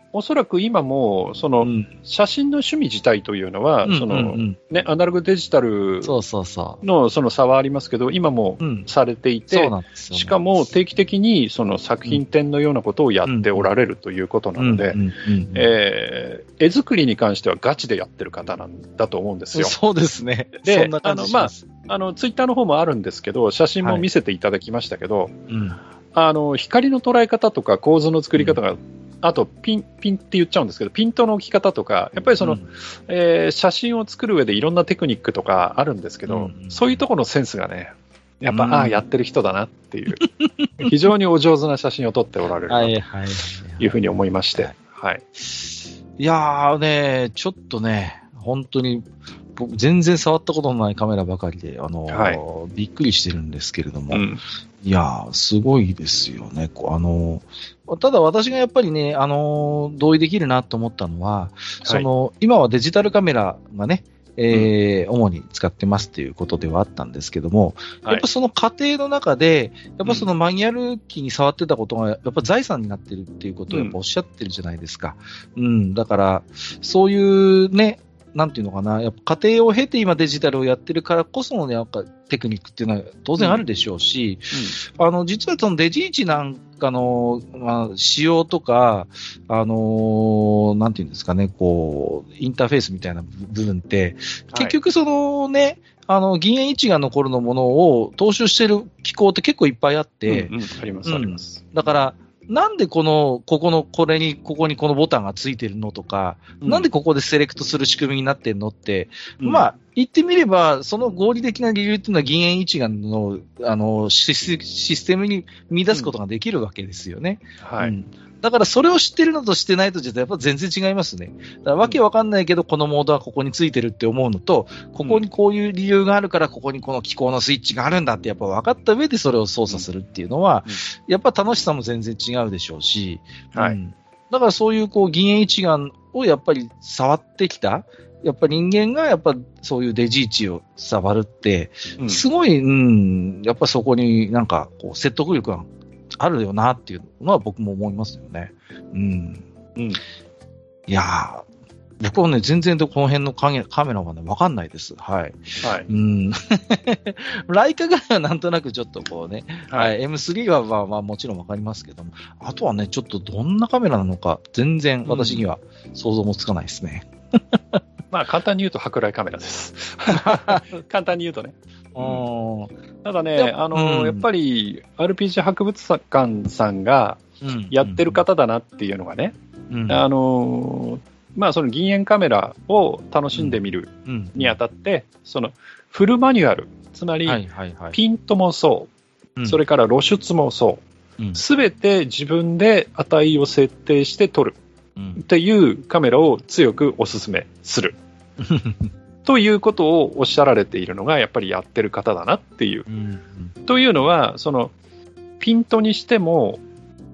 B: ーおそらく今も、その、
A: うん、
B: 写真の趣味自体というのは、その、
A: うんうん
B: ね、アナログデジタル
A: うんそうそうそ
B: のその差はありますけど、今も
A: う。うん。
B: されてい
A: そう
B: て、
A: なん。
B: しかも定期的にその作品展のようなことをやっておられるということなので、
A: うんうんうん
B: えー絵作りに関してはガチでやってる方なんだと思うんですよ。
A: そうですね。
B: で
A: そんな感じします。
B: あのツイッターの方もあるんですけど、写真も見せていただきましたけど、
A: うん。
B: あの光の捉え方とか構図の作り方が、あとピンピンって言っちゃうんですけど、ピントの置き方とか、やっぱりその、
A: うん
B: えー写真を作る上でいろんなテクニックとかあるんですけど、
A: うん
B: そういうところのセンスがね、やっぱ、
A: うん
B: ああ、やってる人だなっていう、非常にお上手な写真を撮っておられるなと
A: はいはい。
B: いうふうに思いまして、はい。
A: いやーね、ちょっとね、本当に、僕全然触ったことのないカメラばかりで、あの、
B: はい。
A: びっくりしてるんですけれども、
B: うん。
A: いやー、すごいですよね。あの、ただ私がやっぱりね、あの、同意できるなと思ったのは、その、今はデジタルカメラがね、えー主に使ってますっていうことではあったんですけども、
B: はい。
A: やっぱその過程の中で、やっぱそのマニュアル機に触ってたことが、やっぱ財産になってるっていうことをやっぱおっしゃってるじゃないですか。うん、だから、そういうね、なんていうのかな、やっぱ家庭を経て今デジタルをやってるからこそのね、やっぱテクニックっていうのは当然あるでしょうし、あの、実はそのデジイチなんかの、まあ、仕様とか、あのーなんていうんですかね、こう、インターフェースみたいな部分って、結局そのね、あの、銀塩一眼の頃のものを踏襲してる機構って結構いっぱいあって、
B: うんうん。あります、あります。
A: だから、なんでこの、ここの、これに、ここにこのボタンがついてるのとか、なんでここでセレクトする仕組みになってるのって、まあ、言ってみれば、その合理的な理由っていうのは銀塩一眼の、あの、シスシステムに見出すことができるわけですよね。
B: あ、はい。
A: うんだからそれを知ってるのとしてないとじゃやっぱ全然違いますね。だからわけわかんないけど、このモードはここについてるって思うのと、ここにこういう理由があるから、ここにこの機構のスイッチがあるんだってやっぱ分かった上でそれを操作するっていうのは、やっぱ楽しさも全然違うでしょうし、
B: はい。
A: うん。だからそういうこう銀塩一眼をやっぱり触ってきた、やっぱ人間がやっぱそういうデジイチを触るって、
B: うん。
A: すごい、うん、やっぱそこになんかこう説得力があるよなっていうのは僕も思いますよね。うん。
B: うん
A: いやー、僕はね、全然この辺のカメカメラはね、わかんないです。はい。
B: はい。
A: うん。ライカぐらいはなんとなくちょっとこうね、
B: は
A: はい、M3 はまあまあもちろんわかりますけども、あとはね、ちょっとどんなカメラなのか、全然私には想像もつかないですね。
B: まあ、簡単に言うと、舶来カメラです。簡単に言うとね。
A: うん。
B: ただね、
A: で
B: あの、
A: うん
B: やっぱり RPG 博物館さんが
A: うん
B: やってる方だなっていうのがね、
A: うん、
B: あの、まあ、その銀塩カメラを楽しんでみる
A: うん
B: にあたって、そのフルマニュアル、つまり。ピントもそう、
A: うん
B: それから露出もそう、
A: うん
B: すべて自分で値を設定して撮る
A: うん
B: っていうカメラを強くお勧めする。ということをおっしゃられているのが、やっぱりやってる方だなっていう。
A: うん
B: というのは、その、ピントにしても、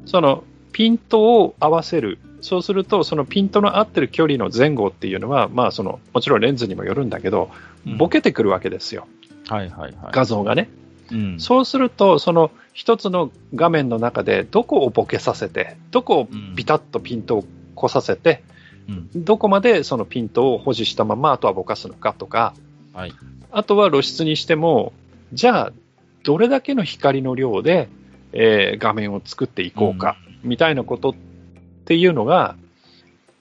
B: その、ピントを合わせる。そうすると、そのピントの合ってる距離の前後っていうのは、まあ、その、もちろんレンズにもよるんだけど、
A: うん
B: ボケてくるわけですよ。
A: はいはいはい。
B: 画像がね。
A: うん
B: そうすると、その一つの画面の中で、どこをボケさせて、どこをビタッとピントを来させて、
A: うん
B: どこまでそのピントを保持したまま、あとはぼかすのかとか、
A: はい。
B: あとは露出にしても、じゃあ、どれだけの光の量で、えー画面を作っていこうか、みたいなことっていうのが、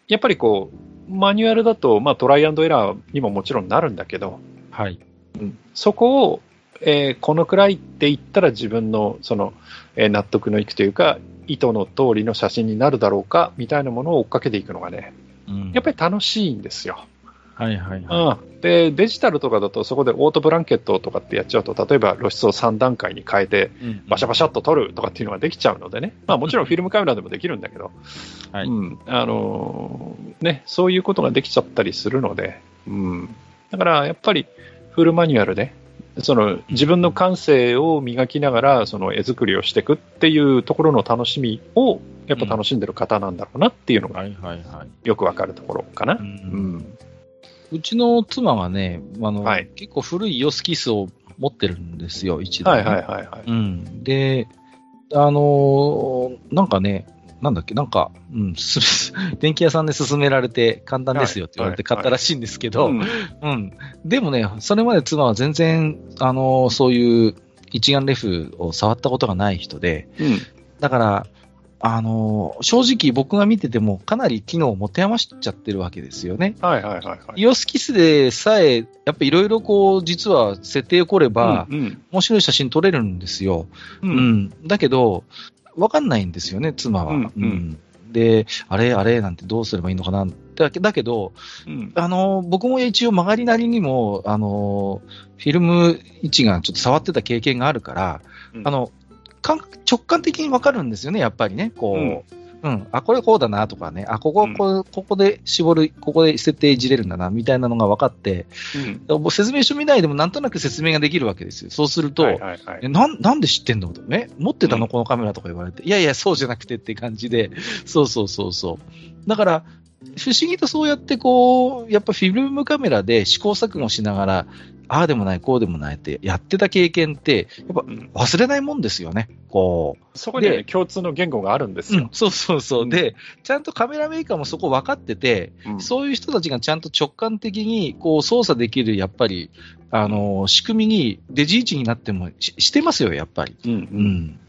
B: やっぱりこう、マニュアルだと、まあ、トライアンドエラーにももちろんなるんだけど、
A: はい。
B: そこを、えーこのくらいって言ったら自分のその、えー納得のいくというか、意図の通りの写真になるだろうかみたいなものを追っかけていくのがね、
A: うん
B: やっぱり楽しいんですよ。
A: はいはいは
B: うん、でデジタルとかだとそこでオートブランケットとかってやっちゃうと例えば露出を3段階に変えてバシャバシャっと撮るとかっていうのができちゃうのでね、まあ、もちろんフィルムカメラでもできるんだけど、
A: はい。
B: うん。あのーね、そういうことができちゃったりするので、うん、だからやっぱりフルマニュアルでその自分の感性を磨きながらその絵作りをしていくっていうところの楽しみをやっぱ楽しんでる方なんだろうなっていうのが。よくわかるところかな。
A: う
B: うんん
A: うちの妻がね、あの、
B: はい
A: 結構古いヨスキスを持ってるんですよ、一台ね、
B: はいはいはいはい。
A: うん。で、あのーなんかね、なんだっけ、なんか、うん、す 電気屋さんで勧められて簡単ですよって言われて買ったらしいんですけど、
B: うん
A: うん。でもね、それまで妻は全然、あのーそういう一眼レフを触ったことがない人で、
B: うん
A: だから、あのー正直僕が見ててもかなり機能を持て余しちゃってるわけですよね。
B: はいはいはいはい。
A: イオスキスでさえ、やっぱいろいろこう、実は設定を凝れば、
B: うん
A: 面白い写真撮れるんですよ。
B: う
A: うんん。だけど、わかんないんですよね、妻は。
B: うんうん
A: で、あれ、あれなんてどうすればいいのかな。だけだけど、
B: うん
A: あの、僕も一応曲がりなりにも、あの、フィルム位置がちょっと触ってた経験があるから、
B: うん
A: あの、感直感的にわかるんですよね、やっぱりね。こう、うん、あ、これこうだなとかね、あ、ここ、
B: うん
A: こここで絞る、ここで設定いじれるんだな、みたいなのが分かって、
B: うん
A: 説明書見ないでもなんとなく説明ができるわけですよ。そうすると、
B: はいはいはい
A: えなんなんで知ってんのえ持ってたの、
B: うん
A: このカメラとか言われて。いやいや、そうじゃなくてって感じで。そうそうそうそう。だから、不思議とそうやってこう、やっぱフィルムカメラで試行錯誤しながら、ああでもない、こうでもないってやってた経験って、やっぱ
B: うん
A: 忘れないもんですよね。こう。
B: そこにはね
A: で
B: 共通の言語があるんですよ
A: うん。、そうそうそう。
B: うん
A: で、ちゃんとカメラメーカーもそこ分かってて、
B: うん
A: そういう人たちがちゃんと直感的にこう操作できる、やっぱり、あの、仕組みに、デジ位置になってもししてますよ、やっぱり。
B: うん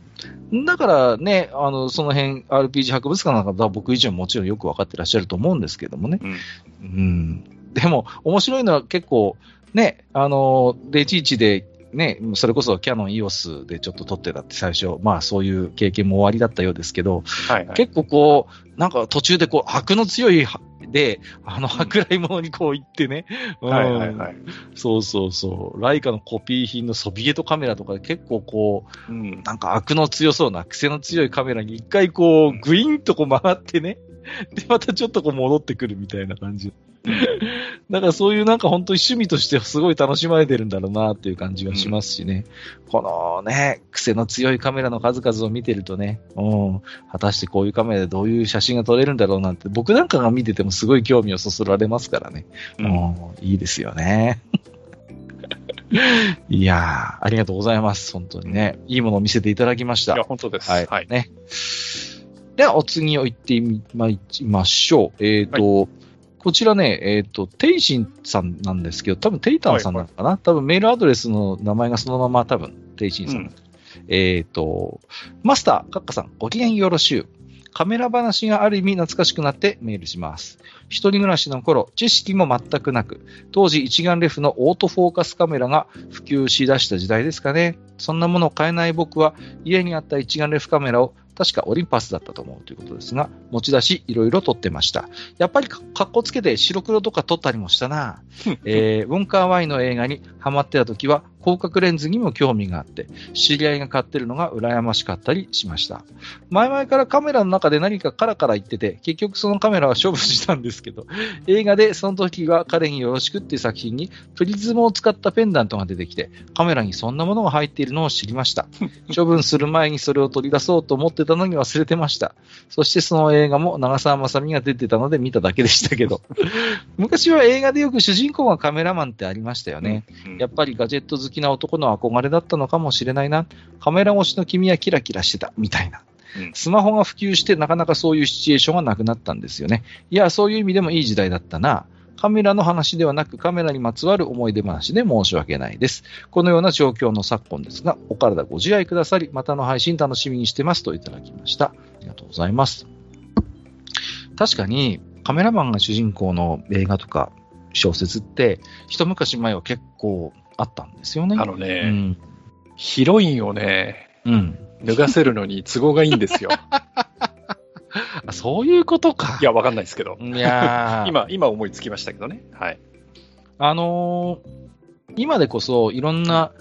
A: うん。だからね、あの、その辺、RPG 博物館なんかは僕以上にもちろんよく分かってらっしゃると思うんですけどもね。
B: うん
A: うん。でも、面白いのは結構、ね、あの、デジ位置で、ね、それこそキャノン EOS でちょっと撮ってたって最初、まあそういう経験も終わりだったようですけど、
B: はいはい。
A: 結構こう、なんか途中でこう、悪の強いはで、あの、舶来物にこう行ってね、うん
B: はいはいはい。
A: そうそうそう、ライカのコピー品のソビエトカメラとかで結構こう、
B: うん
A: なんか悪の強そうな、癖の強いカメラに一回こう、グイーンとこう曲がってね、で、またちょっとこう戻ってくるみたいな感じ。だからそういうなんか本当に趣味としてすごい楽しまれてるんだろうなっていう感じがしますしね。このね、癖の強いカメラの数々を見てるとね、うん、果たしてこういうカメラでどういう写真が撮れるんだろうなんて、僕なんかが見ててもすごい興味をそそられますからね。
B: う
A: うんん、いいですよね。いやー、ありがとうございます。本当にね。いいものを見せていただきました
B: いや、。本当です。
A: はい。
B: はい。
A: ね。では、お次を行ってみまいりましょう。えっ、と、こちらね、えっ、と、テイシンさんなんですけど、多分テイタンさんなのかな、多分メールアドレスの名前がそのまま多分テイシンさん。
B: うん
A: えっ、と、マスター、カッカさん、ご機嫌よろしゅう。カメラ話がある意味懐かしくなってメールします。一人暮らしの頃、知識も全くなく、当時一眼レフのオートフォーカスカメラが普及しだした時代ですかね。そんなものを買えない僕は、家にあった一眼レフカメラを確かオリンパスだったと思うということですが、持ち出しいろいろ撮ってました。やっぱりかかっこつけて白黒とか撮ったりもしたな。えー、ウォンカーワイの映画にハマってた時は広角レンズにも興味があって、知り合いが買ってるのが羨ましかったりしました。前々からカメラの中で何かカラカラ言ってて、結局そのカメラは処分したんですけど、映画でその時は彼によろしくっていう作品にプリズムを使ったペンダントが出てきて、カメラにそんなものが入っているのを知りました。処分する前にそれを取り出そうと思ってたのに忘れてました。そしてその映画も長澤まさみが出てたので見ただけでしたけど、昔は映画でよく主人公がカメラマンってありましたよね。
B: うん
A: やっぱりガジェット好きな男の憧れだったのかもしれないな。カメラ越しの君はキラキラしてた、みたいな。
B: うん
A: スマホが普及してなかなかそういうシチュエーションがなくなったんですよね。いや、そういう意味でもいい時代だったな。カメラの話ではなくカメラにまつわる思い出話で申し訳ないです。このような状況の昨今ですが、お体ご自愛くださり、またの配信楽しみにしてますといただきました。ありがとうございます。確かに、カメラマンが主人公の映画とか小説って、一昔前は結構あったんですよね。
B: あのね、
A: うん。
B: ヒロインをね、
A: うん。
B: 脱がせるのに都合がいいんですよ。
A: あそういうことか。
B: いや、わかんないですけど。
A: いやー
B: 今、今思いつきましたけどね。はい。
A: あのー今でこそいろんな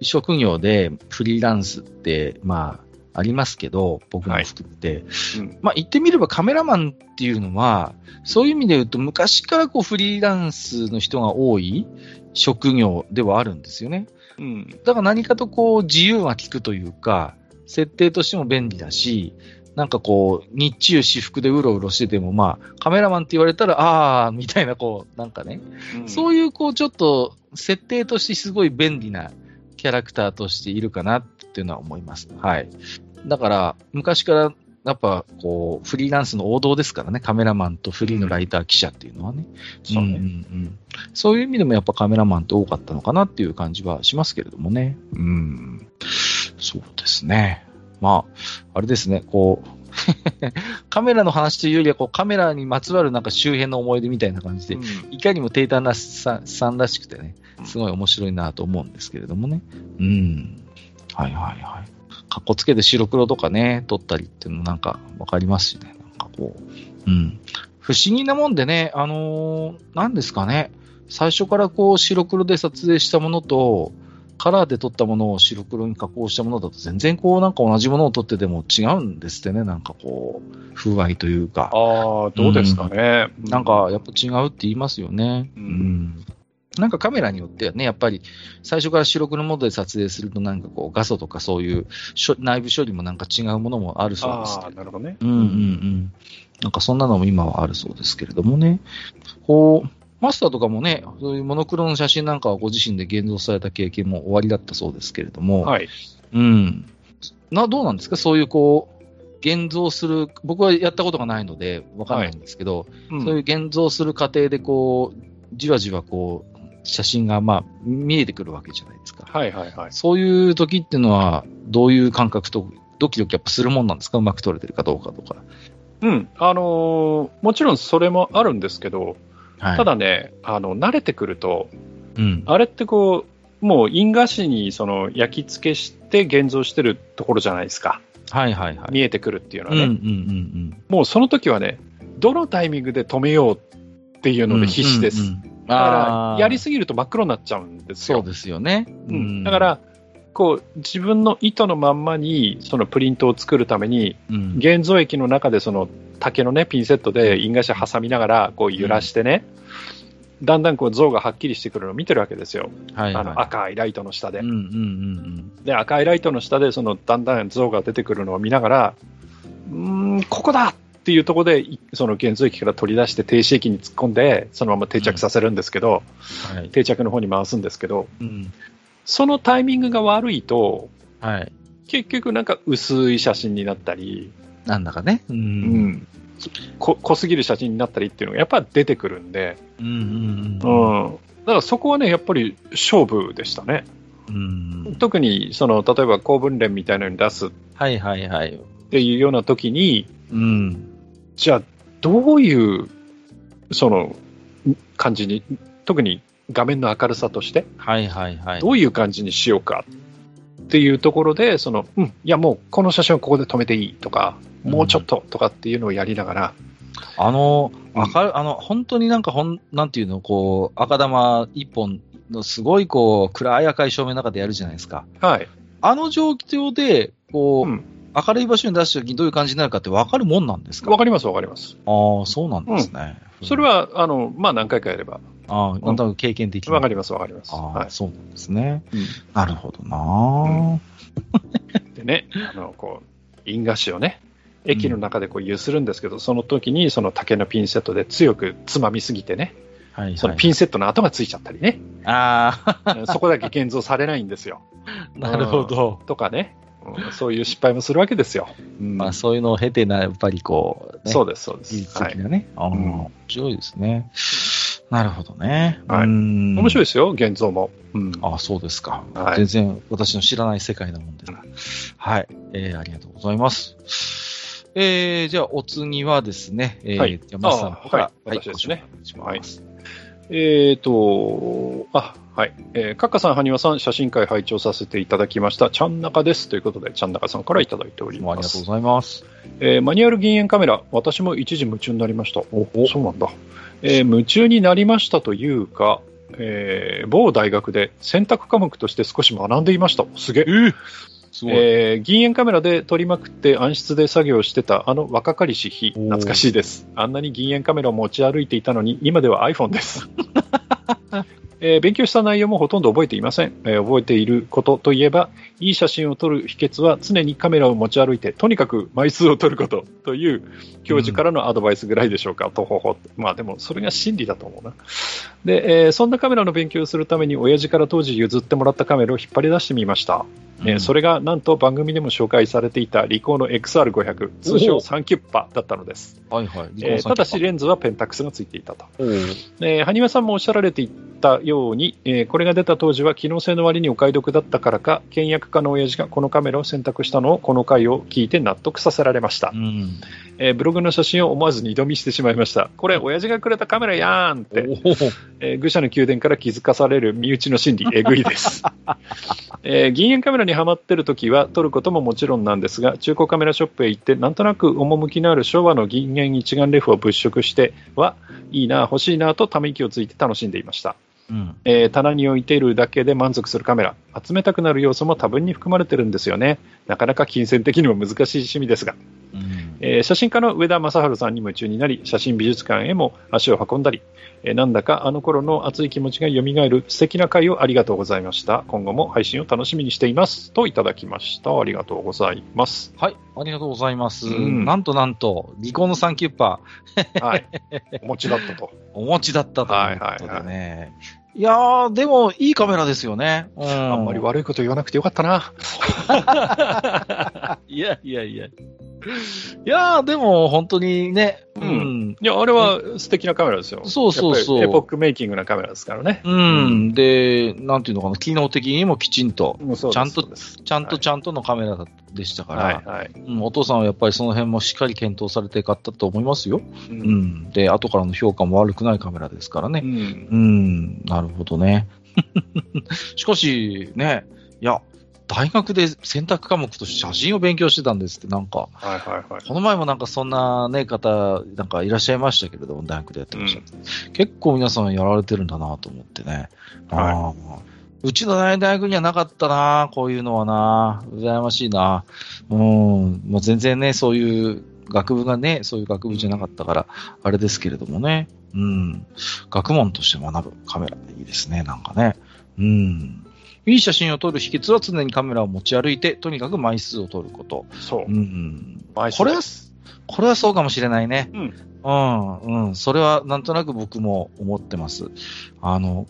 A: 職業でフリーランスって、まあ、ありますけど、僕も含めて、
B: うん。
A: まあ言ってみればカメラマンっていうのは、そういう意味で言うと昔からこうフリーランスの人が多い職業ではあるんですよね。
B: うん。
A: だから何かとこう自由が利くというか、設定としても便利だし、なんかこう、日中私服でうろうろしてても、まあ、カメラマンって言われたら、あー、みたいな、こう、なんかね、そういう、こう、ちょっと、設定としてすごい便利なキャラクターとしているかなっていうのは思います。はい。だから、昔から、やっぱ、こう、フリーランスの王道ですからね、カメラマンとフリーのライター記者っていうのはね。
B: そうね
A: んうんうんそういう意味でもやっぱカメラマンって多かったのかなっていう感じはしますけれどもね。うん。そうですね。まあ、あれですね、こう、カメラの話というよりは、こう、カメラにまつわるなんか周辺の思い出みたいな感じで、
B: うん
A: いかにもテータナさんさんらしくてね、すごい面白いなと思うんですけれどもね。うん。はいはいはい。かっこつけて白黒とかね、撮ったりっていうのもなんかわかりますしね。なんかこう。うん。不思議なもんでね、あのーなんですかね。最初からこう白黒で撮影したものと、カラーで撮ったものを白黒に加工したものだと全然こうなんか同じものを撮ってても違うんですってね。なんかこう、風合いというか。
B: ああ、どうですかね。
A: なんか、やっぱ違うって言いますよね。
B: うん
A: なんかカメラによってはね、やっぱり最初から白黒モードで撮影するとなんかこう画素とかそういう内部処理もなんか違うものもあるそうです
B: ああ、なるほどね。
A: うんうんうん。なんかそんなのも今はあるそうですけれどもね。こう、マスターとかもね、そういうモノクロの写真なんかはご自身で現像された経験も終わりだったそうですけれども、
B: はい。
A: うん。な、どうなんですか？そういうこう、現像する、僕はやったことがないのでわかんないんですけど、
B: うん
A: そういう現像する過程でこう、じわじわこう、写真がまあ見えてくるわけじゃないですか。
B: はいはいはい。
A: そういう時っていうのは、どういう感覚と、ドキドキやっぱするもんなんですか？うまく撮れてるかどうかとか。
B: うん。あのーもちろんそれもあるんですけど、
A: はい。
B: ただね、あの、慣れてくると、
A: うん。
B: あれってこう、もう印画紙にその焼き付けして現像してるところじゃないですか。
A: はいはいはい。
B: 見えてくるっていうの
A: うんうんう
B: はね。
A: ん
B: もうその時はね、どのタイミングで止めようっていう
A: うん。
B: ので必死です。
A: うんうんうん
B: だから、やり
A: す
B: すぎると真っ黒になっちゃうんですよ。
A: そうですよね。
B: うんだか、ら、こう、自分の意図のまんまに、そのプリントを作るために、
A: うん。
B: 現像液の中でその竹のね、ピンセットで印画紙挟みながら、こう揺らしてね、だんだんこう像がはっきりしてくるのを見てるわけですよ。
A: はいはい。
B: あの赤いライトの下で
A: うん。うんうん
B: で、赤いライトの下で、そのだんだん像が出てくるのを見ながら、うーん、ここだっていうところで、いその現像液から取り出して停止液に突っ込んで、そのまま定着させるんですけど、
A: うん。はい。
B: 定着の方に回すんですけど、
A: うん。
B: そのタイミングが悪いと、
A: はい。
B: 結局なんか薄い写真になったり、
A: なんだかね。う。
B: うんん、こ濃すぎる写真になったりっていうのがやっぱ出てくるんで、
A: うんうん
B: だからそこはね、やっぱり勝負でしたね。
A: うん。
B: 特にその例えば公文連みたいなのに出すっ
A: はいはいはい。
B: ていうような時に、
A: うん。
B: じゃあどういうその感じに、特に画面の明るさとして、
A: はいはいはい。
B: どういう感じにしようかっていうところで、その、うん、いやもうこの写真はここで止めていいとか、もうちょっととかっていうのをやりながら、
A: あの、
B: うん
A: 明る、あの、本当になんかほん、なんていうの、こう、赤玉一本のすごいこう、暗い赤い照明の中でやるじゃないですか。
B: はい。
A: あの状況で、こう、
B: うん
A: 明るい場所に出した時にどういう感じになるかって分かるもんなんですか？
B: わかりますわかります。
A: ああ、そうなんですね。
B: それは、あの、まあ何回かやれば、
A: ああ、なんとなく経験的に。
B: わかりますわかります。
A: ああ、
B: は
A: そうなんですね。
B: い。
A: なるほどな、
B: でね、あの、こう、印画紙をね、駅の中でこう揺するんですけど、その時にその竹のピンセットで強くつまみすぎてね、
A: はいはい。
B: そのピンセットの跡がついちゃったりね、
A: ああ、
B: そこだけ現像されないんですよ。
A: なるほど。
B: とかね、うんそういう失敗もするわけですよ。うん
A: まあそういうのを経てな、やっぱりこう、ね、
B: そうです、そうで
A: 技
B: す。はい。
A: 術的なね。ああ、
B: うん
A: 面白いですね。なるほどね。
B: はい
A: 面
B: 面白いですよ、現像も。うん。
A: あそうですか。
B: はい
A: 全然私の知らない世界なもんですが。はい。えー、ありがとうございます。えー、じゃあ、お次はですね、えー、
B: はい
A: じゃあ、マスさんから、
B: あはい私ですね
A: お願いします。
B: えーと、あ、はい。えー、カッカさん、ハニワさん、写真会拝聴させていただきました。ちゃんなかです。ということで、ちゃんなかさんからいただいております。
A: ありがとうございます。
B: えーマニュアル銀塩カメラ、私も一時夢中になりました。おそうなんだ。えー夢中になりましたというか、えー某大学で選択科目として少し学んでいました。すげえ。
A: すごい。
B: えー銀塩カメラで撮りまくって暗室で作業してたあの若かりし日、懐かしいです。あんなに銀塩カメラを持ち歩いていたのに、今では iPhone です。えー勉強した内容もほとんど覚えていません、えー覚えていることといえば、いい写真を撮る秘訣は常にカメラを持ち歩いて、とにかく枚数を撮ることという教授からのアドバイスぐらいでしょうか、とほほ。まあでも、それが真理だと思うな。で、えーそんなカメラの勉強をするために、親父から当時譲ってもらったカメラを引っ張り出してみました。えーそ
A: れ、
B: れがなんと番組でも紹介されていたリコーの XR500 通称サンキュッパだったのです、
A: はいはい。
B: えーただしレンズはペンタックスがついていたと、えー、羽生さんもおっしゃられていたように、えーこれが出た当時は機能性の割にお買い得だったからか倹約家の親父がこのカメラを選択したのをこの回を聞いて納得させられました。
A: う、ん。
B: えーブログの写真を思わず二度見してしまいましたこれ親父がくれたカメラやーんってえー愚者の宮殿から気づかされる身内の心理、えぐいです。えー銀塩カメラにはまってる時は撮ることももちろんなんですが、中古カメラショップへ行って、なんとなく趣のある昭和の銀塩一眼レフを物色しては、いいな、欲しいなとため息をついて楽しんでいました。
A: うん。
B: えー棚に置いているだけで満足するカメラ、集めたくなる要素も多分に含まれてるんですよね。なかなか金銭的にも難しい趣味ですが。
A: うん。
B: えー写真家の上田正治さんに夢中になり、写真美術館へも足を運んだり、えーなんだかあの頃の熱い気持ちが蘇る素敵な回をありがとうございました。今後も配信を楽しみにしています。といただきました。ありがとうございます。
A: はい。ありがとうございます。
B: うん
A: なんとなんと、リコーのサンキュッパー、
B: はい。お持ちだったと。
A: お持ちだったということで
B: はいはい
A: ね。いやー、でも、いいカメラですよね。うん。
B: あんまり悪いこと言わなくてよかったな。
A: いやいやいや。いやー、でも、本当にね、う
B: うんん。いや、あれは素敵なカメラですよ。
A: そうそうそう
B: エポックメイキングなカメラですからね。
A: うん。で、なんていうのかな、機能的にもきちんと、ちゃんとちゃんとちゃんとのカメラでしたから、
B: はいはい。
A: うん、お父さんはやっぱりその辺もしっかり検討されて買ったと思いますよ。
B: う
A: うんん。で、後からの評価も悪くないカメラですからね。
B: うん
A: うん、なるほどね。しかし、ね、いや、大学で選択科目として写真を勉強してたんですって、なんか、
B: はいはいはい。
A: この前もなんかそんなね、方、なんかいらっしゃいましたけれども、大学でやってましたって、結構皆さんやられてるんだなと思ってね。
B: はい
A: うちの大学にはなかったな、こういうのはな。羨ましいな。うん。まあ、全然ね、そういう学部がね、そういう学部じゃなかったから、あれですけれどもね。うん。学問として学ぶカメラいいですね、なんかね。うん。いい写真を撮る秘訣は常にカメラを持ち歩いて、とにかく枚数を撮ること。
B: そう
A: う。ん。
B: 枚数
A: これは、これはそうかもしれないね。
B: うん。
A: うん、うん。それはなんとなく僕も思ってます。あの、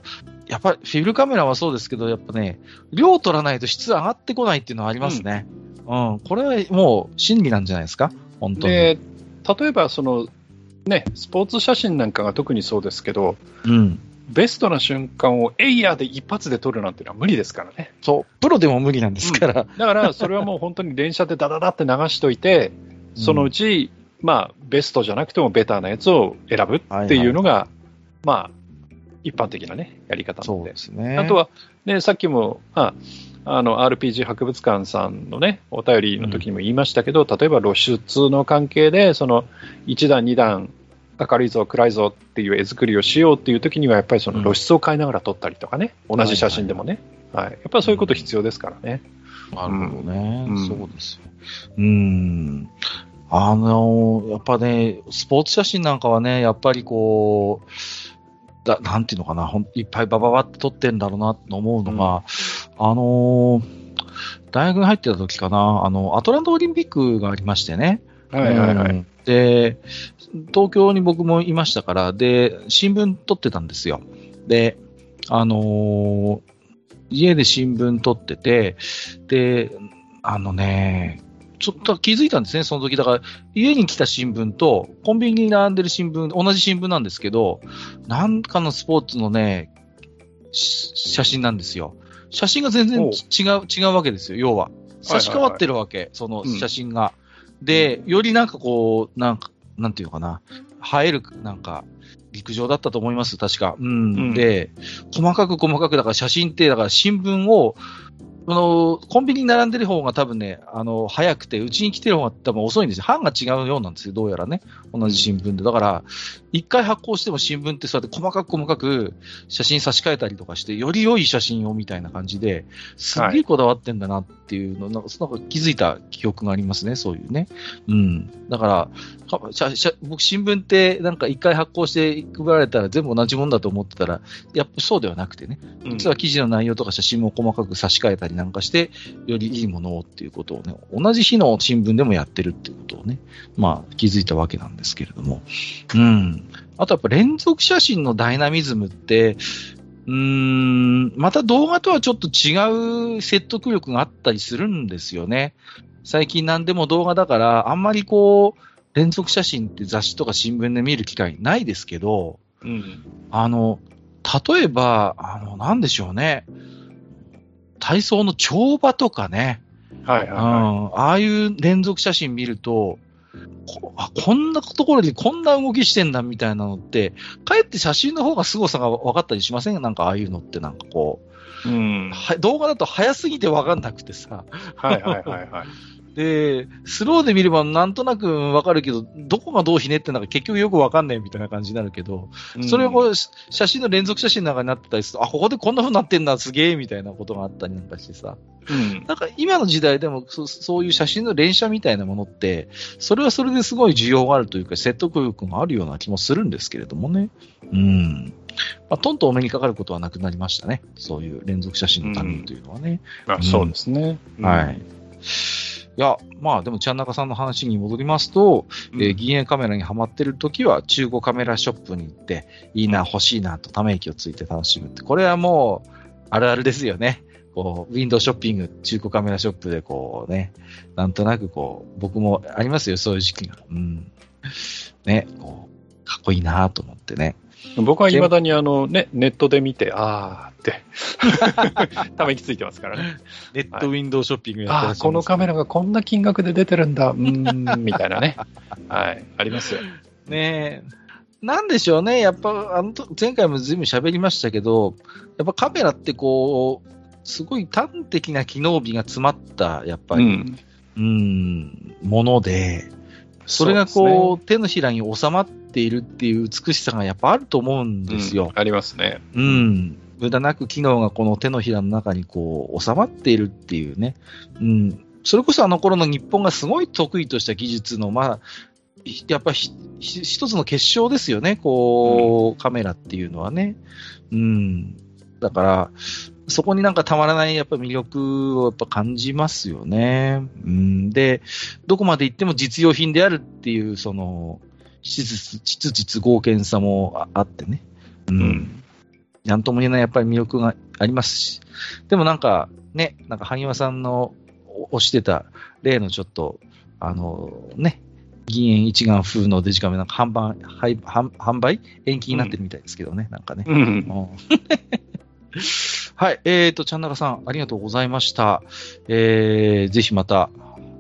A: やっぱりフィルムカメラはそうですけど、やっぱね、量取らないと質上がってこないっていうのはありますね。うん。これはもう真理なんじゃないですか？本当に。
B: で、例えばその、ね、スポーツ写真なんかが特にそうですけど、
A: うん。
B: ベストな瞬間をエイヤーで一発で撮るなんていうのは無理ですからね。
A: そう。プロでも無理なんですから。
B: だから、それはもう本当に連写でダダダって流しといて、そのうち、まあ、ベストじゃなくてもベターなやつを選ぶっていうのが、まあ、一般的なね、やり方な
A: そう
B: ので。
A: ですね。
B: あとは、ね、さっきも、ああの、RPG 博物館さんのね、お便りの時にも言いましたけど、例えば露出の関係で、その、1段、2段、明るいぞ、暗いぞっていう絵作りをしようっていう時には、やっぱりその露出を変えながら撮ったりとかね、同じ写真でもね。はい。やっぱりそういうこと必要ですからね。
A: なるほどね、
B: うん
A: そうですよ。うん。あの、やっぱね、スポーツ写真なんかはね、やっぱりこう、だなんていうのかな、ほんいっぱいバババって撮ってんだろうなと思うのが、あのー大学に入ってた時かな、あの、アトランタオリンピックがありましてね。
B: はいはいはい。
A: うんで、東京に僕もいましたから、で、新聞撮ってたんですよ。で、あのー家で新聞撮ってて、で、あのね、ちょっと気づいたんですね、その時。だから、家に来た新聞と、コンビニに並んでる新聞、同じ新聞なんですけど、なんかのスポーツのね、写真なんですよ。写真が全然違う、違うわけですよ、要は。差し替わってるわけ、その写真が。うん、で、よりなんかこう、なんか、なんていうのかな、映える、なんか、陸上だったと思います、確か。うん。うん、で、細かく細かく、だから写真って、だから新聞を、あの、コンビニに並んでる方が多分ね、あの、早くて、うちに来てる方が多分遅いんですよ。班が違うようなんですよ、どうやらね。同じ新聞で。だから、一回発行しても新聞ってそうやって細かく細かく写真差し替えたりとかして、より良い写真をみたいな感じで、すっげえこだわってんだなっていうの、なんか気づいた記憶がありますね、そういうね。うん。だから、僕新聞ってなんか一回発行して配られたら全部同じもんだと思ってたら、やっぱそうではなくてね、実は記事の内容とか写真も細かく差し替えたりなんかして、よりいいものをっていうことをね、同じ日の新聞でもやってるっていうことをね、まあ気づいたわけなんですけれども。うん。あとやっぱ連続写真のダイナミズムって、うーん、また動画とはちょっと違う説得力があったりするんですよね。最近何でも動画だから、あんまりこう、連続写真って雑誌とか新聞で見る機会ないですけど、うん、あの、例えば、あの、なんでしょうね。体操の跳馬とかね。はいはい、はい、うん。ああいう連続写真見ると、こあこんなところでこんな動きしてんだみたいなのって、かえって写真の方が凄さが分かったりしません？なんかああいうのってなんかこう。うん、動画だと早すぎて分かんなくてさ。はいはいはいはい。で、スローで見ればなんとなくわかるけど、どこがどうひねってんのか結局よくわかんないみたいな感じになるけど、うん、それを写真の連続写真の中になってたりすると、あ、ここでこんな風になってんだ、すげえみたいなことがあったりなんかしてさ。うん、なんか今の時代でもそそういう写真の連写みたいなものって、それはそれですごい需要があるというか、説得力があるような気もするんですけれどもね。うん。まあ、トンとお目にかかることはなくなりましたね。そういう連続写真のためにというのはね。
B: うん、あそうですね。
A: はい。いや、まあでも、ちゃんなかさんの話に戻りますと、うん、えー、銀塩カメラにはまってる時は、中古カメラショップに行って、いいな、欲しいなとため息をついて楽しむって、これはもう、あるあるですよね。こう、ウィンドウショッピング、中古カメラショップでこうね、なんとなくこう、僕もありますよ、そういう時期が。うん。ね、こう、かっこいいなと思ってね。
B: 僕は未だにあの、ね、ネットで見て、あーって、ため息ついてますからね。
A: ネットウィンドウショッピング
B: やってらっしゃ、ね、このカメラがこんな金額で出てるんだ、うん、みたいなね。はい、ありますよ。
A: ねえ。なんでしょうね。やっぱ、あの、前回もずいぶん喋りましたけど、やっぱカメラってこう、すごい端的な機能美が詰まった、やっぱり、うん、うんもので、それがこう、ね、手のひらに収まっているっていう美しさがやっぱあると思うんですよ。
B: うん、ありますね。
A: うん。無駄なく機能がこの手のひらの中にこう収まっているっていうね。うん。それこそあの頃の日本がすごい得意とした技術の、まあ、やっぱひ一つの結晶ですよね、こう、うん、カメラっていうのはね。うん。だから、そこになんかたまらないやっぱ魅力をやっぱ感じますよね。うん、で、どこまで行っても実用品であるっていう、その、質実合憲さもあってね。うん。なんとも言えないやっぱり魅力がありますし。でもなんか、ね、なんか萩和さんの推してた例のちょっと、あの、ね、銀塩一眼風のデジカメなんか販売、販売？延期になってるみたいですけどね、うん、なんかね。うん、はい。えっ、ー、と、ちゃんなかさん、ありがとうございました。えー、ぜひまた、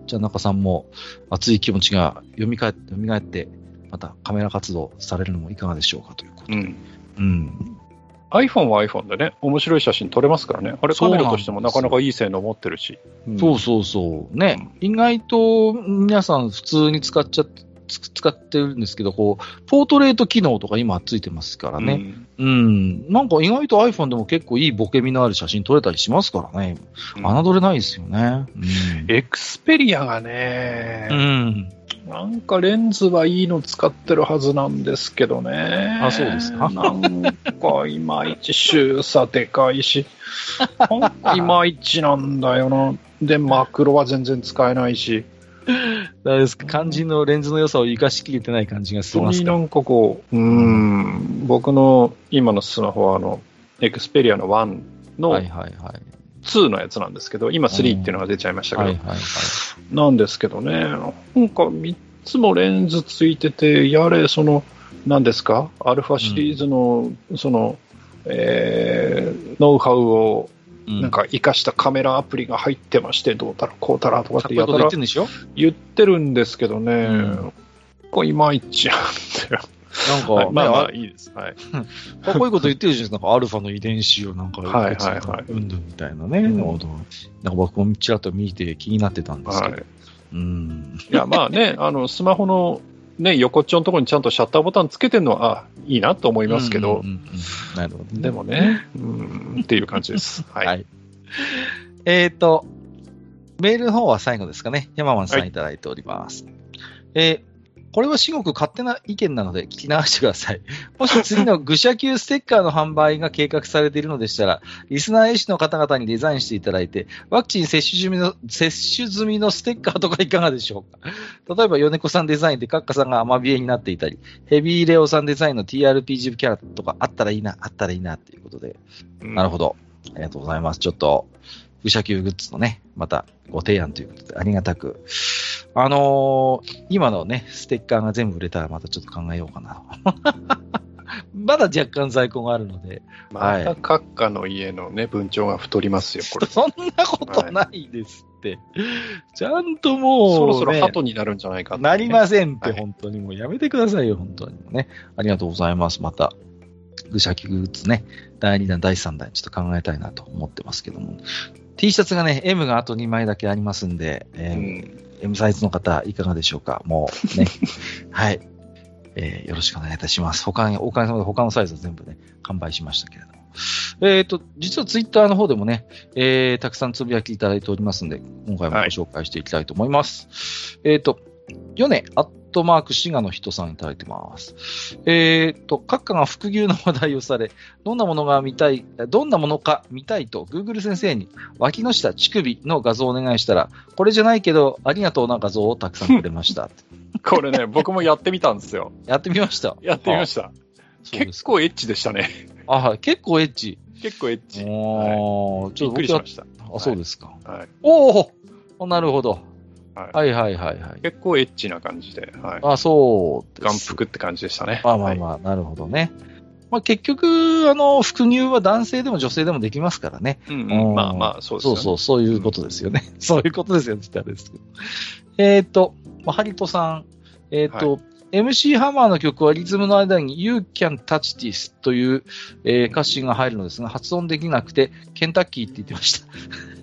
A: ちゃんなかさんも熱い気持ちが蘇って、蘇って、またカメラ活動されるのもいかがでしょうかということで。うん。
B: うん、iPhone は iPhone でね、面白い写真撮れますからね。あれカメラとしてもなかなかいい性能持ってるし。
A: うん、そうそうそう。ね、うん、意外と皆さん普通に使っちゃって、使ってるんですけど、こう、ポートレート機能とか今ついてますからね。うん、うん。なんか意外と iPhone でも結構いいボケみのある写真撮れたりしますからね。侮れないですよね。
B: うん、エクスペリアがね、うん。なんかレンズはいいの使ってるはずなんですけどね。
A: あ、そうですか。
B: なんかいまいち周差でかいし、いまいちなんだよな。で、マクロは全然使えないし。
A: ですか肝心のレンズの良さを生かしきれてない感じがする
B: ますかなんかこう、うん、僕の今のスマホはあの、エクスペリアの1の、はいはいはい。2のやつなんですけど、今3っていうのが出ちゃいましたけど、
A: はいはいはい。
B: なんですけどね、なんか3つもレンズついてて、やれ、その、何ですか、アルファシリーズの、その、えーノウハウを
A: うん。
B: なんか活かしたカメラアプリが入ってまして、どうたらこうたらとかっ
A: て
B: やたら
A: 言ってんでしょ？
B: 言ってるんですけどね、
A: ん。
B: これいまいちなんだよ。
A: なんか、
B: はいまあまあ
A: ね
B: いいです。はい。
A: かっこいいこと言ってるじゃないですか。アルファの遺伝子をなんか、
B: はいはいはい
A: うんぬんみたいなね。
B: うん
A: なんか僕もちらっと見て気になってたんですけど。
B: はい、
A: うん。
B: いや、まあね、あの、スマホのね、横っちょのところにちゃんとシャッターボタンつけてるのは、あいいなと思いますけど、
A: うんうんうんうんなるほどね。
B: でもね、うん、っていう感じです。はい。
A: はい。えっ、と、メールの方は最後ですかね。山満さ
B: はい
A: んいただいております。えーこれは至極勝手な意見なので聞き流してください。もし次の愚者級ステッカーの販売が計画されているのでしたら、リスナー絵師の方々にデザインしていただいて、ワクチン接種済みの、接種済みのステッカーとかいかがでしょうか？例えば、米子さんデザインでカッカさんがアマビエになっていたり、ヘビーレオさんデザインの TRPG キャラとかあったらいいな、あったらいいなっていうことで、なるほど。ありがとうございます。ちょっと、愚者級グッズのね、またご提案ということで、ありがたく。あのー今のね、ステッカーが全部売れたらまたちょっと考えようかな。まだ若干在庫があるので、
B: また閣下の家のね、文鳥が太りますよ、これ。
A: そんなことないですって。ちゃんともう、ね、
B: そろそろ鳩になるんじゃないかね
A: なりませんって、
B: はい
A: 本当にもうやめてくださいよ、本当にね。ありがとうございます。また、愚者級グッズね、第2弾、第3弾、ちょっと考えたいなと思ってますけども。T シャツがね、M があと2枚だけありますんで、えー
B: うん
A: M サイズの方、いかがでしょうか？もうね。はい。えーよろしくお願いいたします。他に、おかげさまで他のサイズは全部ね、完売しましたけれども。えっ、と、実はツイッターの方でもね、えーたくさんつぶやきいただいておりますんで、今回もご紹介していきたいと思います。えっ、と、ヨネ、アットマーク、滋賀の人さんいただいてます。えっ、と、閣下が副牛の話題をされ、どんなものが見たい、どんなものか見たいと、Google 先生に、脇の下、乳首の画像をお願いしたら、これじゃないけど、ありがとうな画像をたくさんくれました。
B: これね、僕もやってみたんですよ。
A: やってみました？
B: やってみました。結構エッチでしたね。
A: あ、はい。結構エッチ。
B: 結構エッチ。
A: おー、ち
B: びっく
A: ょっと僕は
B: りしました。
A: あ、そうですか。
B: はい。
A: おおなるほど。
B: はい
A: はいはいはいはい。
B: 結構エッチな感じで、はい。
A: あ、そう。
B: 眼福って感じでしたね。
A: まあまあまあ、なるほどね。まあ結局、あの、副乳は男性でも女性でもできますからね。
B: はい。うん
A: う
B: うんん、まあまあ、そうですよね。
A: そうそう、そういうことですよね。そういうことですよね、ってあれですけど。えっ、と、まあハリトさん、えっ、と、MC ハマーの曲はリズムの間に You Can Touch This という、えー歌詞が入るのですが、発音できなくて、ケンタッキーって言ってました。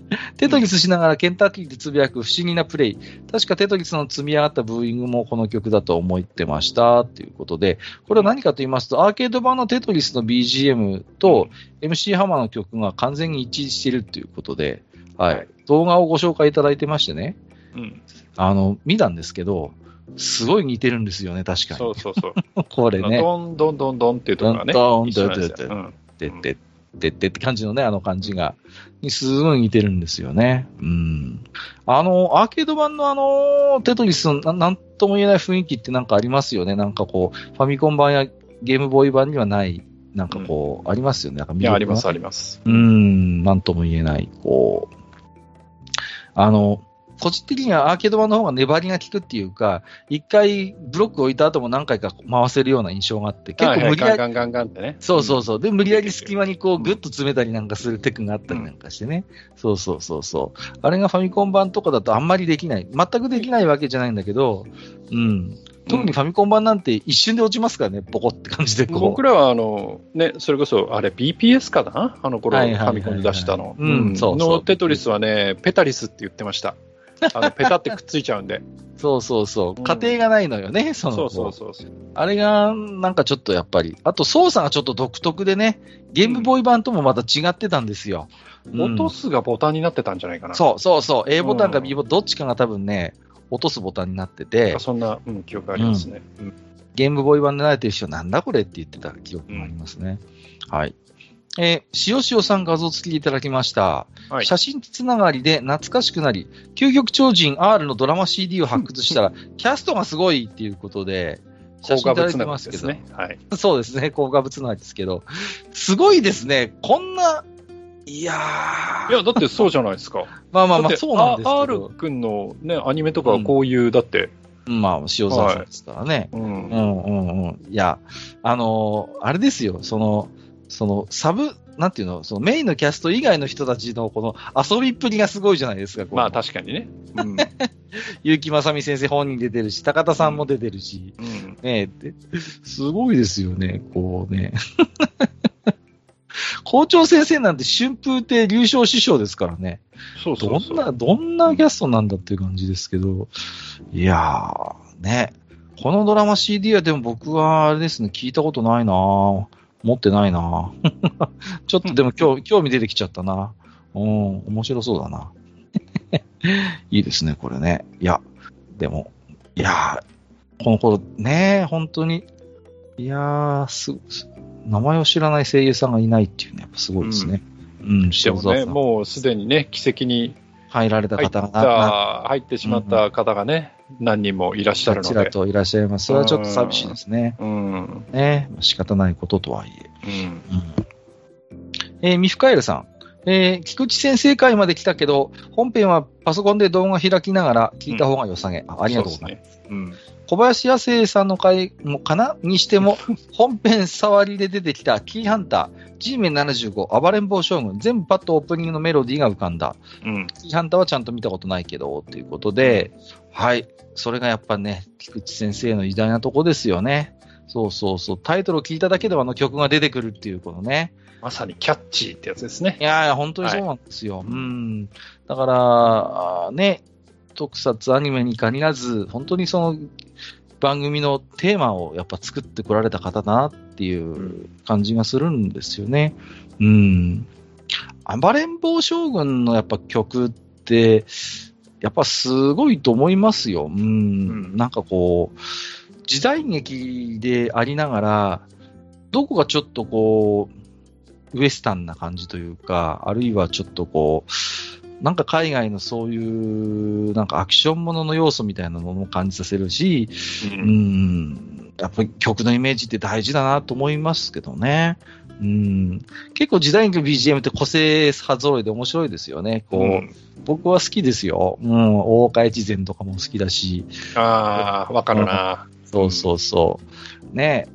A: テトリスしながらケンタッキーってつぶやく不思議なプレイ。確かテトリスの積み上がったブーイングもこの曲だと思ってました。ということで、これは何かと言いますと、アーケード版のテトリスの BGM と MC ハマーの曲が完全に一致しているということで、はい。
B: はい
A: 動画をご紹介いただいてましてね、
B: うん。
A: あの、見たんですけど、すごい似てるんですよね、確かに。
B: そうそうそう。
A: これね。
B: どんどんどんどんっていうところがね。
A: どんどんどんどん
B: うん
A: でって、でってって感じのね、あの感じが、にすごい似てるんですよね。うん。あの、アーケード版のあの、テトリスのななんとも言えない雰囲気ってなんかありますよね。なんかこう、ファミコン版やゲームボーイ版にはない、なんかこう、ありますよね。なんか魅
B: いや、あります、あります。
A: うーん、なんとも言えない、こう、あの、個人的にはアーケード版の方が粘りが効くっていうか、一回ブロック置いた後も何回か回せるような印象があって、結構無理やり、
B: ガンガンガンガンってね。
A: そうそうそう。で、無理やり隙間にこう、グッと詰めたりなんかするテクがあったりなんかしてね。そうそうそうそう。あれがファミコン版とかだとあんまりできない。全くできないわけじゃないんだけど、うん。特にファミコン版なんて一瞬で落ちますからね、ボコって感じでこう。
B: 僕らは、あの、ね、それこそ、あれ、BPS かな？あの頃、ファミコンで出したの。
A: うんそうそう
B: のテトリスはね、ペタリスって言ってました。あの、ペタってくっついちゃうんで。
A: そうそうそうう。
B: ん
A: 家庭がないのよね、その
B: そうそうそうそう。
A: あれが、なんかちょっとやっぱり、あと操作がちょっと独特でね、ゲームボーイ版ともまた違ってたんですよ。うん
B: 落とすがボタンになってたんじゃないかな。
A: そうそうそう、A ボタンか
B: うん
A: B ボタン、どっちかが多分ね、落とすボタンになってて
B: か、そんな、うん、記憶ありますね。うん
A: ゲームボーイ版で慣れてる人はなんだこれって言ってた記憶がありますね。はい。えー、塩塩さん画像付きでいただきました。
B: はい。
A: 写真つながりで懐かしくなり、究極超人 R のドラマ CD を発掘したら、キャストがすごいっていうことで、写真いただいてますけど、
B: ね。はい。
A: そうですね、高画物なんですけど、すごいですね。こんな、いやー。
B: いや、だってそうじゃないですか。
A: まあまあまあ、そうなんですけ
B: R
A: ど。
B: 君のね、アニメとかはこういう、だって、
A: まあ、塩沢さんですからね。
B: うん。
A: うんうんうん。いや、あのーあれですよ、その、その、サブ、なんていうの、そのメインのキャスト以外の人たちのこの遊びっぷりがすごいじゃないですか。
B: まあ確かにね。うん。
A: 結城正美先生本人出てるし、高田さんも出てるし、
B: うん
A: ねえ、ですごいですよね、こうね。校長先生なんて春風亭流昇師匠ですからね。
B: そうそうそう。
A: どんな、どんなキャストなんだっていう感じですけど、いやー、ね。このドラマ CD はでも僕はあれですね、聞いたことないなぁ持ってないなぁ ちょっとでも今日、興味出てきちゃったな。うん、面白そうだな。いいですね、これね。いや、でも、いやー、この頃ね、本当に、いやー、す、す名前を知らない声優さんがいないっていうね、やっぱすごいですね。うん、
B: でもね、もうすでにね、奇跡に
A: 入られた方が
B: 入ってしまった方がね、何人もいらっしゃるの
A: ちら
B: で。
A: といらっしゃいます。それはちょっと寂しいですね。
B: うん。
A: ね。仕方ないこととはいえ。
B: うん。
A: うん。えーミフカエルさん。えー菊池先生会まで来たけど、本編はパソコンで動画開きながら聞いた方が良さげ。あありがとうございます。
B: そうですね。うん。
A: 小林亜生さんの回もかな？にしても、本編触りで出てきたキーハンター、G メン75、暴れん坊将軍、全部パッとオープニングのメロディーが浮かんだ。
B: うん。
A: キーハンターはちゃんと見たことないけど、ということで、はい。それがやっぱね、菊池先生の偉大なとこですよね。そうそうそう。タイトルを聞いただけであの曲が出てくるっていう、このね。
B: まさにキャッチーってやつですね
A: い。やいや、本当にそうなんですよ。うん。だから、ね、特撮アニメに限らず、本当にその番組のテーマをやっぱ作ってこられた方だなっていう感じがするんですよね。うん。暴れん坊将軍のやっぱ曲って、やっぱすごいと思いますよ。うん。
B: ん
A: なんかこう、時代劇でありながら、どこがちょっとこう、ウエスタンな感じというか、あるいはちょっとこう、なんか海外のそういう、なんかアクションものの要素みたいなものも感じさせるし、
B: う。
A: うんん、やっぱり曲のイメージって大事だなと思いますけどね。うん、結構時代劇の BGM って個性派揃いで面白いですよね。こう、
B: うん
A: 僕は好きですよ。うん、大岡越前とかも好きだし、
B: ああ、わかるな。
A: そうそうそう。ね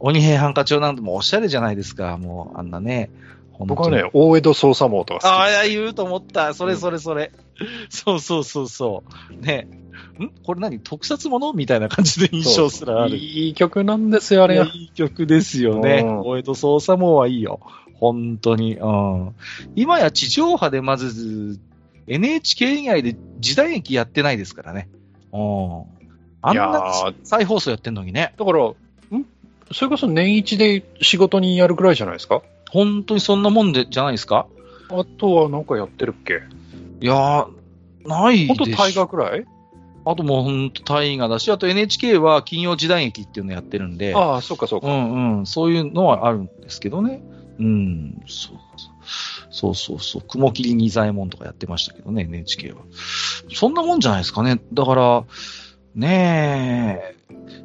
A: 鬼平犯科帳なんてもおしゃれじゃないですか、もう、あんなね。
B: 僕はね、大江戸捜査網とか好き。
A: ああ、言うと思った。それそれそれ。そうそうそうそう。ねん？これ何？特撮もの？みたいな感じで印象すらある。
B: いい曲なんですよ、あれが。
A: いやいい曲ですよね。
B: うん
A: 大江戸捜査網はいいよ。本当に。うん。今や地上波でまず、NHK 以外で時代劇やってないですからね。うん。あんな
B: ー
A: 再放送やってんのにね。
B: だから、んそれこそ年一で仕事にやるくらいじゃないですか？
A: 本当にそんなもんで、じゃないですか？
B: あとはなんかやってるっけ？
A: いやー、ないでし
B: 本当大河くらい？
A: あともう本当大河だし、あと NHK は金曜時代劇っていうのやってるんで、
B: ああ、そうかそう
A: う
B: か。
A: んうん、そういうのはあるんですけどね。うん、そうそうそうそう、雲霧仁左衛門とかやってましたけどね、NHK は。そんなもんじゃないですかね。だから、ねえ。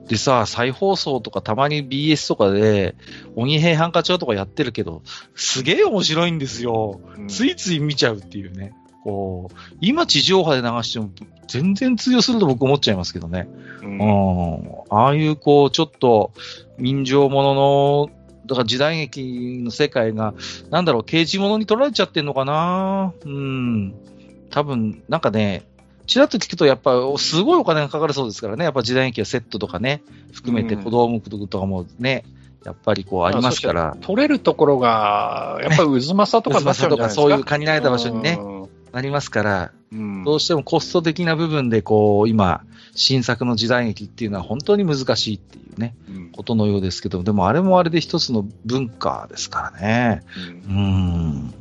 A: でさ、再放送とかたまに BS とかで、鬼平犯科帳とかやってるけど、すげえ面白いんですよ。
B: うん
A: ついつい見ちゃうっていうね。こう、今地上波で流しても全然通用すると僕思っちゃいますけどね。
B: うん
A: うん。ああいうこう、ちょっと民情ものの、だから時代劇の世界が、なんだろう、刑事ものに取られちゃってんのかなうん。多分、なんかね、ちらっと聞くとやっぱすごいお金がかかるそうですからね。やっぱ時代劇はセットとかね、含めて
B: うん
A: 小道具とかもね、やっぱりこうありますから。
B: 取れるところが、やっぱり渦政とかになっちゃうんじゃないですか？
A: そういう限られた場所にね、
B: うん
A: なりますから、
B: うん
A: どうしてもコスト的な部分でこう、今、新作の時代劇っていうのは本当に難しいっていうね、
B: うん
A: ことのようですけど、でもあれもあれで一つの文化ですからね。うーん。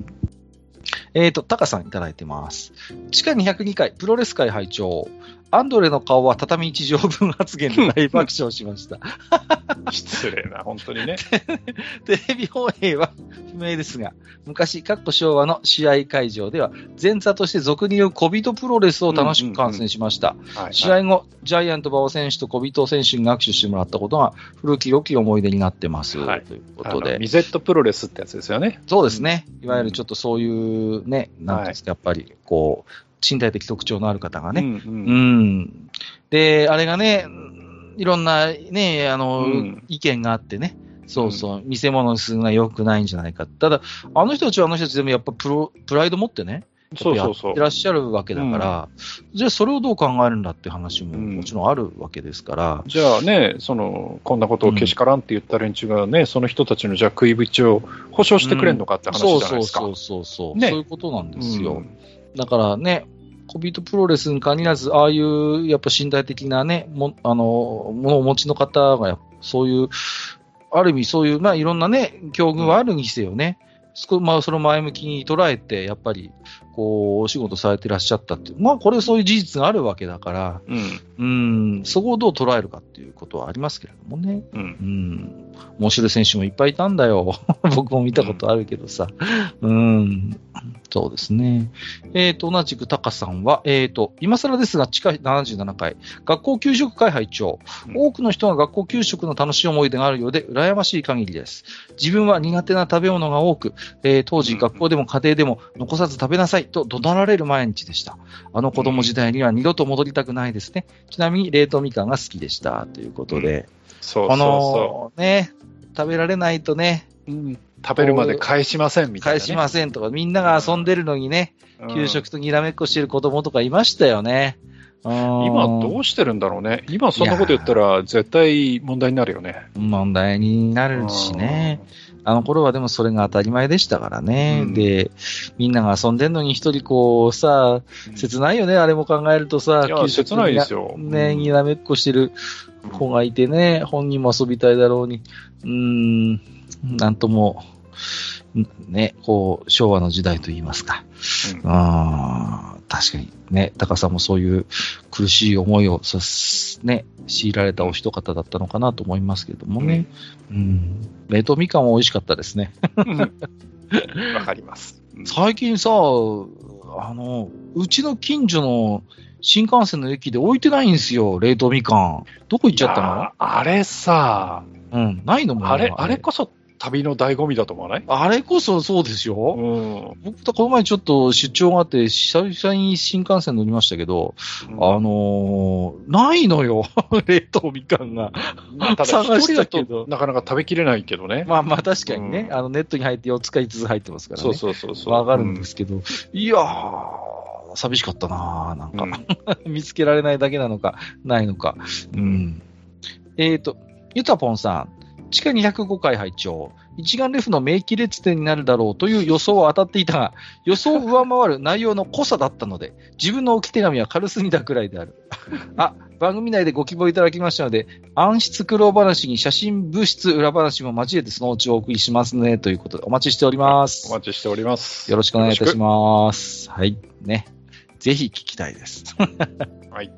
A: えっ、と、タカさんいただいてます。地下202回、プロレス界拝聴アンドレの顔は畳一畳分発言で大爆笑しました。
B: 失礼な、本当にね。
A: テレビ放映は不明ですが、昔、かっこ昭和の試合会場では、前座として俗に言う小人プロレスを楽しく観戦しました。
B: はい
A: 試合後、ジャイアント馬場選手と小人選手に握手してもらったことが古き良き思い出になってます。
B: はい
A: というこ
B: あ
A: とで。
B: のミゼットプロレスってやつですよね。
A: そうですね。いわゆるちょっとそういうね、なんですか、やっぱり、こう、身体的特徴のある方がね。
B: うん
A: う
B: うん
A: ん。で、あれがね、いろんなね、あの、
B: うん
A: 意見があってね。そうそう、見せ物にするのは良くないんじゃないか。ただ、あの人たちはあの人たちでもやっぱプロ、プライド持ってね、
B: そうそうそう
A: やって。らっしゃるわけだから、じゃあそれをどう考えるんだって話も
B: うん
A: もちろんあるわけですから、
B: じゃあね、その、こんなことをけしからんって言った連中がね、その人たちのじゃあ食いぶちを保証してくれんのかって話じ
A: そう
B: ゃないですか。
A: そうそうそうそう、
B: ね
A: そういうことなんですよ。
B: うん
A: だからね、コビートプロレスに限らず、ああいうやっぱ身体的なね、もあの、ものをお持ちの方がそういう、ある意味そういう、まあいろんなね、境遇はあるにせよね、そこまあそれを前向きに捉えて、やっぱり、こう、お仕事されてらっしゃったっていう、まあこれそういう事実があるわけだから、
B: うん。
A: うん、そこをどう捉えるかっていうことはありますけれどもね。
B: うん。
A: うん。面白い選手もいっぱいいたんだよ。僕も見たことあるけどさ。うん。そうですね。えっ、と、同じくタカさんは、えっ、と、今更ですが、地下77回、学校給食会拝聴
B: うん
A: 多くの人が学校給食の楽しい思い出があるようで、羨ましい限りです。自分は苦手な食べ物が多く、えー当時
B: うん
A: 学校でも家庭でも残さず食べなさいと怒鳴られる毎日でした。あの子供時代には二度と戻りたくないですね。ちなみに冷凍みかんが好きでした。ということで。こ
B: そうそうそ
A: の、ね、食べられないとね、
B: う。うん食べるまで返しませんみたいな、ね。
A: 返しませんとか、みんなが遊んでるのにね、
B: うん
A: 給食とにらめっこしてる子供とかいましたよね。今
B: 今どうしてるんだろうね。今そんなこと言ったら絶対問題になるよね。
A: 問題になるしね。あの頃はでもそれが当たり前でしたからね。
B: うん
A: で、みんなが遊んでんのに一人こうさ、
B: うん。
A: 切ないよね、あれも考えるとさ、
B: いや切ないですよ
A: ね、
B: うん
A: にらめっこしてる子がいてね、本人も遊びたいだろうに。うーん、なんとも、ね、こう、昭和の時代と言いますか。
B: うん
A: あー確かにね、高さんもそういう苦しい思いをさす、ね、強いられたお一方だったのかなと思いますけどもね。うん。冷凍みかんは美味しかったですね。
B: わかります。うん
A: 最近さ、あの、うちの近所の新幹線の駅で置いてないんですよ、冷凍みかん。どこ行っちゃった
B: いやあれさ、
A: のうん、ないのもう
B: あれ、あれこそ旅の醍醐味だと思わない？
A: あれこそそうですよ。
B: うん。
A: 僕とこの前ちょっと出張があって、久々に新幹線乗りましたけど、あのー、ないのよ、冷凍みかんが。
B: まあ、ただ
A: 探したけど
B: となかなか食べきれないけどね。
A: まあまあ確かにね、
B: うん
A: あのネットに入って4つか5つ入ってますからね。
B: そうそうそうそう。
A: わかるんですけど、いやー、寂しかったなーなんか、
B: うん
A: 見つけられないだけなのか、ないのか。うん。えっ、と、ゆたぽんさん、地下205回拝聴一眼レフの名機列点になるだろうという予想は当たっていたが、予想を上回る内容の濃さだったので、自分の置き手紙は軽すぎたくらいである。あ、番組内でご希望いただきましたので、暗室苦労話に写真物質裏話も交えてそのうちお送りしますね、ということでお待ちしております。
B: お待ちしております。
A: よろしくお願いいたし
B: ま
A: ます。はい。ね。ぜひ聞きたいです。
B: はい。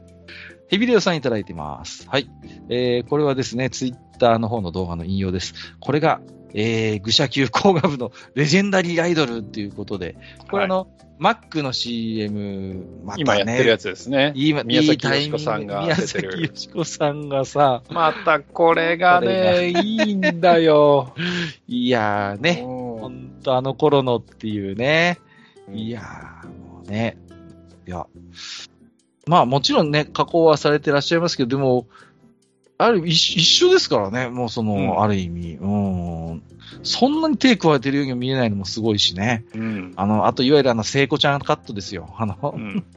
A: ヘビレオさんいただいてます。はい。えー、これはですね、ツイッターの方の動画の引用です。これが、えー、愚者級工学部のレジェンダリーアイドルっていうことで、これあの、マックの CM、ね、
B: 今やってるやつですね。
A: 今、
B: 宮崎美子さんが
A: 宮
B: 出てる
A: 崎美子さんがさ、
B: またこれがね、いいんだよ。
A: いやーね、ほんとあの頃のっていうね、
B: うん
A: いやー、もうね。いや。まあもちろんね、加工はされてらっしゃいますけど、でも、ある一一緒ですからね、もうその、
B: うん
A: ある意味。うん。そんなに手加えてるようには見えないのもすごいしね。
B: うん。
A: あの、あといわゆるあの、聖子ちゃんカットですよ。あの、
B: うん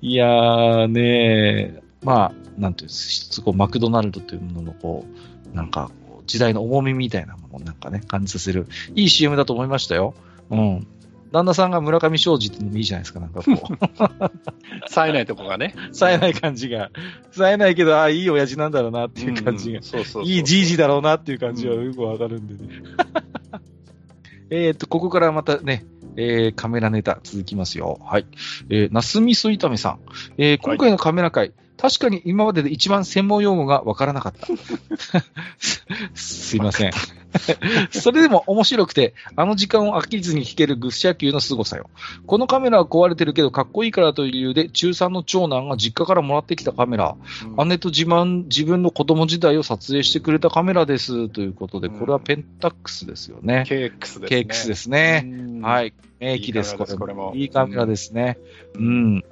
A: いやーねまあ、なんていうんですこう、マクドナルドというもののこう、なんか、時代の重みみたいなものをなんかね、感じさせる、いい CM だと思いましたよ。うん。旦那さんが村上昌司っていうのもいいじゃないですか、なんかこう。
B: 冴えないとこがね。
A: 冴えない感じが。冴えないけど、ああ、いい親父なんだろうなっていう感じが
B: うん。そうそう。
A: いいじいじだろうなっていう感じはよくわかるんでね。えっと、ここからまたね、えー、カメラネタ続きますよ。はい。えー、なすみそ炒めさん。えー、今回のカメラ会、確かに今までで一番専門用語がわからなかった。すいません。それでも面白くて、あの時間を飽きずに弾けるグッシャ級の凄さよ。このカメラは壊れてるけどかっこいいからという理由で、中3の長男が実家からもらってきたカメラ、姉と自慢、自分の子供時代を撮影してくれたカメラです。ということで、これはペンタックスですよね。
B: KX ですね。
A: KX ですね。
B: うん
A: はい。名機です、
B: いいカメラですこれも
A: いいカメラですね。うん。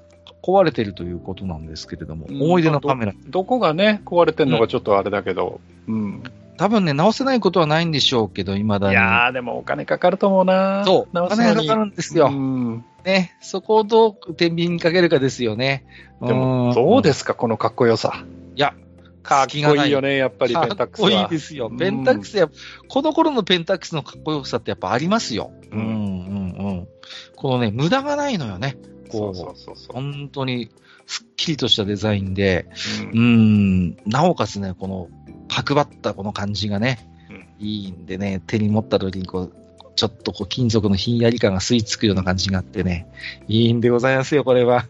A: 壊れてるということなんですけれども、
B: うん
A: 思い出のカメラ。
B: どこがね、壊れてんのかちょっとあれだけど。うん。
A: 多分ね、直せないことはないんでしょうけど、未だに。
B: いやー、でもお金かかると思うな。
A: そう、お金がかかるんですよ。
B: うん
A: ね、そこをどう天秤にかけるかですよね。
B: でも、どうですすか、このかっこよさ。
A: いや、
B: かっこいいよね、やっぱりペンタックスは。
A: かっこいいですよ。
B: うん
A: ペンタックスや、この頃のペンタックスのかっこよさってやっぱありますよ。
B: う
A: うんん、うん、うん。このね、無駄がないのよね。こう、
B: そうそうそうそう。
A: 本当に、すっきりとしたデザインで、
B: うん。
A: うん、なおかつね、この、角張ったこの感じがね、
B: うん。
A: いいんでね、手に持った時にこう、ちょっとこう金属のひんやり感が吸い付くような感じがあってね、いいんでございますよ、これは。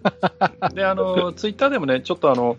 B: で、あの、ツイッターでもね、ちょっとあの、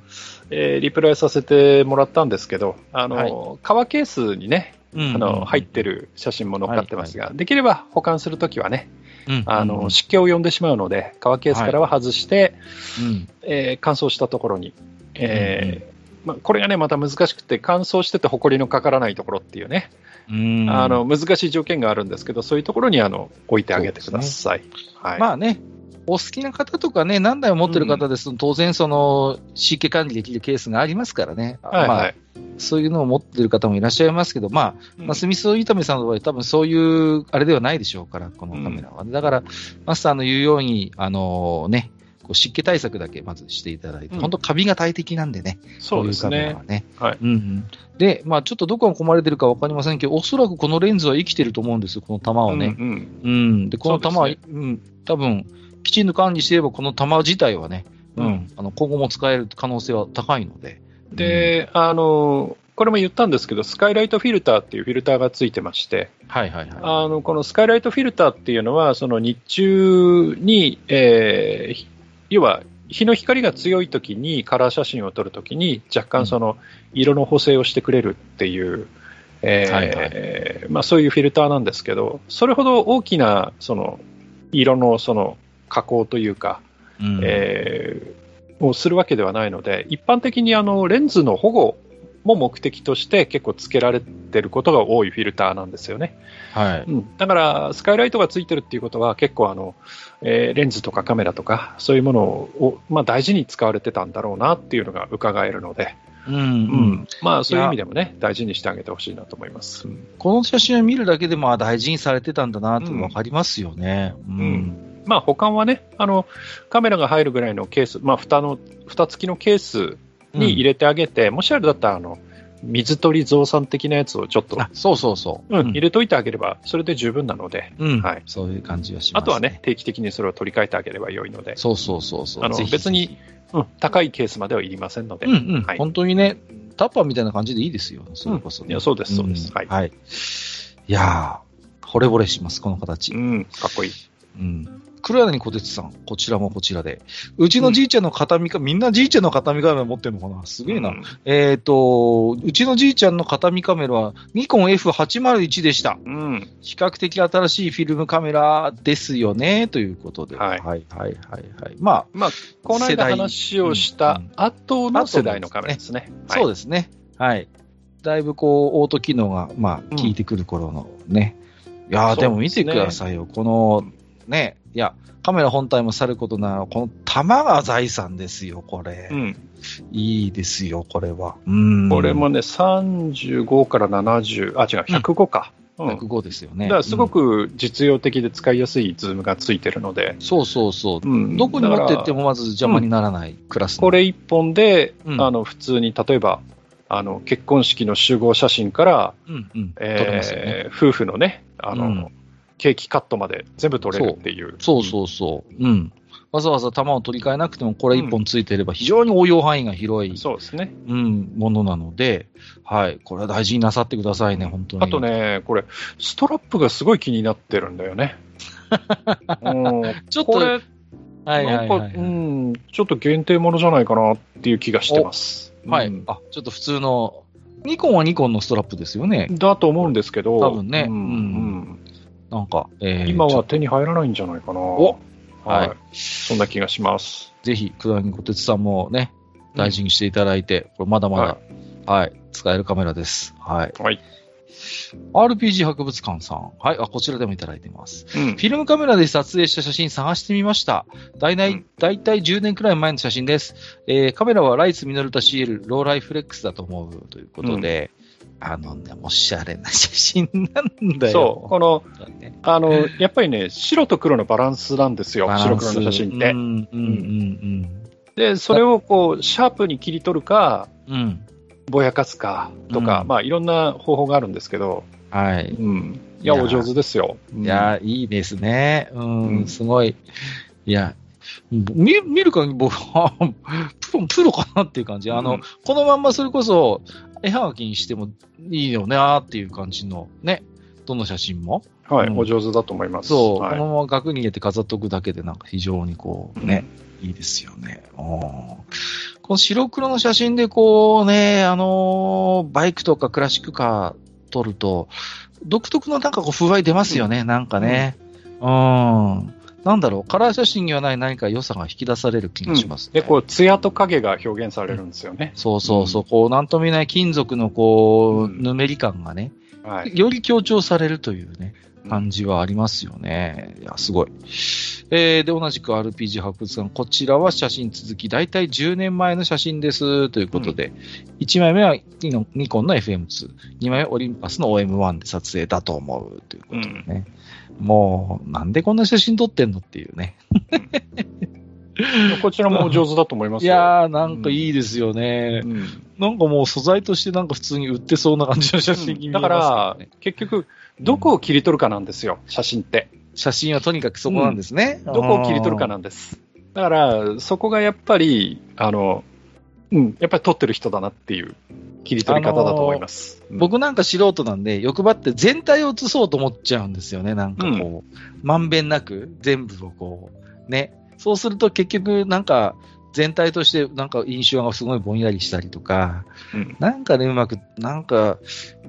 B: えーリプライさせてもらったんですけど、あの、
A: はい。
B: 革ケースにね、
A: うん
B: あの、入ってる写真も載っかってますが、できれば保管するときはね、
A: うん、
B: あの、湿気を呼んでしまうので、革ケースからは外して、
A: うん、
B: えー乾燥したところに、えーまあ、これがね、また難しくて、乾燥してて埃のかからないところっていうね、
A: うん、
B: あの、難しい条件があるんですけど、そういうところにあの置いてあげてください。はい。
A: まあね、お好きな方とかね、何台も持ってる方ですと、当然その、湿気管理できるケースがありますからね。まあ
B: はいはい。
A: そういうのを持ってる方もいらっしゃいますけど、まあ、
B: うん
A: まあ、スミス炒めさんの場合、多分そういう、あれではないでしょうから、このカメラは。だから、マスターの言うように、あのね、こう湿気対策だけまずしていただいて、
B: うん
A: 本当カビが大敵なんでね、
B: そうですね
A: こいカメラは。ね。
B: はい
A: うんうん。で、まあちょっとどこが込まれてるかわかりませんけど、おそらくこのレンズは生きてると思うんですよ、この玉をね。
B: うんうん
A: うん。で、この玉は、
B: そう
A: うん、多分、きちんと管理していれば、この玉自体はね、うん、
B: うん
A: あの、今後も使える可能性は高いので。
B: で、あの、これも言ったんですけど、スカイライトフィルターっていうフィルターがついてまして、
A: はいはいはい。
B: あのこのスカイライトフィルターっていうのは、その日中に、えーひ要は日の光が強い時にカラー写真を撮るときに、若干その色の補正をしてくれるっていう、えまあ、そういうフィルターなんですけど、それほど大きなその色のその加工というか、
A: うん
B: えーをするわけではないので、一般的にあのレンズの保護も目的として結構つけられてることが多いフィルターなんですよね。
A: はい。
B: うん、だから、スカイライトがついてるっていうことは、結構あの、えーレンズとかカメラとか、そういうものを、まあ、大事に使われてたんだろうなっていうのが伺えるので、
A: うん、う
B: うん
A: ん。
B: まあ、そういう意味でもね、大事にしてあげてほしいなと思います。うん
A: この写真を見るだけでもあ大事にされてたんだなってわかりますよね。うん。
B: んまあ、保管はね、あの、カメラが入るぐらいのケース、まあ、蓋の、蓋付きのケースに入れてあげて、もしあれだったら、あの、水取り増産的なやつをちょっと、
A: あ、そうそうそう。
B: うん入れといてあげれば、それで十分なので、
A: うん。
B: はい
A: そういう感じがします、
B: あとはね、。定期的にそれを取り替えてあげれば良いので、
A: そうそうそうそう。
B: あの別に、うん、高いケースまではいりませんので、
A: うんうん、
B: はい
A: 本当にね、タッパーみたいな感じでいいですよ。それこそ、ね
B: いやそうですそうです
A: ん
B: はい
A: はい。いやー、惚れ惚れします、この形。
B: うん、かっこいい。
A: うん。黒柳小鉄さん、こちらもこちらで。うちのじいちゃんの形見か、みんなじいちゃんの形見カメラ持ってるのかな？すげえな。
B: うん
A: えっ、と、うちのじいちゃんの形見カメラは、ニコン F801 でした。
B: うん、
A: 比較的新しいフィルムカメラですよね、ということで。
B: はい
A: はい、はい、はい。はいまあ、
B: まあ、この間話をした後の世代のカメラですね。
A: そう
B: で
A: ですね。はい。だいぶこう、オート機能が、まあ、
B: うん
A: 効いてくる頃のね。いやー、でも見てくださいよ。この、ね、いや、カメラ本体もさることながら、この玉が財産ですよ、これ。
B: うん、
A: いいですよ、これは。うん。
B: これもね、35から70、あ、違う、105か。うん
A: 105ですよね。
B: だからすご
A: うん
B: く実用的で使いやすいズームがついてるので、
A: そうそうそう。
B: うん
A: どこに持ってってもまず邪魔にならないクラスの
B: これ1本で、
A: うん
B: あの普通に例えばあの結婚式の集合写真から、
A: うんうん。
B: えー夫婦のねあの、
A: うん
B: ケーキカットまで全部撮れるっていう。
A: そうそうそう。うん。わざわざ弾を取り替えなくてもこれ一本ついてれば非常に応用範囲が広い、
B: そうですね。
A: うん、ものなので、はい。これは大事になさってくださいね、本当に。
B: あと。ね、これ、ストラップがすごい気になってるんだよね。うん
A: ちょっと、はいはい
B: なんか、
A: はい、
B: うん、ちょっと限定ものじゃないかなっていう気がしてます。
A: はい、
B: うん
A: あ、ちょっと普通の、ニコンはニコンのストラップですよね。
B: だと思うんですけど、
A: 多分ね
B: うん
A: うんなんか、えー
B: 今は手に入らないんじゃないかな。
A: お
B: はい、
A: はい
B: そんな気がします。
A: ぜひ、九段小鉄さんもね、大事にしていただいて、これまだまだ、はい、使えるカメラです。はい。
B: はい。
A: RPG 博物館さん。はい、あ、こちらでもいただいてます。
B: うん
A: フィルムカメラで撮影した写真探してみました。大体、
B: うん
A: 大体10年くらい前の写真です。えーカメラはライツミノルタ CL ローライフレックスだと思うということで、あのね、おしゃれな写真なんだよ。
B: そう、この、
A: ね
B: あの、やっぱりね、白と黒のバランスなんですよ、白黒の写真って
A: うん、。うん、うん、
B: で、それをこう、シャープに切り取るか、
A: うん。うん。
B: ぼやかすかとか、
A: うん
B: まあ、いろんな方法があるんですけど、
A: はい。
B: うん。いや、
A: いや
B: お上手ですよ。うん
A: いやー、いいですね。うん、
B: うん
A: すごい。いや、見見る限り プロかなっていう感じ。あの、
B: うん
A: このまんまそれこそ、絵はがきにしてもいいよね、っていう感じの、ね。どの写真も。
B: はい、
A: うん
B: お上手だと思います。
A: そう、
B: はい
A: このまま額に入れて飾っとくだけで、なんか非常にこう、ね、いいですよね。うんこの白黒の写真でこうね、あのーバイクとかクラシックカー撮ると、独特のなんかこう風合い出ますよね、なんかね。うん。なんだろう、カラー写真にはない何か良さが引き出される気がします、ね。
B: で、こう、艶と影が表現されるんですよね。
A: そうそうそう、こう、なんとも言えない金属のこう、
B: うん。
A: ぬめり感がね、
B: はい。
A: より強調されるというね、感じはありますよね。いや、すごい。えー、で、同じく RPG 博物館、こちらは写真続き、だいたい10年前の写真です、ということで、1枚目はニコンニコンの FM2、2枚目はオリンパスの OM1 で撮影だと思う、ということでね。もう、なんでこんな写真撮ってんのっていうね。
B: こちらもお上手だと思いますよ。
A: いやー、なんかいいですよね。
B: うん
A: なんかもう素材としてなんか普通に売ってそうな感じの写真に見え
B: だ
A: ます
B: から
A: けどね、
B: 結局、どこを切り取るかなんですよ、写真って。
A: 写真はとにかくそこなんですね。
B: どこを切り取るかなんです。だから、そこがやっぱり、あの、うん、やっぱり撮ってる人だなっていう切り取り方だと思います。うん
A: 僕なんか素人なんで、欲張って全体を映そうと思っちゃうんですよね。なんかこう、まんべんなく全部をこう、ね。そうすると結局なんか全体としてなんか印象がすごいぼんやりしたりとか、
B: うん
A: なんかね、うまく、なんか、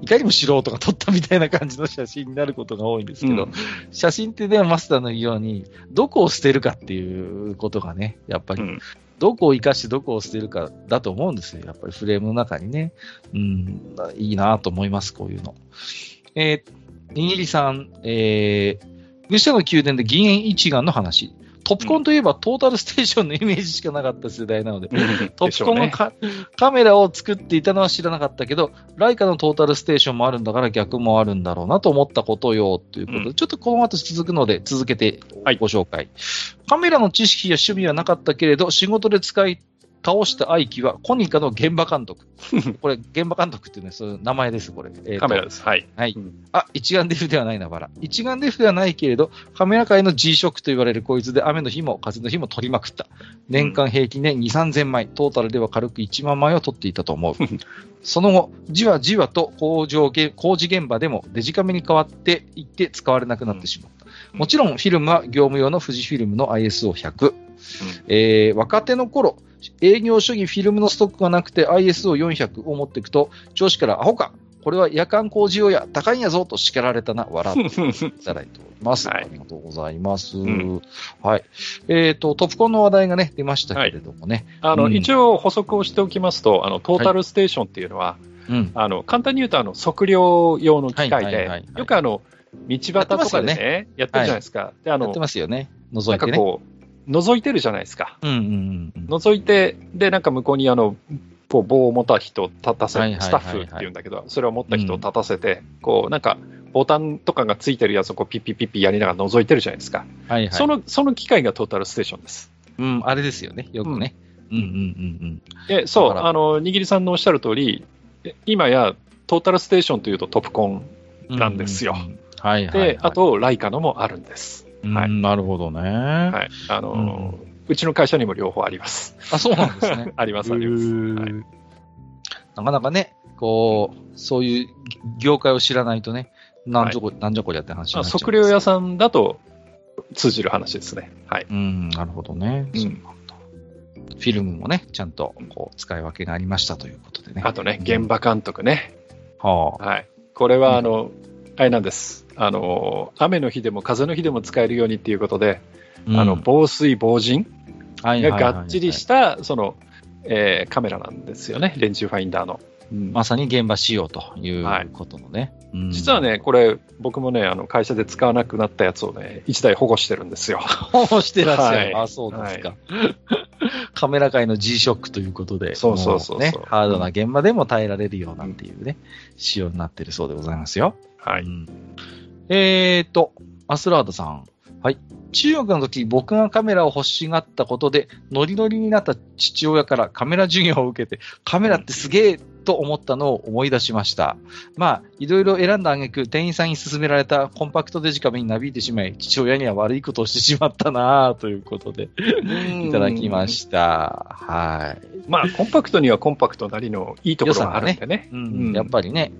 A: いかにも素人が撮ったみたいな感じの写真になることが多いんですけど、
B: うん
A: 写真ってね、マスターの言うように、どこを捨てるかっていうことがね、やっぱり、
B: うん
A: どこを生かしてどこを捨てるかだと思うんですよ。やっぱりフレームの中にね。うん、いいなと思います、こういうの。えー、にぎりさん、えー、愚者の宮殿で銀円一眼の話。トップコンといえばトータルステーションのイメージしかなかった世代なので、トップコンのカ,、カメラを作っていたのは知らなかったけど、ライカのトータルステーションもあるんだから逆もあるんだろうなと思ったことよ、ということで、
B: うん。
A: ちょっとこの後続くので続けて
B: はい。
A: ご紹介。カメラの知識や趣味はなかったけれど、仕事で使い倒した愛機はコニカの現場監督。これ、現場監督っていうね、そういう名前です、これ。えーと
B: カメラです。はい。
A: はい
B: うん
A: あ、一眼レフではないな、バラ。一眼レフではないけれど、カメラ界の G ショックと言われるこいつで雨の日も風の日も撮りまくった。年間平均で2、3000枚、トータルでは軽く1万枚を撮っていたと思う。その後、じわじわと工場げ工事現場でもデジカメに変わっていって使われなくなってしまった。もちろん、フィルムは業務用の富士フィルムの ISO100。えー若手の頃、営業所にフィルムのストックがなくて ISO400 を持っていくと、上司からアホか、これは夜間工事用や高いんやぞと叱られたな、笑っていただいております。
B: はい
A: ありがとうございます。
B: ん
A: はい。えっ、と、トップコンの話題がね、出ましたけれどもね。
B: あの、
A: うん
B: 一応補足をしておきますと、あの、トータルステーションっていうのは、
A: うん。
B: あの、簡単に言うと、あの、測量用の機械
A: はいはいはい
B: で
A: はい、
B: よくあの、道端とかでね、やってるじゃないですか。で、あの
A: やって、ますよね。覗
B: なん
A: いてね。
B: かこう、覗いてるじゃないですか。
A: うんうんうんうん。
B: 覗いて、で、なんか向こうにあの、こう棒を持った人を立たせスタッフっていうんだけど、それを持った人を立たせて、こう、なんか、ボタンとかがついてるやつをこうピッピッピッピやりながら覗いてるじゃないですか。
A: はいはい。
B: その、その機械がトータルステーションです。
A: うん、あれですよね。よくね。うんうんうん
B: で、そう、
A: だから
B: あの、にぎりさんのおっしゃる通り、え今やトータルステーションというとトップコン。
A: うん。
B: なんですよ
A: うううん。はいはい、はい。
B: で、あ、と、ライカのもあるんです。はい
A: うん、なるほどね。
B: はい。あの、うちの会社にも両方あります。
A: あ、そうなんですね。
B: あります、あります。はい
A: なかなかね、こう、そういう業界を知らないとね、なんじゃこ、なんじゃこりゃって話に
B: まあ
A: なっちゃう。
B: 測量屋さんだと通じる話ですね。はい。
A: うん、なるほどね。
B: うん
A: フィルムもね、ちゃんとこう使い分けがありましたということでね。
B: あとね、現場監督ね。
A: はあ。
B: はい。これは、あの、あれなんです。あの、雨の日でも風の日でも使えるようにっていうことで、あの、防水、防塵ががっちりした、その、えーカメラなんですよね。レンジファインダーの。うん
A: まさに現場仕様ということのね。うん
B: 実は、ね、これ、僕もね、あの会社で使わなくなったやつをね、1台保護してるんですよ。
A: 保護してらっしゃる。
B: はい
A: あ、そうですか。カメラ界の G ショックということで、
B: そうそうそう
A: ね、ハードな現場でも耐えられるようなっていうね、仕様になってるそうでございますよ。
B: はい。
A: うんえーと、アスラーダさん。はい。中学の時、僕がカメラを欲しがったことで、ノリノリになった父親からカメラ授業を受けて、カメラってすげえと思ったのを思い出しました。まあ、いろいろ選んだ挙句、店員さんに勧められたコンパクトデジカメになびいてしまい、父親には悪いことをしてしまったなぁ、ということで、いただきました。はい。
B: まあ、コンパクトにはコンパクトなりのいいところがあるんでね。
A: うん
B: うん
A: やっぱりね、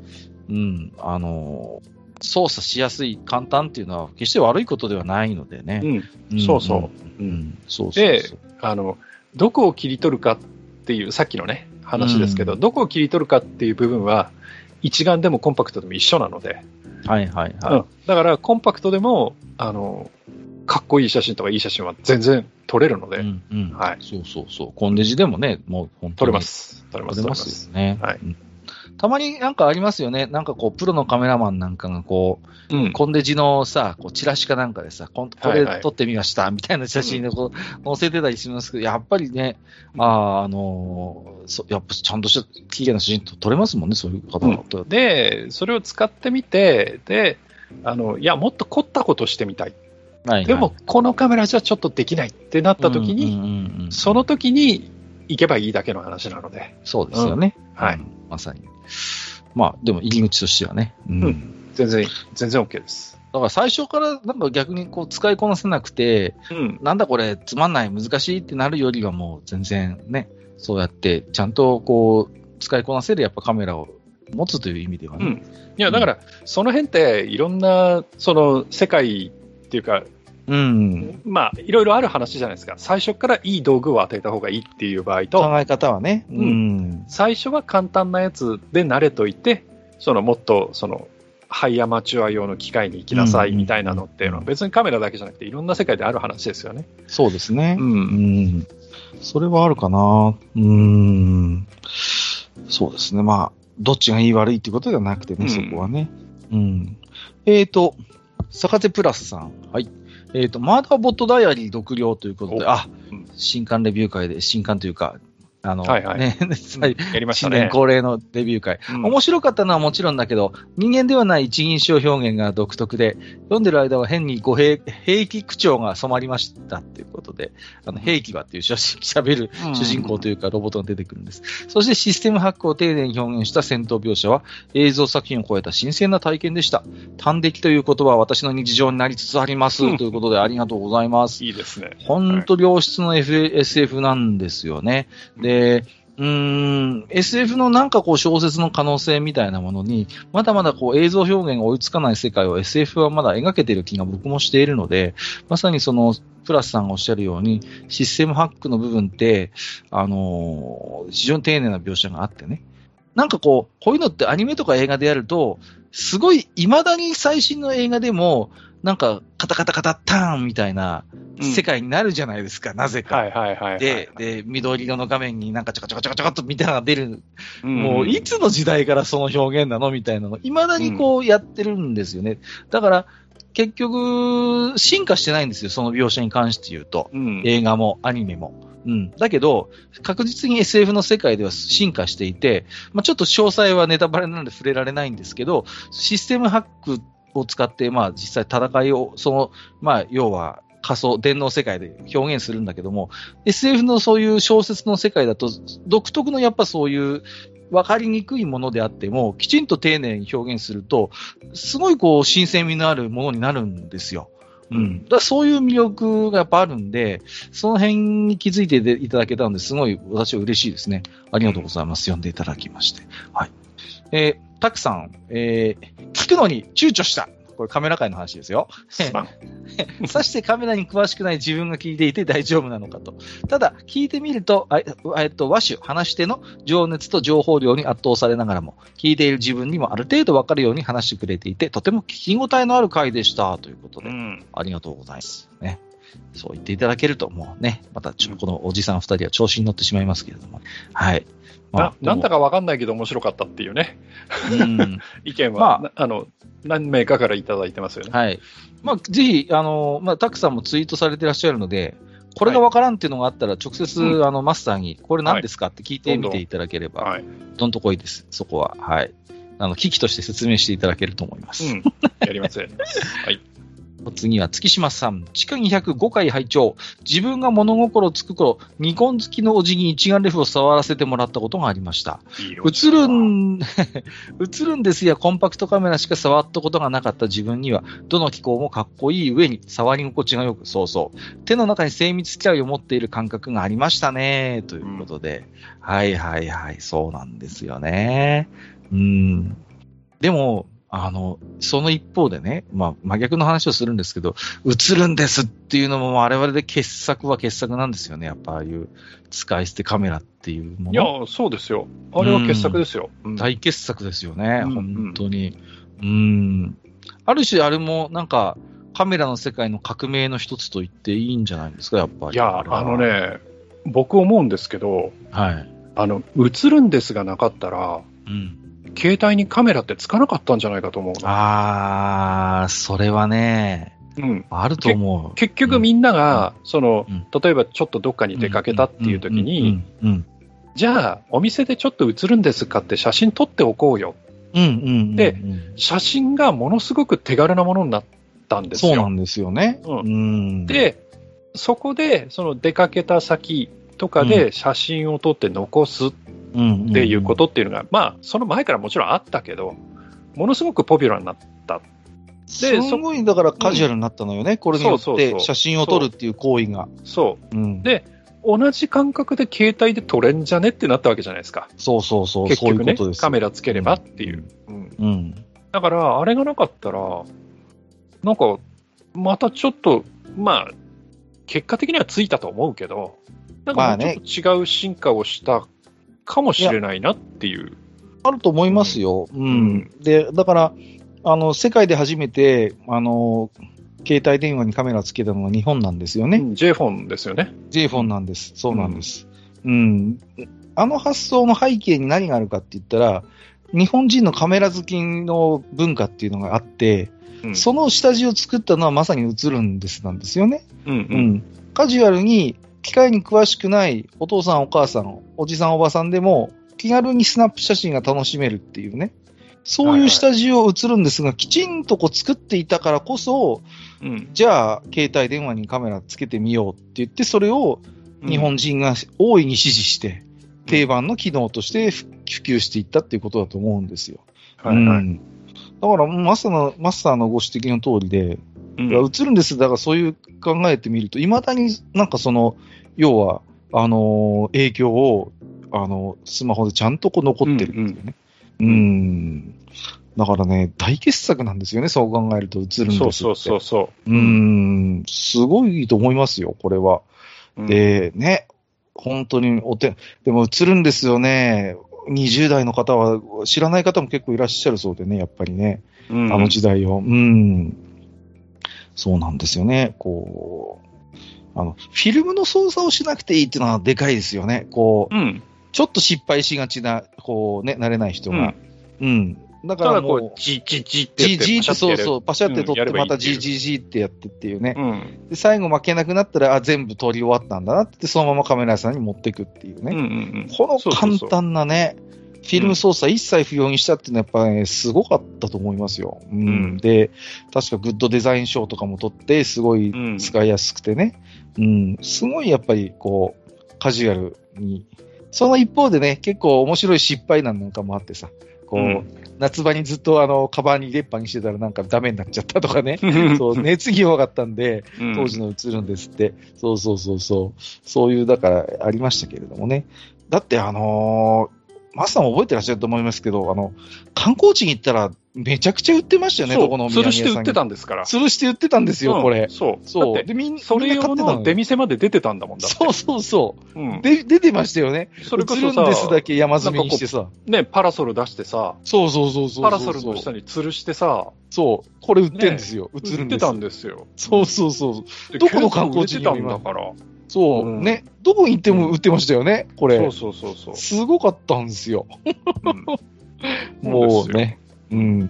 A: うん、あのー操作しやすい、簡単っていうのは決して悪いことではないのでね。
B: うん。そうそう
A: うん。うん、そうそう
B: で。あの、どこを切り取るかっていう、さっきのね、話ですけど、
A: うん
B: どこを切り取るかっていう部分は、一眼でもコンパクトでも一緒なので、
A: はいはい
B: うん
A: は
B: だからコンパクトでも、あの、かっこいい写真とかいい写真は全然撮れるの
A: い。
B: で、
A: うんうん。
B: はい
A: そうそうそう。コンデジでもね、もう本当に。
B: 撮れま。す。撮れます。
A: 撮れま
B: す。
A: よね。
B: はい
A: うんたまになんかありますよね。なんかこう、プロのカメラマンなんかがこう、
B: うん。
A: コンデジのさ、こうチラシかなんかでさ、こんこれ
B: はいはい
A: 撮ってみました、みたいな写真でこう載せてたりしますけど、やっぱりね、ああ、あのーそやっぱちゃんとした綺麗な写真撮れますもんね、そういう方だと。
B: で、それを使ってみて、で、あの、いや、もっと凝ったことしてみたい。
A: はいはい
B: でも、このカメラじゃちょっとできないってなった時に、
A: うんうんうんうん
B: その時に行けばいいだけの話なので、
A: そうですよね。
B: はい
A: うんまさに。まあ、でも入り口としてはね。うん
B: うん全然、全然 OK です。
A: だから最初からなんか逆にこう使いこなせなくて、
B: うん。
A: なんだこれつまんない難しいってなるよりはもう全然ね、そうやってちゃんとこう使いこなせるやっぱカメラを持つという意味ではね。
B: うん。いや、だから、その辺って、いろんな、その、世界っていうか、
A: うん。
B: まあ、いろいろある話じゃないですか。最初からいい道具を与えた方がいいっていう場合と、
A: 考え方はね。
B: うん
A: うん。
B: 最初は簡単なやつで慣れといて、そのもっと、その、ハイアマチュア用の機械に行きなさいみたいなのっていうのは、別にカメラだけじゃなくて、いろんな世界である話ですよね。
A: そうですね。
B: う。
A: うんん。それはあるかな。うん。そうですね。まあ、どっちがいい悪いっていうことではなくてね、
B: うん
A: そこはね。うん。えっ、と、坂手プラスさん。はい。えっ、と、マーダーボットダイアリー独了ということで、
B: お。
A: あ
B: うん、
A: 新刊レビュー会で、新刊というか、あの、
B: はいはい
A: ね、
B: やりました
A: 新年
B: ね。
A: 恒例のレビュー会。
B: うん
A: 面白かったのはもちろんだけど、人間ではない一人称表現が独特で、読んでる間は変に語弊、兵器口調が染まりましたっていうことで、あの、兵器はっていう写真、喋る主人公というかロボットが出てくるんです。そしてシステムハックを丁寧に表現した戦闘描写は映像作品を超えた新鮮な体験でした。端的という言葉は私の日常になりつつあります。
B: うん
A: ということでありがとうございます。
B: いいですね。
A: 本当良質の F SF なんですよね。で、うん、SF のなんかこう小説の可能性みたいなものに、まだまだこう映像表現が追いつかない世界を SF はまだ描けてる気が僕もしているので、まさにその、プラスさんがおっしゃるように、システムハックの部分って、あのー非常に丁寧な描写があってね。なんかこう、こういうのってアニメとか映画でやると、すごい未だに最新の映画でも、なんかカタカタカタッターンみたいな
B: うん
A: 世界になるじゃないですか、なぜか。
B: はいはいはいはい。
A: で、で、緑色の画面になんかちょこちょこちょこちょこっとみたいなのが出る。
B: うん
A: もういつの時代からその表現なの？みたいなの、未だにこうやってるんですよね。だから、結局、進化してないんですよ、その描写に関して言うと。
B: うん
A: 映画もアニメも。うん。だけど、確実に SF の世界では進化していて、まあ、ちょっと詳細はネタバレなので触れられないんですけど、システムハックを使って、まあ実際戦いを、その、まあ要は仮想、電脳世界で表現するんだけども、SF のそういう小説の世界だと、独特のやっぱそういう、分かりにくいものであっても、きちんと丁寧に表現すると、すごいこう、新鮮味のあるものになるんですよ。うん。だからそういう魅力がやっぱあるんで、その辺に気づいていただけたので、すごい私は嬉しいですね。ありがとうございます。読んでいただきまして。はい。えー、たくさん、えー、聞くのに躊躇した。これカメラ界の話ですよ。さ してカメラに詳しくない自分が聞いていて大丈夫なのかと。ただ、聞いてみると、あえっと、和種、話し手の情熱と情報量に圧倒されながらも、聞いている自分にもある程度わかるように話してくれていて、とても聞き応えのある回でした。ということで、
B: うん。
A: ありがとうございます。ね。そう言っていただけると、もうね、またちょ、このおじさん二人は調子に乗ってしまいますけれども。はい。
B: ななんだ
A: か、
B: かわかんないけど面白かったっていうね、
A: うん。
B: 意見は、
A: ま
B: なあ、の、何名かからいただいてますよね。
A: はい。まあ、ぜひ、あの、まあ、たくさんもツイートされてらっしゃるので、これがわからんっていうのがあったら、直接、
B: う
A: あの、マスターに、これ何ですかって聞いてみていただければ、
B: はい。
A: どんとこいです、そこは。はい。あの、機器として説明していただけると思います。
B: うん。やりますよ。はい。
A: 次は月島さん。地下205回拝聴自分が物心つく頃、ニコン好きのおじに一眼レフを触らせてもらったことがありました。映るん、映るんですやコンパクトカメラしか触ったことがなかった自分には、どの機構もかっこいい上に触り心地がよく、そうそう。手の中に精密機械を持っている感覚がありましたね、ということで。はいはいはい、そうなんですよね。うん。でも、あの、その一方でね、まあ、真逆の話をするんですけど、映るんですっていうのも我々で傑作は傑作なんですよね。やっぱああいう使い捨てカメラっていうも
B: いや
A: の。、
B: そうですよ。あれは傑作ですよ。うん
A: 大傑作ですよね、
B: うん
A: 本当に。うん。ある種、あれもなんか、カメラの世界の革命の一つと言っていいんじゃないですか、やっぱり。
B: いや、あの。ね、僕思うんですけど、
A: はい。
B: あの、映るんですがなかったら、
A: うん。
B: 携帯にカメラってつかなかったんじゃないかと思うの。
A: あー、それはね、
B: うん。
A: あると思う。
B: 結局みんなが、その
A: うん、
B: 例えばちょっとどっかに出かけたっていう時に、じゃあ、お店でちょっと映るんですかって写真撮っておこうよ。
A: うん、うんうん。
B: で
A: うん
B: 写真がものすごく手軽なものになったんですよ。
A: そうなんですよね。
B: うん
A: うん。、
B: で、そこで、その出かけた先とかで写真を撮って残すっ
A: うん、
B: ていうことっていうのが、まあ、その前からもちろんあったけど、ものすごくポピュラーになった。
A: すごい、だからカジュアルになったのよね。これによって写真を撮るっていう行為が。
B: そう。
A: うん。
B: で同じ感覚で携帯で撮れんじゃねってなったわけじゃないですか。
A: そうそうそう。
B: 結局ね
A: そういう
B: カメラつければっていう。うん
A: うん。
B: だから、あれがなかったら、なんか、またちょっと、まあ、結果的にはついたと思うけど、なんかちょっと違う進化をしたかもしれないなっていう。
A: あると思いますよ。うん。
B: うん
A: で、だから、あの、世界で初めて、あの、携帯電話にカメラつけたのは日本なんですよね。
B: うん J フォンですよね。
A: J フォンなんです。そうなんです。うん。あの発想の背景に何があるかって言ったら、日本人のカメラ好きの文化っていうのがあって、
B: うん
A: その下地を作ったのはまさに映るんですなんですよね。
B: うんう。
A: うんん。カジュアルに、機械に詳しくないお父さんお母さん、おじさんおばさんでも、気軽にスナップ写真が楽しめるっていうね。そういう下地を映るんですが、きちんとこう作っていたからこそ、
B: うん
A: じゃあ、携帯電話にカメラつけてみようって言って、それを日本人が大いに支持して、定番の機能として普及していったっていうことだと思うんですよ。
B: はいはい。
A: うんだから、マスターの、マスターのご指摘の通りで、
B: うん
A: いや映るんです。だからそういう考えてみると、いまだになんかその、要は、あのー影響を、あのスマホでちゃんとこう残ってるっていうね。うん。だからね、大傑作なんですよね、そう考えると映るんです。
B: そうそうそうそう。
A: うん、すごいと思いますよ、これは。
B: うん
A: で、ね、本当にお手、でも映るんですよね。20代の方は、知らない方も結構いらっしゃるそうでね、やっぱりね。
B: うん
A: あの時代を。うん。そうなんですよね。こう、あの、フィルムの操作をしなくていいっていうのはでかいですよね。こう、
B: うん。
A: ちょっと失敗しがちな、こうね、慣れない人が。うん。だか
B: た
A: らもう、、
B: だこうじ、じ、じってやって
A: じじってそうそう、パシャって撮って、またじじじってやってっていうね。
B: うん。
A: で、最後負けなくなったら、あ、全部撮り終わったんだなって、そのままカメラ屋さんに持っていくっていう
B: うんう
A: ね。
B: んうん。
A: この簡単なね、フィルム操作一切不要にしたっていうのはやっぱね、すごかったと思いますよ。うん。
B: うん
A: で、確かグッドデザイン賞とかも取って、すごい
B: うん
A: 使いやすくてね。うん。すごいやっぱり、こう、カジュアルに。その一方でね、結構面白い失敗談なんかもあってさ、こう、
B: うん
A: 夏場にずっとあの、カバンに入れっぱにしてたらなんかダメになっちゃったとかね。そう、熱に弱かったんで、
B: うん
A: 当時の映るんですって。そうそうそうそう。そういう、だから、ありましたけれどもね。だってあのーマスも覚えてらっしゃると思いますけど、あの、観光地に行ったらめちゃくちゃ売ってましたよね、どこのお土
B: そう、
A: 産屋さんに
B: 吊るして売ってたんですから。
A: 吊るして売ってたんですよ、
B: うん
A: これ。
B: そう。
A: そう。で、みん
B: それ用の出店まで出てたんだもんだ。
A: そうそうそう。
B: うん
A: で、出てましたよね。
B: それこ
A: 映
B: そさ
A: るんですだけ山積みにしてさ。
B: ね、パラソル出してさ、
A: そうそうそうそうそう。
B: パラソルの下に吊るしてさ、
A: そう。これ売ってんですよ。
B: 売
A: 映るんです
B: ってたんですよ。
A: そうそうそう。
B: で
A: どこの観光地に
B: ってたんだから。
A: そう、
B: うん
A: ね。どこに行っても売ってましたよね、これ。
B: そうそうそうそう。
A: すごかったんですよ。
B: うん
A: もう。ね。うん。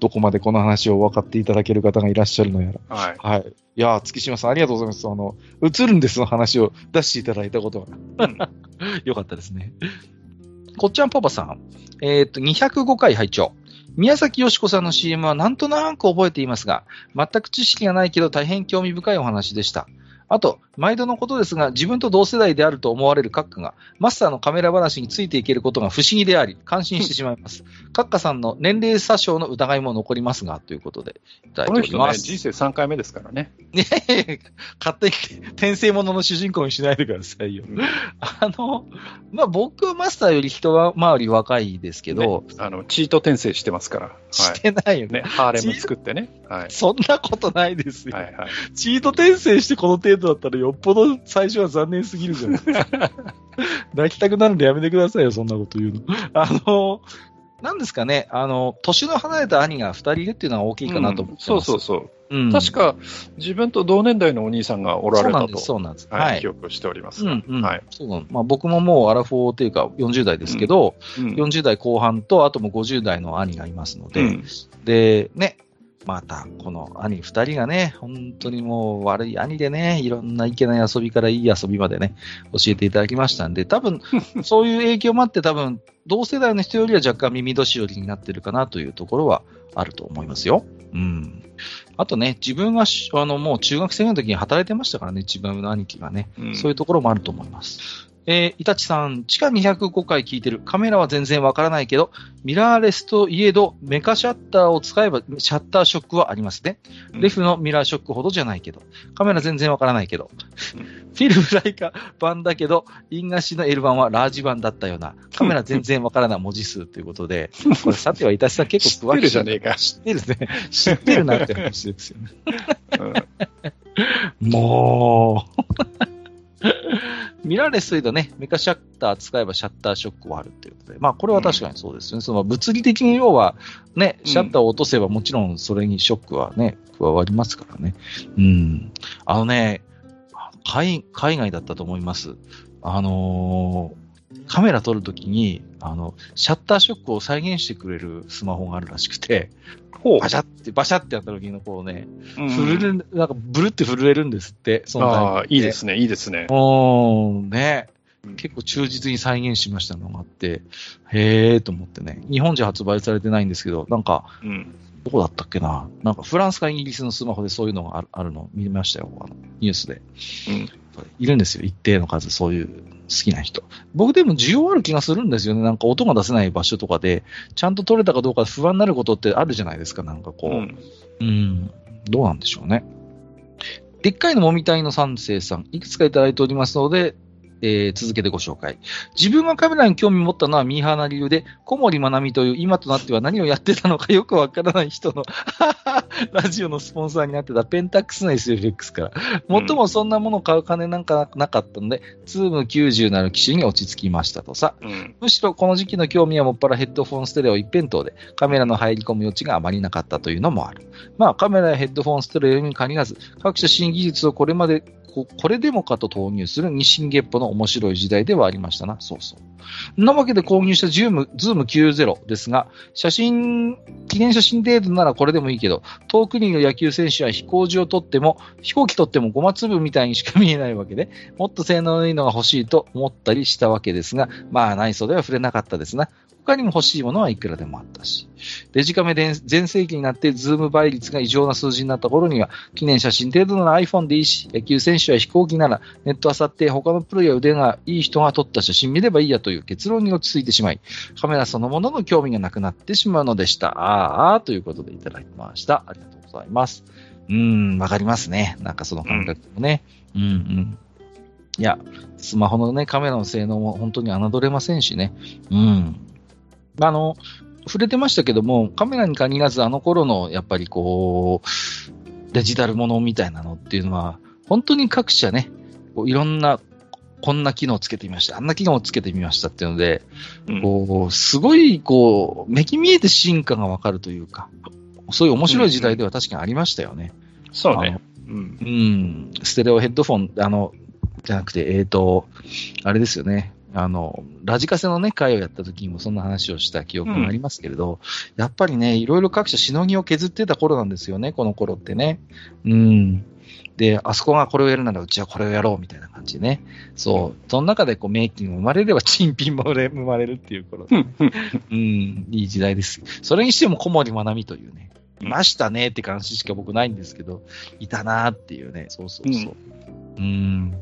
A: どこまでこの話を分かっていただける方がいらっしゃるのやら。
B: はい。
A: はい。いやー、月島さんありがとうございます。あの、映るんですの話を出していただいたことが。よかったですね。こっちゃんパパさん。えっ、と、205回拝聴宮崎よしこさんの CM はなんとなく覚えていますが、全く知識がないけど大変興味深いお話でした。あと、毎度のことですが、自分と同世代であると思われるカッカが、マスターのカメラ話についていけることが不思議であり、感心してしまいます。カッカさんの年齢詐称の疑いも残りますが、ということで、いただいております。
B: 人生3回目ですからね。
A: ねえ、勝手に転生ものの主人公にしないでくださいよ。あの、まあ、僕はマスターより一回り若いですけど、
B: あの、チート転生してますから。は
A: してないよ。ね、
B: ハーレム作ってね。はい。
A: そんなことないですよ。
B: はいはい。
A: チート転生してこの程度だったらよっぽど最初は残念すぎるじゃないですか。泣きたくなるんでやめてくださいよ、そんなこと言うの。あの、なんですかね、あの、年の離れた兄が二人いるっていうのが大きいかなと思ってます。
B: うんそうそうそう。
A: うん。
B: 確か、自分と同年代のお兄さんがおられたと
A: そうなんです、、そうなんです。
B: はい、記憶をしておりますが。
A: うんうん
B: はい。
A: そうなのまあ、僕ももうアラフォーというか40代ですけど、
B: うん
A: 40代後半と、あともう50代の兄がいますので、
B: うん
A: で、ね、また、この兄二人がね、本当にもう悪い兄でね、いろんないけない遊びからいい遊びまでね、教えていただきましたんで、多分、そういう影響もあって、多分、同世代の人よりは若干耳年寄りになってるかなというところはあると思いますよ。うん。あとね、自分がしあのもう中学生の時に働いてましたからね、自分の兄貴がね。
B: うん
A: そういうところもあると思います。えー、イタチさん、地下205回聞いてる。カメラは全然わからないけど、ミラーレスといえど、メカシャッターを使えば、シャッターショックはありますね。
B: うん
A: レフのミラーショックほどじゃないけど、カメラ全然わからないけど、フィルムライカ版だけど、インガシの L 版はラージ版だったような、カメラ全然わからない文字数ということで、これさてはイタチさん結構詳しい。
B: 知ってるじゃねえか
A: 知ってるね。知ってるなって話ですよね。
B: うん
A: もう。ミラーレスというとね、メカシャッター使えばシャッターショックはあるっていうことで、まあこれは確かにそうですよね。その物理的に要はね、シャッターを落とせばもちろんそれにショックはね、加わりますからね。うん。あのね、海海外だったと思います。あのーカメラ撮るときに、あの、シャッターショックを再現してくれるスマホがあるらしくて、バシャって、バシャってやった時のこうね、
B: うん
A: 震える、なんかブルって震えるんですって、その
B: ああ、いいですね、いいですね。
A: おー、ね
B: うん。
A: 結構忠実に再現しましたのがあって、へーと思ってね。日本じゃ発売されてないんですけど、なんか、
B: うん。
A: どこだったっけななんかフランスかイギリスのスマホでそういうのがあるあるの見ましたよ。あのニュースで。
B: うん
A: いるんですよ。一定の数、そういう好きな人。僕でも需要ある気がするんですよね。なんか音が出せない場所とかで、ちゃんと撮れたかどうか不安になることってあるじゃないですか。なんかこう。
B: うん
A: うん、どうなんでしょうね。でっかいのもみたいの三世さん、いくつかいただいておりますので、えー続けてご紹介。自分がカメラに興味持ったのはミーハーな理由で、小森まなみという今となっては何をやってたのかよくわからない人の ラジオのスポンサーになってたペンタックスの SFX から。もっともそんなものを買う金なんかなかったので、ズーム90なる機種に落ち着きましたとさ。
B: うん。
A: むしろこの時期の興味はもっぱらヘッドフォンステレオ一辺倒で、カメラの入り込む余地があまりなかったというのもある。まあカメラやヘッドフォンステレオに限らず、各種新技術をこれまで、ここれでもかと投入する日進月歩の面白い時代ではありましたな。そうそう。なわけで購入したズーム、ズーム90ですが、写真、記念写真程度ならこれでもいいけど、遠くにいる野球選手は飛行時を撮っても、飛行機撮ってもゴマ粒みたいにしか見えないわけで、もっと性能のいいのが欲しいと思ったりしたわけですが、まあない袖は振れなかったですな。他にも欲しいものはいくらでもあったし、デジカメ全盛期になってズーム倍率が異常な数字になった頃には、記念写真程度なら iPhone でいいし、野球選手や飛行機ならネットあさって他のプロや腕がいい人が撮った写真見ればいいやという結論に落ち着いてしまい、カメラそのものの興味がなくなってしまうのでした。ああということでいただきました。ありがとうございます。うーん、わかりますね。なんかその感覚もね。うん、うん、いや、スマホのね、カメラの性能も本当に侮れませんしね。うん。あの、触れてましたけども、カメラに限らずあの頃の、やっぱりこう、デジタルものみたいなのっていうのは、本当に各社ね、こういろんな、こんな機能をつけてみました、あんな機能をつけてみましたっていうので、
B: うん
A: こう、すごい、こう、目に見えて進化がわかるというか、そういう面白い時代では確かにありましたよね。
B: そうね。うん。
A: うん、ステレオヘッドフォン、あの、じゃなくて、えっ、と、あれですよね。あの、ラジカセのね、会をやった時にもそんな話をした記憶がありますけれど、やっぱりね、いろいろ各社しのぎを削ってた頃なんですよね、この頃ってね。うん。で、あそこがこれをやるならうちはこれをやろうみたいな感じでね。そう。その中でこう、メイキングが生まれれば、珍品も生まれるっていう頃で。
B: うんうん
A: うん、いい時代です。それにしても小森まなみというね、
B: うん
A: いましたねって感じしか僕ないんですけど、いたなーっていうね、そうそうそう。うん。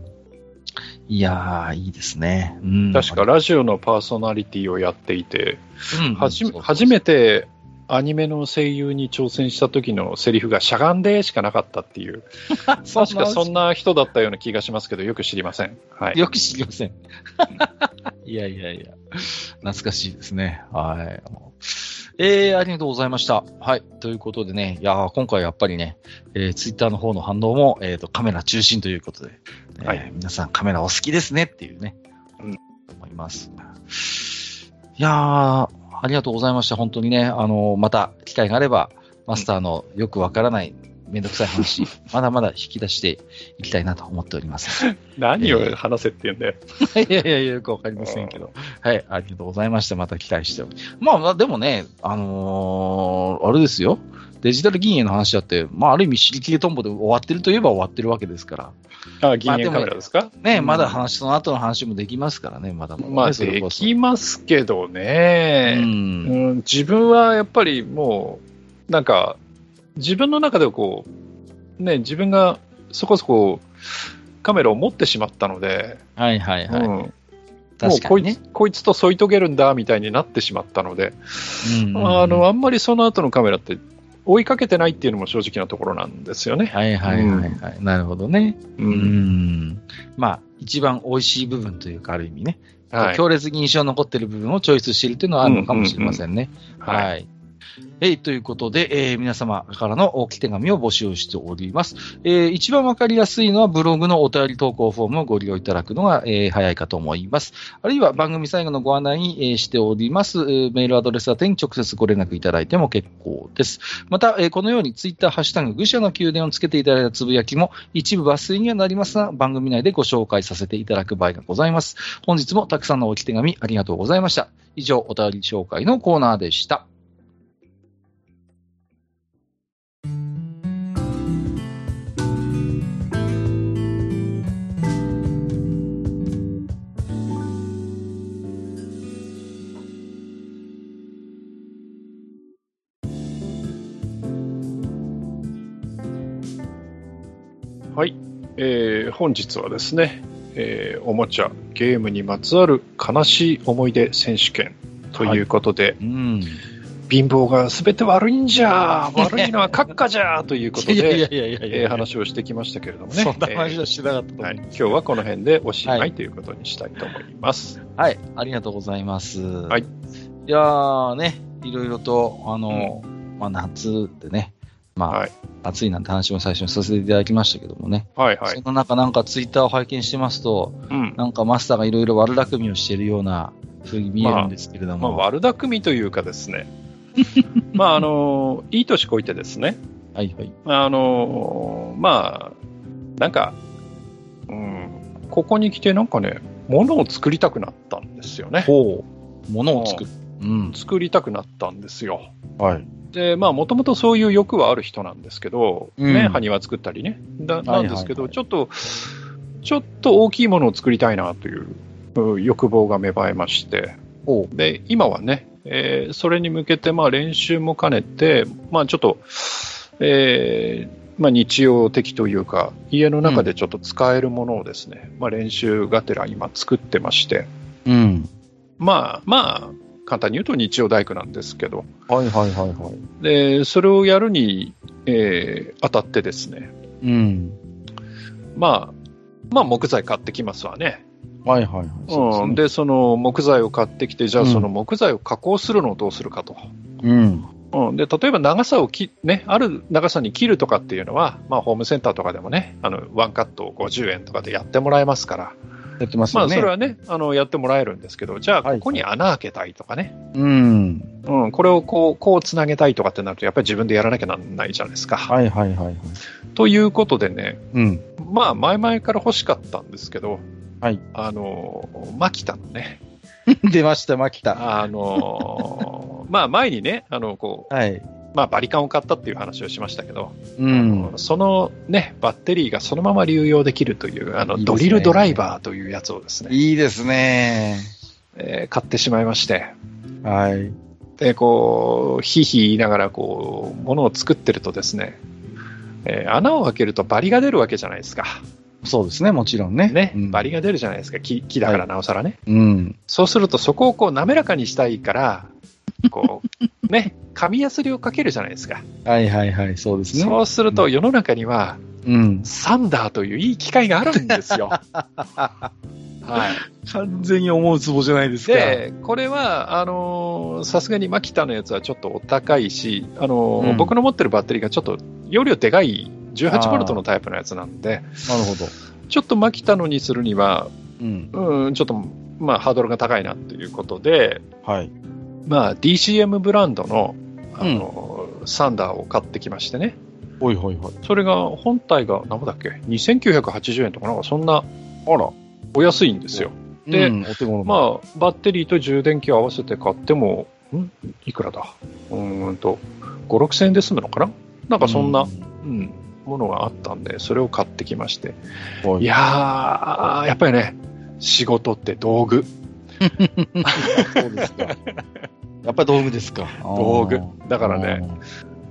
A: いやー、いいですね。うん、
B: 確かラジオのパーソナリティをやっていて、初めてアニメの声優に挑戦した時のセリフがしゃがんでしかなかったっていう、確かそんな人だったような気がしますけど、よく知りません。はい。
A: よく知りません。いやいやいや、懐かしいですね。はい。えー、ありがとうございました。はい。ということでね、いやー今回やっぱりね、えー、ツイッターの方の反応も、えっ、と、カメラ中心ということで、えー
B: はい
A: 皆さんカメラお好きですねっていうね、
B: うん
A: 思います。いやー、ありがとうございました。本当にね、あのーまた機会があれば、マスターのよくわからないめんどくさい話、まだまだ引き出していきたいなと思っております。
B: 何を話せって言うんだよ。
A: いやいやいや、よくわかりませんけど。はい、ありがとうございました。また期待しておりまあまあ、でもね、あのーあれですよ。デジタル銀営の話だって、まあ、ある意味、尻切れトンボで終わってるといえば終わってるわけですから。
B: あ、銀塩カメラですか？
A: ね、
B: うん
A: まだ話、その後の話もできますからね、まだまだ、ね。
B: まあ、できますけど
A: う
B: ね、
A: ん。
B: うん自分はやっぱりもう、なんか、自分の中でこう、ね、自分がそこそこカメラを持ってしまったので、
A: はいはいはい。
B: うんもう
A: 確かにね
B: こいつ。こいつと添い遂げるんだみたいになってしまったので、
A: うんうんうん
B: あのあんまりその後のカメラって追いかけてないっていうのも正直なところなんですよね。
A: はいはいはいはい。なるほどね。
B: う
A: うんん。まあ、一番美味しい部分というか、ある意味ね。
B: はい
A: 強烈に印象に残っている部分をチョイスしているというのはあるのかもしれませんね。
B: はい
A: はい。えい、ということで、えー皆様からの置き手紙を募集しております。えー一番わかりやすいのはブログのお便り投稿フォームをご利用いただくのが、えー早いかと思います。あるいは番組最後のご案内に、えーしております、メールアドレス宛てに直接ご連絡いただいても結構です。また、えーこのようにツイッターハッシュタグ愚者の宮殿をつけていただいたつぶやきも一部抜粋にはなりますが、番組内でご紹介させていただく場合がございます。本日もたくさんの置き手紙ありがとうございました。以上、お便り紹介のコーナーでした。
B: 本日はですね、えーおもちゃ、ゲームにまつわる悲しい思い出選手権ということで、
A: うん。
B: 貧乏がすべて悪いんじゃ、悪いのは閣下じゃ ということで、
A: いやいやいや
B: えー話をしてききましたけれどもね、
A: そんな話はしなかったと思う
B: えーはい、今日はこの辺でおしま
A: はいい
B: ということにしたいと思います。
A: はい、ありがとうございます。
B: はい。
A: いやーね、いろいろと、あの、まあ、夏でね、まあ、
B: はい
A: 暑いなんて話も最初にさせていただきましたけどもね、
B: はいはい
A: そ。の中なんかツイッターを拝見してますと、
B: うん
A: なんかマスターがいろいろ悪巧みをしているような風に見えるんですけれど
B: まあ、
A: も、
B: 悪巧みというかですね、まあ、あの、いい年こいてですね、
A: はいはい。
B: あの、まあ、なんか、うん、ここに来てなんかね、物を作りたくなったんですよね。
A: ほう、物を作る。うん。
B: 作りたくなったんですよ。
A: はい。
B: で、まあ、もともとそういう欲はある人なんですけど、
A: うん。
B: ね、埴輪作ったりね。だなんですけど、ちょっと、ちょっと大きいものを作りたいなといううん欲望が芽生えまして、
A: ほ
B: で、今はね、えーそれに向けてまあ練習も兼ねて、まあ、ちょっと、えーまあ、日曜的というか、家の中でちょっと使えるものをですね、まあ、練習がてら今作ってまして、
A: うん。
B: まあまあ、簡単に言うと日曜大工なんですけど、
A: はいはいはいはい。
B: でそれをやるに、えー当たってですね、
A: うん。
B: まあ、まあ木材買ってきますわね。
A: はいはいはい。そう
B: うん、
A: で
B: で、その木材を買ってきて、じゃあ
A: うん
B: その木材を加工するのをどうするかと。
A: うん。
B: うん、で例えば長さをき、ね、ある長さに切るとかっていうのは、まあ、ホームセンターとかでもね、あのワンカット50円とかでやってもらえますから、
A: やってます
B: まあ。それはね、あのやってもらえるんですけど、じゃあ、
A: はい
B: ここに穴開けたいとかね、
A: うん。
B: うん、これをこうこうつなげたいとかってなると、やっぱり自分でやらなきゃなんないじゃないですか。
A: はいはいはいはい。
B: ということでね、
A: うん。
B: まあ、前々から欲しかったんですけど、
A: はい
B: あの、マキタのね、
A: 出ました、マキタ。
B: あの、まあ、前にね、あの、こう、
A: はい。
B: まあ、バリカンを買ったっていう話をしましたけど、
A: うん。
B: そのね、バッテリーがそのまま流用できるという、あの、ドリルドライバーというやつをですね、
A: いいですね。
B: えー買ってしまいまして、
A: はい。
B: で、こう、ひいひい言いながら、こう、ものを作ってるとですね、えー穴を開けるとバリが出るわけじゃないですか。
A: そうですね、もちろんね。
B: ね、
A: うん
B: バリが出るじゃないですか。木木だからなおさらね。
A: うん。
B: そうすると、そこをこう滑らかにしたいから、こう、ね、紙やすりをかけるじゃないですか。
A: はいはいはい、そうですね。
B: そうすると、世の中には、
A: うん。
B: サンダーといういい機械があるんですよ。はい。
A: 完全に思うツボじゃないですか。
B: で、これは、あのーさすがにマキタのやつはちょっとお高いし、あのー
A: うん
B: 僕の持ってるバッテリーがちょっと容量でかい18ボルトのタイプのやつなんで、
A: なるほど。
B: ちょっとマキタのにするには、
A: うん。
B: うん、ちょっと、まあ、ハードルが高いなということで、
A: はい。
B: まあ、DCM ブランドの、あのーサンダーを買ってきましてね。
A: ほいほいほい。
B: それが、本体が、何ぼだっけ ?2980 円とかなんかそんな
A: あら。
B: お安いんですよ。で
A: うん。
B: まあ、バッテリーと充電器を合わせて買っても、ん？いくらだ？うーんと、5、6千円で済むのかな？なんかそんな、
A: う
B: うん、ものがあったんで、それを買ってきまして。
A: はい
B: いやー、やっぱりね、仕事って道具。
A: そうですか。やっぱり道具ですか。
B: 道具だからね、。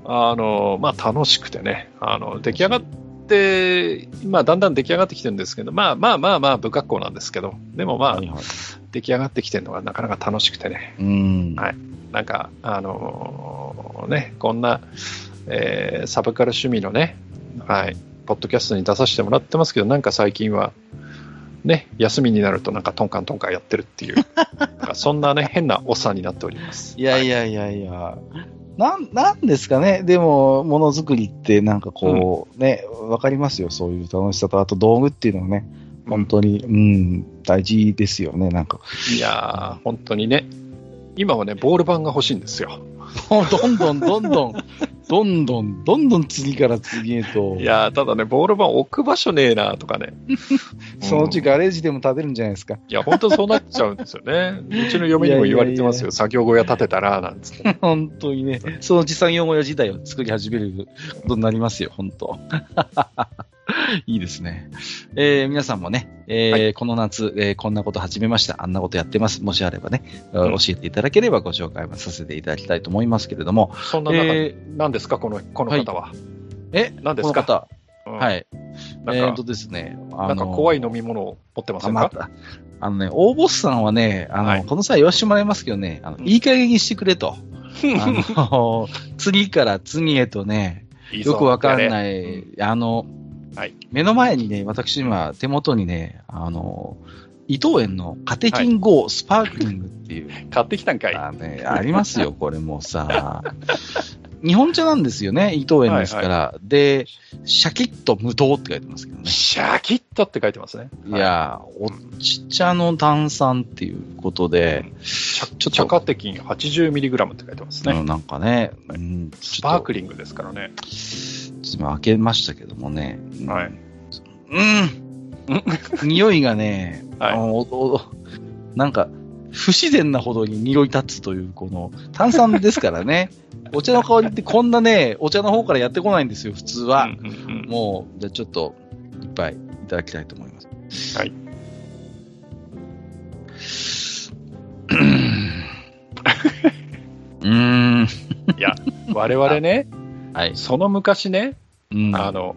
B: あの、まあ、楽しくてね、あの、出来上がって、まあ、だんだん出来上がってきてるんですけど、まあまあまあまあ、不格好なんですけど、でもまあ
A: はい、はい。
B: 出来上がってきてるのがなかなか楽しくてね、
A: うん。
B: はいなんか、あのーね、こんな、えーサブカル趣味のね、はい、ポッドキャストに出させてもらってますけど、なんか最近は、ね、休みになるとなんかトンカントンカンやってるっていう、なんかそんなね、変なおっさんになっております。
A: いやいやいやいや。なん、なんですかね。でも、ものづくりってなんかこう、ね、わかりますよ。そういう楽しさと、あと道具っていうのはね、本当に、うん、大事ですよね。なんか、
B: いやー、本当にね、今はね、ボール板が欲しいんですよ。
A: もうどんどんどんどん、どんどん、どんどん次から次へと、
B: いやー、ただね、ボール板置く場所ねえなとかね。
A: そのうち
B: うん
A: ガレージでも建てるんじゃないですか。
B: いや、本当そうなっちゃうんですよね。うちの嫁にも言われてますよ。
A: いやいや
B: 作業小屋建てたら、なんつって。
A: 本当にね、そのうち産業小屋自体を作り始めることになりますよ、本当。いいですね。えー皆さんもね、えー
B: は
A: この夏、えーこんなこと始めました、あんなことやってます。もしあればね、
B: うん。
A: 教えていただければご紹介もさせていただきたいと思いますけれども、
B: そんな中、
A: え
B: 何ですか、この、この方は。
A: え、
B: 何ですか？
A: この方、
B: うん。
A: はい。えーとですね、あ
B: なんか怖い
A: の
B: 飲み物を持ってませんか？
A: あまた、あのね、大ボスさんはね、あの、
B: はい。
A: この際言わせてもらいますけどね、あの、
B: うん。
A: いい加減にしてくれと。あの、次から次へとね、よくわかん
B: い。
A: ない、あの、
B: はい
A: 目の前にね、私今手元にね、あの、伊藤園のカテキン GO スパークリングっていう、
B: 買ってきたんかい。
A: あ,、ね、ありますよ、これもうさ。日本茶なんですよね、伊藤園ですから。で、シャキッと無糖って書いてますけどね。
B: シャキッとって書いてますね。
A: いやー、おち茶の炭酸っていうことで、
B: ちょ
A: ちょっと
B: 茶化テキン 80mg って書いてますね。
A: うんなんかね、うん、
B: スパーク
A: リ
B: リングですからね。
A: 今開けましたけどもね。うん
B: はい。
A: うん。匂いがね、
B: はい
A: おおなんか、不自然なほどに匂い立つという、この、炭酸ですからね。お茶の香りってこんなね、お茶の方からやってこないんですよ、普通は。
B: うんうんうん
A: もう、じゃあちょっと、いっぱいいただきたいと思います。
B: はい。いや、我々ね、
A: はい。
B: その昔ね、
A: うん。
B: あの、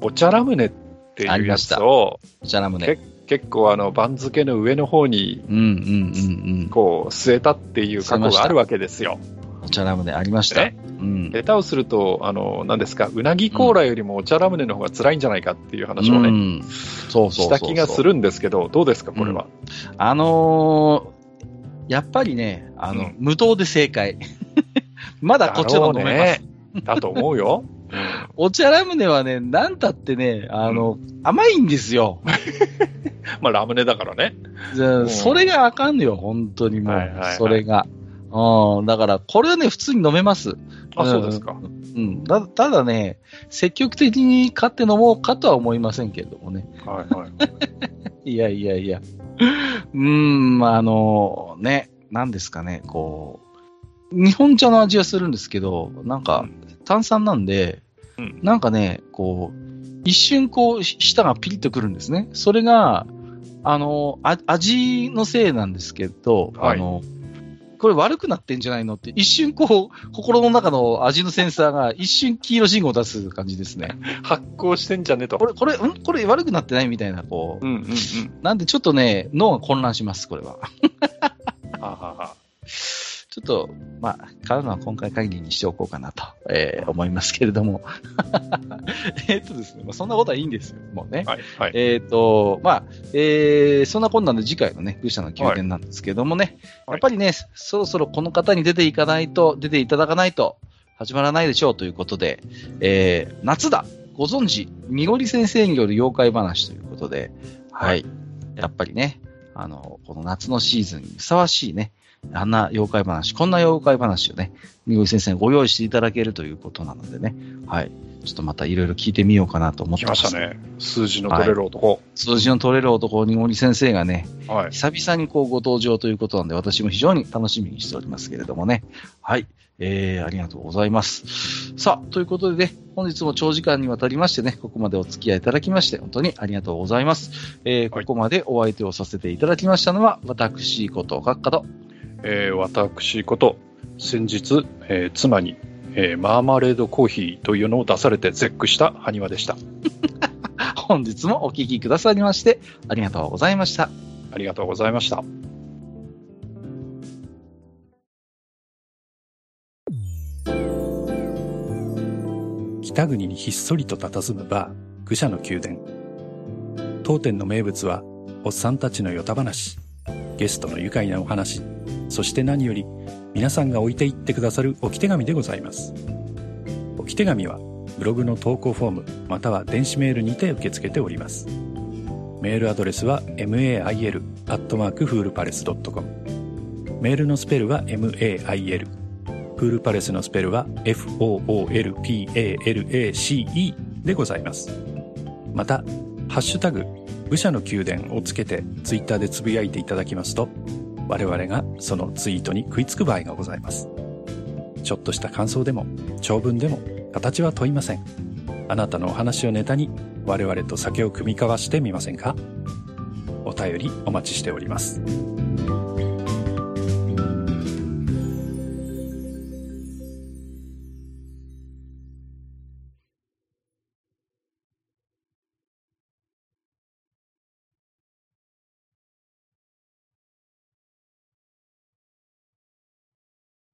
B: お茶ラムネっていうやつを、
A: お茶ラムネ。
B: け結構あの、番付の上の方に、
A: うんうんうんうん。
B: こう、据えたっていう過去があるわけですよ。
A: お茶ラムネありました。
B: ね
A: うん。
B: 下手をすると、あの、何ですか、うなぎコーラよりもお茶ラムネの方が辛いんじゃないかっていう話をね、
A: うんそうそう。
B: した気がするんですけど、どうですか、これは？
A: あのーやっぱりね、あの、
B: うん
A: 無糖で正解。まだこっちの方が飲めます。
B: ねだと思うよ。
A: お茶ラムネはね、なんたってね、あの、甘いんですよ。
B: まあ、ラムネだからね。
A: じゃあ
B: うん
A: それがあかんのよ、本当にもう。
B: はいはいはい
A: それが。うん、だから、これはね、普通に飲めます。
B: あ、そうですか。
A: うん。だただね、積極的に買って飲もうかとは思いませんけれどもね。
B: はいはい。
A: いやいやいや。うーん、あの、ね、なんですかね、こう、日本茶の味はするんですけど、なんか、炭酸なんで、
B: うん
A: なんかね、こう、一瞬こう、舌がピリッとくるんですね。それが、あの、あ味のせいなんですけど、
B: はい
A: あの、これ悪くなってんじゃないのって、一瞬こう、心の中の味のセンサーが一瞬黄色信号を出す感じですね。
B: 発酵してんじゃねと。
A: これ、これ、ん？これ悪くなってないみたいな、こう
B: う。んうんうん。
A: なんでちょっとね、脳が混乱します、これは。
B: ははは
A: ちょっと、まあ、買うのは今回限りにしておこうかなと、えー思いますけれども。えっとですね、まあ、そんなことはいいんですよ、もうね。
B: はいはい。
A: えっ、と、まあ、えーそんなこんなんで次回のね、愚者の宮殿なんですけどもね、
B: はい
A: やっぱりね、そろそろこの方に出ていかないと、出ていただかないと始まらないでしょうということで、えー夏だご存知、みごり先生による妖怪話ということで、はい。やっぱりね、あの、この夏のシーズンにふさわしいね、あんな妖怪話、こんな妖怪話をね、みごり先生にご用意していただけるということなのでね、はい。ちょっとまたいろいろ聞いてみようかなと思って
B: 来
A: ま。
B: ますしたね。数字の取れる男。
A: 数字の取れる男、にごり先生がね、
B: はい。
A: 久々にこうご登場ということなんで、私も非常に楽しみにしておりますけれどもね。はい。えー、ありがとうございます。さあ、ということでね、本日も長時間にわたりましてね、ここまでお付き合いいただきまして、本当にありがとうございます。えー、こ
B: はい
A: こまでお相手をさせていただきましたのは、私こと、閣下と、
B: えー私こと、先日、えー妻に、えーマーマレードコーヒーというのを出されて絶句した埴輪でした。
A: 本日もお聞きくださりまして、ありがとうございました。
B: ありがとうございました。北国にひっそりと佇むバー、愚者の宮殿。当店の名物は、おっさんたちのヨタ話、ゲストの愉快なお話、そして何より、皆さんが置いていってくださる置き手紙でございます。置き手紙は、ブログの投稿フォーム、または電子メールにて受け付けております。メールアドレスは mail.foolpalace.com メールのスペルは mail フールパレスのスペルは foolpalace でございますまた「ハッシュタグ武者の宮殿」をつけてツイッターでつぶやいていただきますと我々がそのツイートに食いつく場合がございます。ちょっとした感想でも長文でも形は問いません。あなたのお話をネタに我々と酒を酌み交わしてみませんか？お便りお待ちしております。